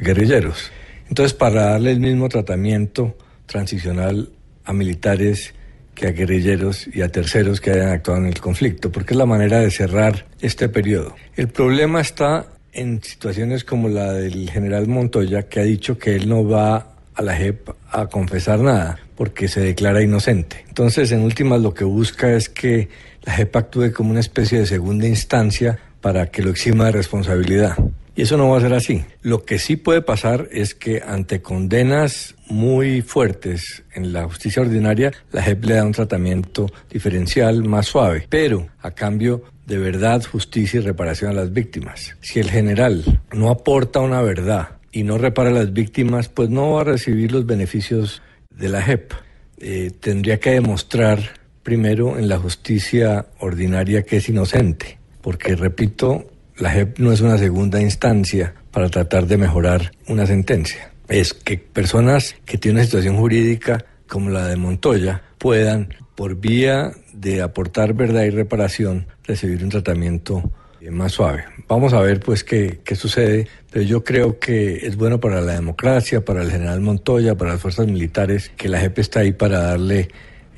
guerrilleros. Entonces, para darle el mismo tratamiento transicional a militares que a guerrilleros y a terceros que hayan actuado en el conflicto, porque es la manera de cerrar este periodo. El problema está en situaciones como la del general Montoya, que ha dicho que él no va a la JEP a confesar nada, porque se declara inocente. Entonces, en últimas, lo que busca es que la JEP actúe como una especie de segunda instancia para que lo exima de responsabilidad. Y eso no va a ser así. Lo que sí puede pasar es que ante condenas muy fuertes en la justicia ordinaria, la JEP le da un tratamiento diferencial más suave, pero a cambio de verdad, justicia y reparación a las víctimas. Si el general no aporta una verdad y no repara a las víctimas, pues no va a recibir los beneficios de la JEP. Eh, tendría que demostrar primero en la justicia ordinaria que es inocente, porque repito, la JEP no es una segunda instancia para tratar de mejorar una sentencia. Es que personas que tienen una situación jurídica como la de Montoya puedan, por vía de aportar verdad y reparación, recibir un tratamiento más suave. Vamos a ver pues qué, qué sucede, pero yo creo que es bueno para la democracia, para el general Montoya, para las fuerzas militares, que la JEP está ahí para darle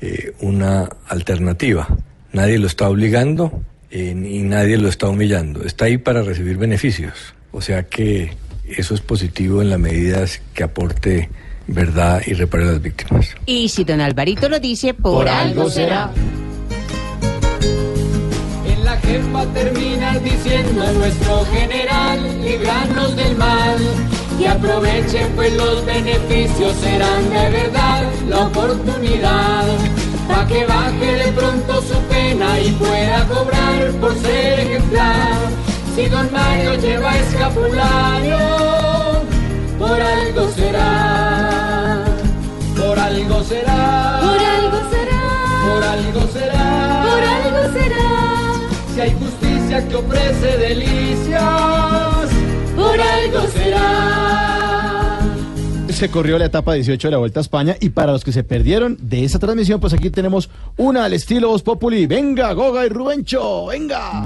eh, una alternativa. Nadie lo está obligando eh, y nadie lo está humillando. Está ahí para recibir beneficios. O sea que eso es positivo en la medida que aporte verdad y repare a las víctimas. Y si don Alvarito lo dice, por, Por algo algo será. En la jefa termina diciendo nuestro general, librarnos del mal. Y aprovechen pues los beneficios, serán de verdad la oportunidad. Pa' que baje de pronto su pena y pueda cobrar por ser ejemplar. Si don Mario lleva escapulario, por algo será. Por algo será. Por algo será. Por algo será. Por algo será. Si hay justicia que ofrece delicias, por algo será. Corrió la etapa 18 de la Vuelta a España y para los que se perdieron de esa transmisión, pues aquí tenemos una al estilo Voz Populi. Venga, Goga y Rubencho, venga.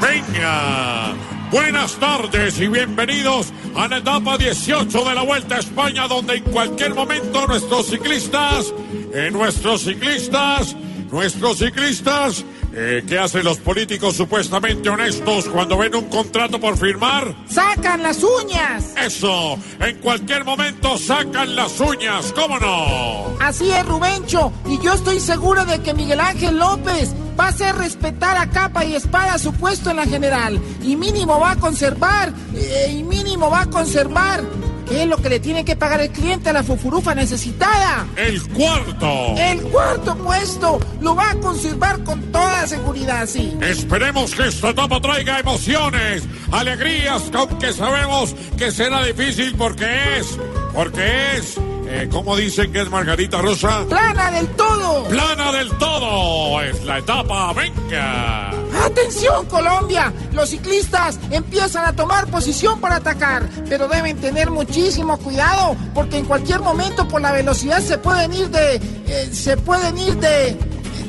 Venga. Buenas tardes y bienvenidos a la etapa 18 de la Vuelta a España, donde en cualquier momento nuestros ciclistas, eh, nuestros ciclistas, nuestros ciclistas, eh, ¿qué hacen los políticos supuestamente honestos cuando ven un contrato por firmar? ¡Sacan las uñas! Eso, en cualquier momento sacan las uñas, ¿cómo no? Así es, Rubencho. Y yo estoy seguro de que Miguel Ángel López va a hacer respetar a capa y espada su puesto en la general. Y mínimo va a conservar, eh, y mínimo va a conservar. ¿Qué es lo que le tiene que pagar el cliente a la fufurufa necesitada? El cuarto. El cuarto puesto lo va a conservar con toda seguridad, sí. Esperemos que esta etapa traiga emociones, alegrías, aunque sabemos que será difícil porque es, porque es, eh, ¿cómo dicen que es Margarita Rosa? ¡Plana del todo! Plana del todo, es la etapa, venga. ¡Atención, Colombia! Los ciclistas empiezan a tomar posición para atacar, pero deben tener muchísimo cuidado porque en cualquier momento por la velocidad se pueden ir de... eh, se pueden ir de...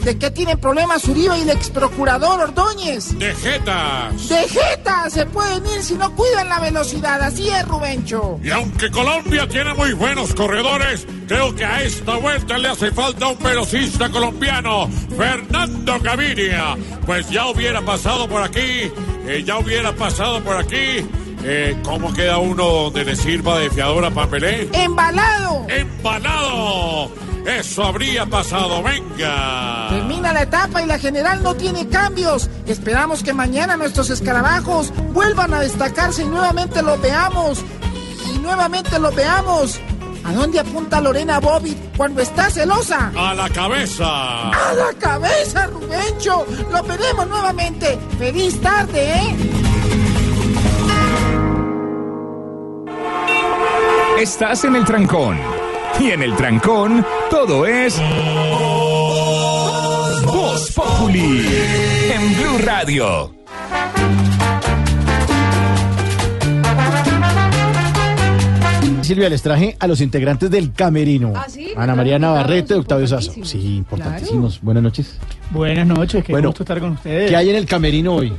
¿De qué tienen problemas Uribe y el ex procurador Ordóñez? De jetas. ¡De jeta! Se pueden ir si no cuidan la velocidad, así es, Rubencho. Y aunque Colombia tiene muy buenos corredores, creo que a esta vuelta le hace falta un velocista colombiano, Fernando Gaviria. Pues ya hubiera pasado por aquí, eh, ya hubiera pasado por aquí. Eh, ¿Cómo queda uno donde le sirva de fiador a Pambelé? ¡Embalado! ¡Embalado! Eso habría pasado, venga. Termina la etapa y la general no tiene cambios. Esperamos que mañana nuestros escarabajos vuelvan a destacarse y nuevamente los veamos. Y nuevamente los veamos. ¿A dónde apunta Lorena Bobbitt cuando está celosa? A la cabeza. ¡A la cabeza, Rubencho! Lo veremos nuevamente. ¡Feliz tarde, eh! Estás en el trancón. Y en el trancón, todo es. Voz Populi. En Blue Radio. Silvia, les traje a los integrantes del Camerino. ¿Ah, sí? Ana María Navarrete y Octavio Sazo. importantísimos. Sí, importantísimos. Buenas noches. Buenas noches, qué Bueno, gusto estar con ustedes. ¿Qué hay en el Camerino hoy?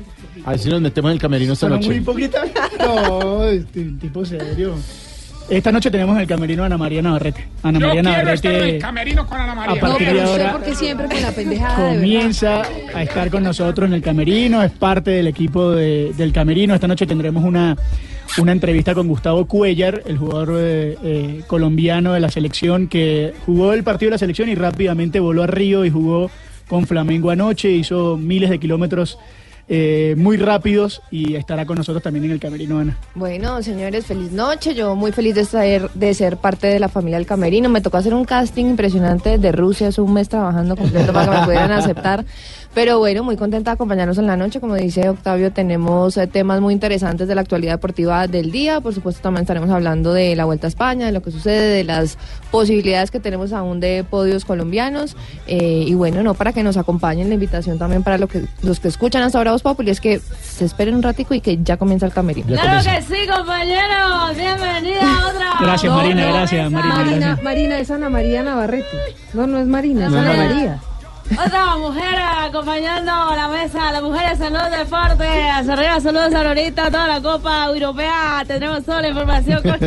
A ver si nos metemos en el Camerino esta noche. muy hipócrita. No, este, tipo serio. Esta noche tenemos en el camerino a Ana María Navarrete. Ana Yo María quiero estar en el Navarrete camerino con Ana María. A partir de ahora porque siempre con la pendejada. de comienza a estar con nosotros en el camerino, es parte del equipo de- del camerino. Esta noche tendremos una, una entrevista con Gustavo Cuellar, el jugador eh, eh, colombiano de la selección que jugó el partido de la selección y rápidamente voló a Río y jugó con Flamengo anoche, hizo miles de kilómetros eh, muy rápidos y estará con nosotros también en el camerino, Ana. Bueno, señores, feliz noche. Yo muy feliz de ser, de ser parte de la familia del Camerino. Me tocó hacer un casting impresionante de Rusia, hace un mes trabajando completo para que me pudieran aceptar. Pero bueno, muy contenta de acompañarnos en la noche. Como dice Octavio, tenemos eh, temas muy interesantes de la actualidad deportiva del día. Por supuesto, también estaremos hablando de la Vuelta a España, de lo que sucede, de las posibilidades que tenemos aún de podios colombianos. Eh, y bueno, no para que nos acompañen, la invitación también para lo que, los que escuchan hasta ahora Voz Populi es que se esperen un ratico y que ya comienza el camerino. Claro que sí, compañeros. Bienvenida a otra. Gracias, No, Marina, gracias, Marina. Marina, gracias. Marina, es Ana María Navarrete. No, no es Marina, es No, Ana. María. Otra mujer acompañando la mesa, las mujeres salud deporte, hacia arriba saludos a Lorita, toda la Copa Europea, tendremos toda la información. con-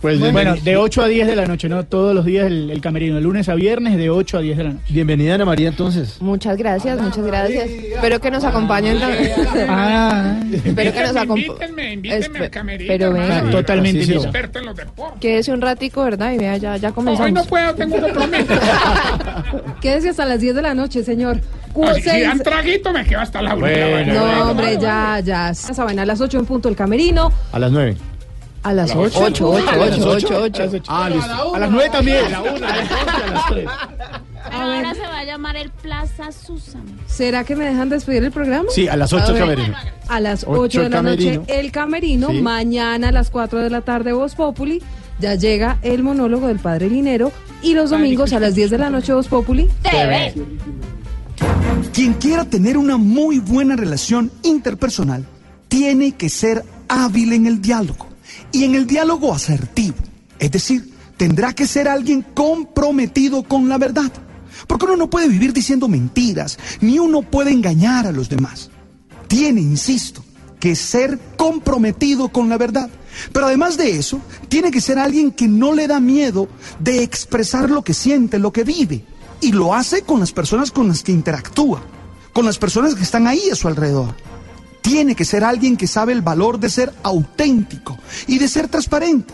Pues bueno, de 8 a 10 de la noche, ¿no? Todos los días el, el camerino, de lunes a viernes, de 8 a 10 de la noche. Bienvenida, Ana María, entonces. Muchas gracias, muchas gracias. Espero que nos acompañen también. Ah. Espero que nos acompañen. Invítenme, invítenme al camerino. Pero venga. Totalmente experto en los deportes. Quédese un ratico, ¿verdad? Y vea, ya, ya comenzamos. Hoy no puedo, tengo un compromiso. Quédese hasta las 10 de la noche, señor. Si dan traguito, me quedo hasta la una. Bueno, No, hombre, ya, ya. Saben, a las 8 en punto el camerino. A las 9. A las 8. 8, 8, 8, 8, 8. Ah, listo. A las 9 también. A la 1, a las 2 y a las 3. Pero ahora se va a llamar el Plaza Susan. ¿Será que me dejan despedir el programa? Sí, a las 8 A ver, camerino. A las Ocho 8 de el la camerino. noche, el camerino. Sí. Mañana a las 4 de la tarde, Voz Populi. Ya llega el monólogo del Padre Linero. Y los domingos a las 10 de la noche, Voz Populi. TV. Quien quiera tener una muy buena relación interpersonal tiene que ser hábil en el diálogo y en el diálogo asertivo. Es decir, tendrá que ser alguien comprometido con la verdad. Porque uno no puede vivir diciendo mentiras, ni uno puede engañar a los demás. Tiene, insisto, que ser comprometido con la verdad. Pero además de eso, tiene que ser alguien que no le da miedo de expresar lo que siente, lo que vive. Y lo hace con las personas con las que interactúa, con las personas que están ahí a su alrededor. Tiene que ser alguien que sabe el valor de ser auténtico y de ser transparente.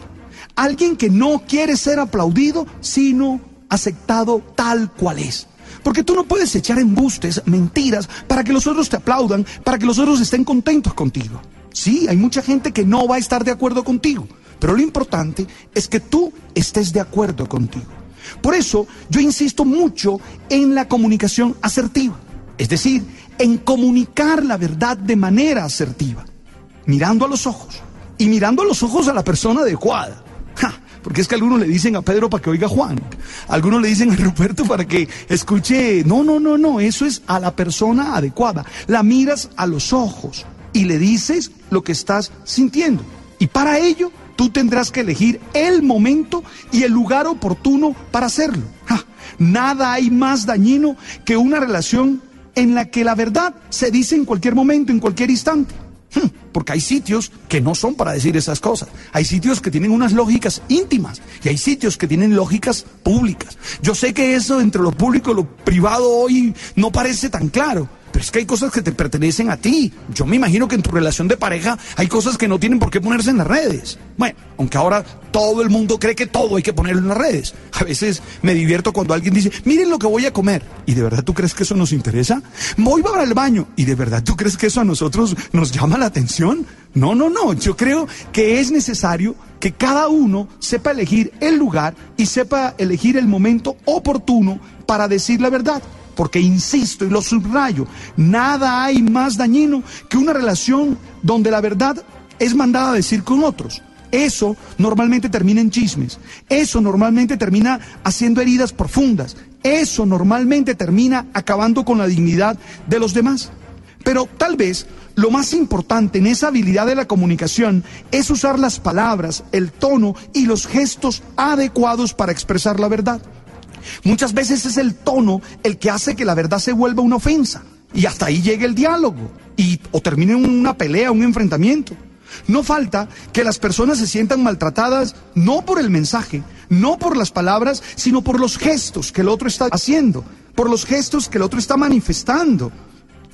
Alguien que no quiere ser aplaudido, sino aceptado tal cual es. Porque tú no puedes echar embustes, mentiras, para que los otros te aplaudan, para que los otros estén contentos contigo. Sí, hay mucha gente que no va a estar de acuerdo contigo, pero lo importante es que tú estés de acuerdo contigo. Por eso yo insisto mucho en la comunicación asertiva, es decir, en comunicar la verdad de manera asertiva, mirando a los ojos y mirando a los ojos a la persona adecuada. Ja, porque es que algunos le dicen a Pedro para que oiga a Juan, algunos le dicen a Ruperto para que escuche, no, no, no, no, eso es a la persona adecuada. La miras a los ojos y le dices lo que estás sintiendo. Y para ello tú tendrás que elegir el momento y el lugar oportuno para hacerlo. Nada hay más dañino que una relación en la que la verdad se dice en cualquier momento, en cualquier instante. Hmm, Porque hay sitios que no son para decir esas cosas. Hay sitios que tienen unas lógicas íntimas y hay sitios que tienen lógicas públicas. Yo sé que eso entre lo público y lo privado hoy no parece tan claro. Pero es que hay cosas que te pertenecen a ti. Yo me imagino que en tu relación de pareja hay cosas que no tienen por qué ponerse en las redes. Bueno, aunque ahora todo el mundo cree que todo hay que ponerlo en las redes. A veces me divierto cuando alguien dice, miren lo que voy a comer. ¿Y de verdad tú crees que eso nos interesa? Voy para el baño. ¿Y de verdad tú crees que eso a nosotros nos llama la atención? No, no, no. Yo creo que es necesario que cada uno sepa elegir el lugar y sepa elegir el momento oportuno para decir la verdad. Porque insisto y lo subrayo, nada hay más dañino que una relación donde la verdad es mandada a decir con otros. Eso normalmente termina en chismes. Eso normalmente termina haciendo heridas profundas. Eso normalmente termina acabando con la dignidad de los demás. Pero tal vez lo más importante en esa habilidad de la comunicación es usar las palabras, el tono y los gestos adecuados para expresar la verdad. Muchas veces es el tono el que hace que la verdad se vuelva una ofensa y hasta ahí llegue el diálogo y o termine una pelea, un enfrentamiento. No falta que las personas se sientan maltratadas no por el mensaje, no por las palabras, sino por los gestos que el otro está haciendo, por los gestos que el otro está manifestando.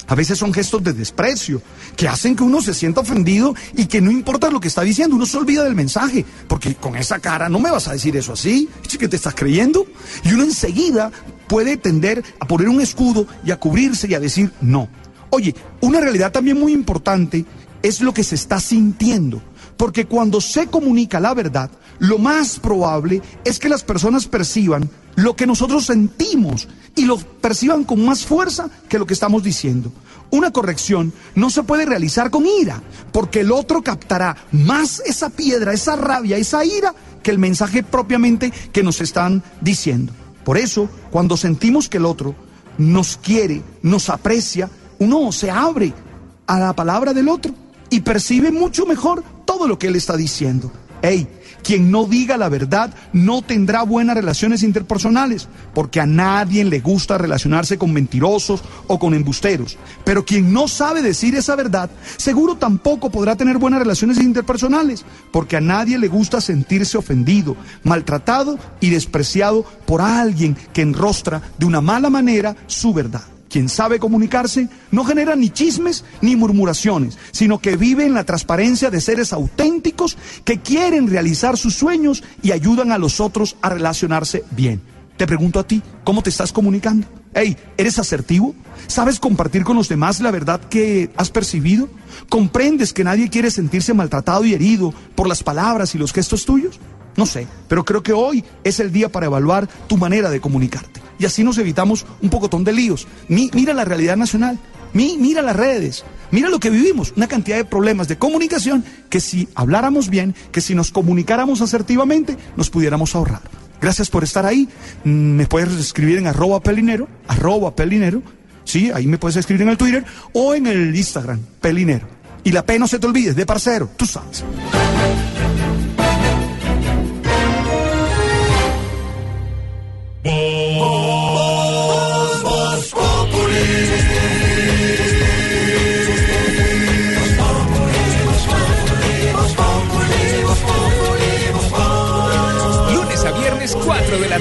A veces son gestos de desprecio que hacen que uno se sienta ofendido y que no importa lo que está diciendo, uno se olvida del mensaje, porque con esa cara no me vas a decir eso así, ¿Es que te estás creyendo? Y uno enseguida puede tender a poner un escudo y a cubrirse y a decir no. Oye, una realidad también muy importante es lo que se está sintiendo, porque cuando se comunica la verdad, lo más probable es que las personas perciban lo que nosotros sentimos y lo perciban con más fuerza que lo que estamos diciendo. Una corrección no se puede realizar con ira, porque el otro captará más esa piedra, esa rabia, esa ira, que el mensaje propiamente que nos están diciendo. Por eso, cuando sentimos que el otro nos quiere, nos aprecia, uno se abre a la palabra del otro y percibe mucho mejor todo lo que él está diciendo. Hey, quien no diga la verdad no tendrá buenas relaciones interpersonales, porque a nadie le gusta relacionarse con mentirosos o con embusteros. Pero quien no sabe decir esa verdad, seguro tampoco podrá tener buenas relaciones interpersonales, porque a nadie le gusta sentirse ofendido, maltratado y despreciado por alguien que enrostra de una mala manera su verdad. Quien sabe comunicarse no genera ni chismes ni murmuraciones, sino que vive en la transparencia de seres auténticos que quieren realizar sus sueños y ayudan a los otros a relacionarse bien. Te pregunto a ti, ¿cómo te estás comunicando? Hey, ¿eres asertivo? ¿Sabes compartir con los demás la verdad que has percibido? ¿Comprendes que nadie quiere sentirse maltratado y herido por las palabras y los gestos tuyos? No sé, pero creo que hoy es el día para evaluar tu manera de comunicarte y así nos evitamos un pocotón de líos. mira la realidad nacional, mira las redes, mira lo que vivimos, una cantidad de problemas de comunicación que si habláramos bien, que si nos comunicáramos asertivamente, nos pudiéramos ahorrar. Gracias por estar ahí. Mm, me puedes escribir en arroba pelinero, arroba pelinero, sí, ahí me puedes escribir en el Twitter o en el Instagram, pelinero. Y la P no se te olvides, de parcero, tú sabes.